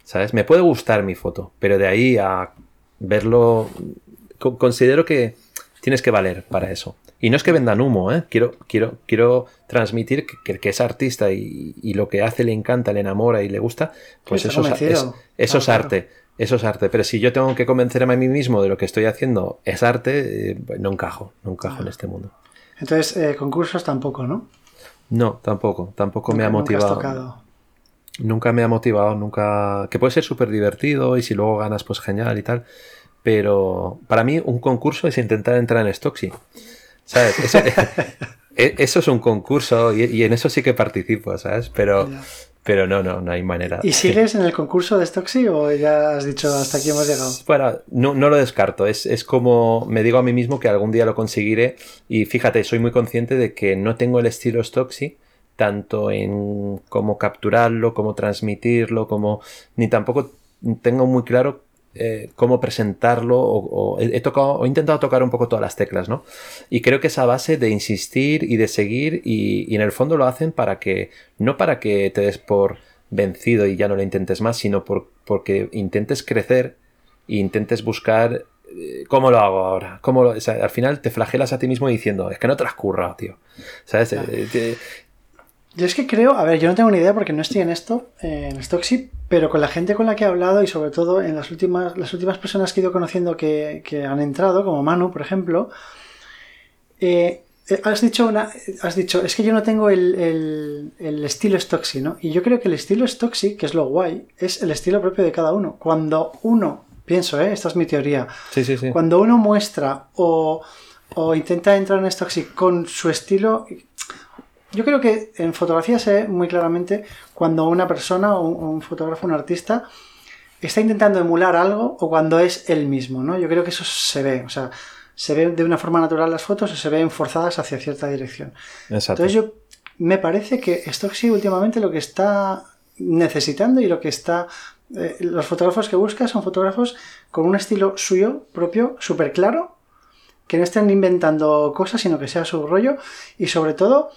¿Sabes? Me puede gustar mi foto, pero de ahí a verlo considero que tienes que valer para eso. Y no es que vendan humo, ¿eh? quiero, quiero, quiero transmitir que, que es artista y, lo que hace le encanta, le enamora y le gusta, pues eso es, eso es arte. Eso es arte. Pero si yo tengo que convencerme a mí mismo de lo que estoy haciendo es arte, eh, no encajo, no encajo en este mundo. Entonces, eh, concursos tampoco, ¿no? No, tampoco, tampoco me ha motivado. Nunca me ha motivado, nunca. Que puede ser súper divertido y si luego ganas, pues genial y tal. Pero para mí un concurso es intentar entrar en Stocksy. ¿Sabes? E, eso, es un concurso y, en eso sí que participo, ¿sabes? Pero, pero no, no, no hay manera. ¿Y sigues en el concurso de Stocksy o ya has dicho hasta aquí hemos llegado? Bueno, no, no lo descarto. Es, es, como me digo a mí mismo que algún día lo conseguiré. Y fíjate, soy muy consciente de que no tengo el estilo Stocksy tanto en cómo capturarlo, cómo transmitirlo, como ni tampoco tengo muy claro eh, cómo presentarlo o, he, tocado, he intentado tocar un poco todas las teclas, ¿no? Y creo que esa base de insistir y de seguir y, en el fondo lo hacen para que, no para que te des por vencido y ya no lo intentes más, sino por, porque intentes crecer e intentes buscar eh, ¿Cómo lo hago ahora? ¿Cómo al final te flagelas a ti mismo diciendo, es que no te las curra, tío. ¿Sabes? Eh, yo es que creo, a ver, yo no tengo ni idea porque no estoy en esto, en Stocksy, pero con la gente con la que he hablado y sobre todo en las últimas, las últimas personas que he ido conociendo que, han entrado, como Manu, por ejemplo, eh, eh, has dicho una, has dicho, es que yo no tengo el, estilo Stocksy, ¿no? Y yo creo que el estilo Stocksy, que es lo guay, es el estilo propio de cada uno. Cuando uno, pienso, ¿eh? Esta es mi teoría. Sí, sí, sí. Cuando uno muestra o, o intenta entrar en Stocksy con su estilo, yo creo que en fotografía se ve muy claramente cuando una persona o un, fotógrafo, un artista, está intentando emular algo o cuando es él mismo, ¿no? Yo creo que eso se ve, o sea, se ve de una forma natural las fotos o se ven forzadas hacia cierta dirección. Exacto. Entonces yo me parece que esto sí últimamente lo que está necesitando y lo que está eh, los fotógrafos que busca son fotógrafos con un estilo suyo propio súper claro que no estén inventando cosas sino que sea su rollo y sobre todo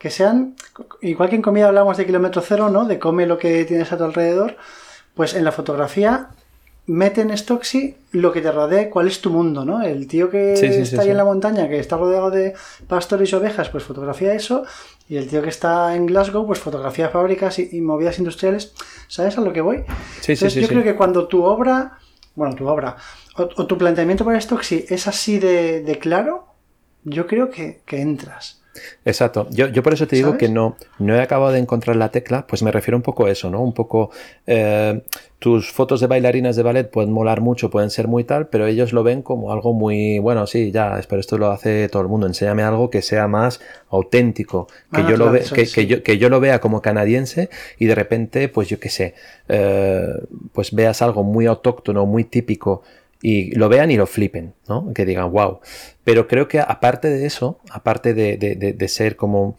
que sean, igual que en comida hablamos de kilómetro cero, ¿no? De come lo que tienes a tu alrededor, pues en la fotografía mete en Stocksy lo que te rodee, cuál es tu mundo, ¿no? El tío que está ahí en la montaña, que está rodeado de pastores y ovejas, pues fotografía eso, y el tío que está en Glasgow, pues fotografía fábricas y, movidas industriales, ¿sabes a lo que voy? Entonces, yo creo que cuando tu obra, bueno, tu obra, o, tu planteamiento para Stocksy es así de, claro, yo creo que, que entras. Exacto. Yo, yo por eso te digo que no, no he acabado de encontrar la tecla, pues me refiero un poco a eso, ¿no? Un poco eh, tus fotos de bailarinas de ballet pueden molar mucho, pueden ser muy tal, pero ellos lo ven como algo muy, bueno, sí, ya, pero esto lo hace todo el mundo, enséñame algo que sea más auténtico, que, ah, yo, lo ve, que, yo, que yo lo vea como canadiense y de repente, pues yo qué sé, eh, pues veas algo muy autóctono, muy típico y lo vean y lo flipen, ¿no? Que digan, wow. Pero creo que aparte de eso, aparte de, de, de, ser como...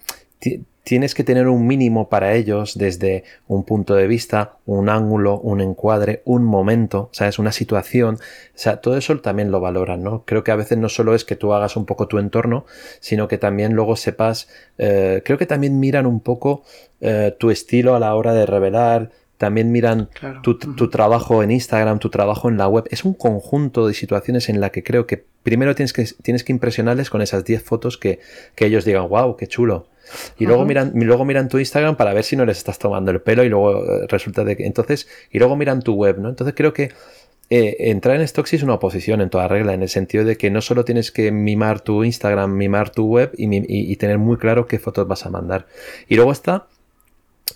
tienes que tener un mínimo para ellos desde un punto de vista, un ángulo, un encuadre, un momento, ¿sabes? Una situación. O sea, todo eso también lo valoran, ¿no? Creo que a veces no solo es que tú hagas un poco tu entorno, sino que también luego sepas, eh, creo que también miran un poco eh, tu estilo a la hora de revelar, también miran tu, trabajo en Instagram, tu trabajo en la web. Es un conjunto de situaciones en la que creo que primero tienes que, tienes que impresionarles con esas 10 fotos que, que ellos digan, wow, qué chulo. Y luego miran, luego miran tu Instagram para ver si no les estás tomando el pelo y luego eh, resulta de que. Entonces, y luego miran tu web, ¿no? Entonces creo que eh, entrar en Stocksy es una oposición en toda regla, en el sentido de que no solo tienes que mimar tu Instagram, mimar tu web y, tener muy claro qué fotos vas a mandar. Y luego está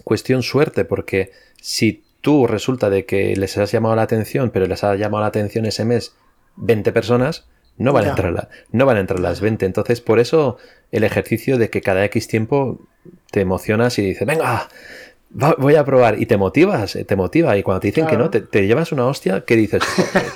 cuestión suerte, porque si tú resulta de que les has llamado la atención, pero les has llamado la atención ese mes 20 personas, no van, a entrar no van a entrar las 20. Entonces, por eso el ejercicio de que cada X tiempo te emocionas y dices, venga, voy a probar. Y te motivas, te motiva. Y cuando te dicen que no, te, llevas una hostia, ¿qué dices?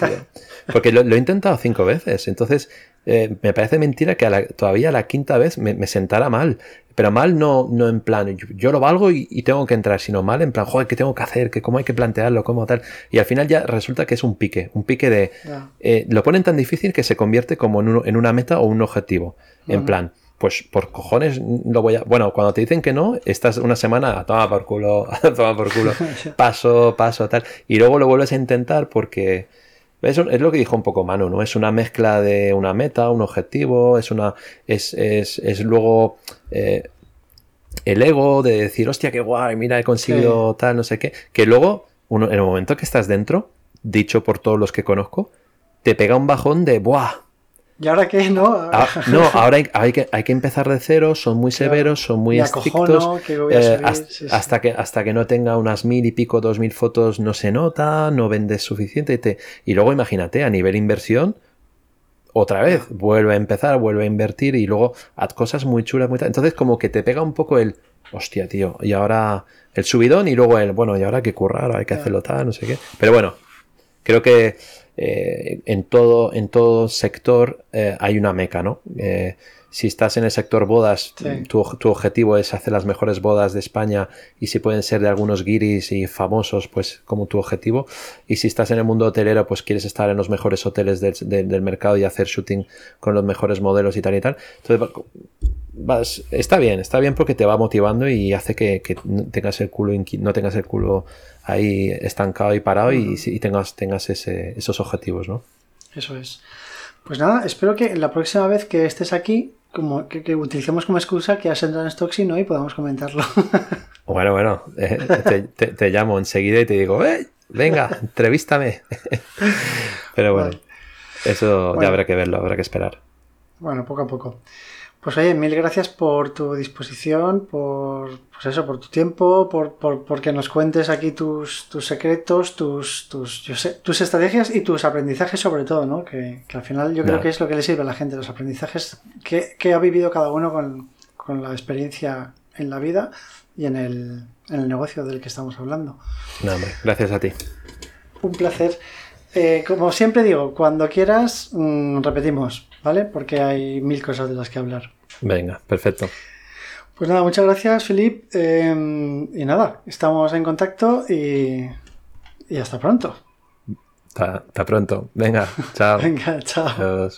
Porque lo, he intentado cinco veces. Entonces, eh, me parece mentira que todavía la quinta vez me, me, sentara mal. Pero mal no, no en plan, yo, lo valgo y, tengo que entrar, sino mal en plan, joder, ¿qué tengo que hacer? ¿Qué, ¿Cómo hay que plantearlo? ¿Cómo tal? Y al final ya resulta que es un pique, un pique de... Eh, lo ponen tan difícil que se convierte como en, en una meta o un objetivo. En plan, pues por cojones lo voy a. Bueno, cuando te dicen que no, estás una semana a tomar por culo, a tomar por culo, paso, paso, tal. Y luego lo vuelves a intentar porque eso es lo que dijo un poco Manu, ¿no? Es una mezcla de una meta, un objetivo, es una. es, es, es luego eh, el ego de decir, hostia, qué guay, mira, he conseguido tal, no sé qué. Que luego, uno, en el momento que estás dentro, dicho por todos los que conozco, te pega un bajón de ¡buah! ¿Y ahora qué? No, ah, no ahora hay, que, hay que empezar de cero, son muy severos, son muy estrictos. Eh, hasta, que, hasta que no tenga unas mil y pico, dos mil fotos no se nota, no vendes suficiente. Y, te, y luego imagínate, a nivel inversión, otra vez, vuelve a empezar, vuelve a invertir y luego haz cosas muy chulas, muy Entonces como que te pega un poco el, hostia, tío, y ahora el subidón y luego el, bueno, y ahora hay que currar, hay que hacerlo tal, no sé qué. Pero bueno, creo que eh, en, todo, en todo sector eh, hay una meca, ¿no? Eh, si estás en el sector bodas, tu, objetivo es hacer las mejores bodas de España y si pueden ser de algunos guiris y famosos, pues como tu objetivo. Y si estás en el mundo hotelero, pues quieres estar en los mejores hoteles del, mercado y hacer shooting con los mejores modelos y tal y tal. Entonces, vas, está bien, está bien porque te va motivando y hace que, tengas el culo no tengas el culo ahí estancado y parado y, tengas, tengas esos objetivos, ¿no? Eso es. Pues nada, espero que la próxima vez que estés aquí, como que, utilicemos como excusa que has entrado en Stocksy ¿no? y podamos comentarlo. bueno, bueno, eh, te, llamo enseguida y te digo, ¡eh! Venga, entrevístame. Pero bueno, eso ya habrá que verlo, habrá que esperar. Bueno, poco a poco. Pues oye, mil gracias por tu disposición, por pues eso, por tu tiempo, por, por, que nos cuentes aquí tus, tus secretos, tus, tus, yo sé, tus estrategias y tus aprendizajes sobre todo, ¿no? Que, al final yo creo que es lo que le sirve a la gente, los aprendizajes que, ha vivido cada uno con, la experiencia en la vida y en el, en el negocio del que estamos hablando. No, hombre, gracias a ti. Un placer. Eh, como siempre digo, cuando quieras, mm, repetimos, ¿vale? Porque hay mil cosas de las que hablar. Venga, perfecto. Pues nada, muchas gracias, Filip. Em, y nada, estamos en contacto y, y hasta pronto. Hasta, pronto. Venga, chao. Venga, chao.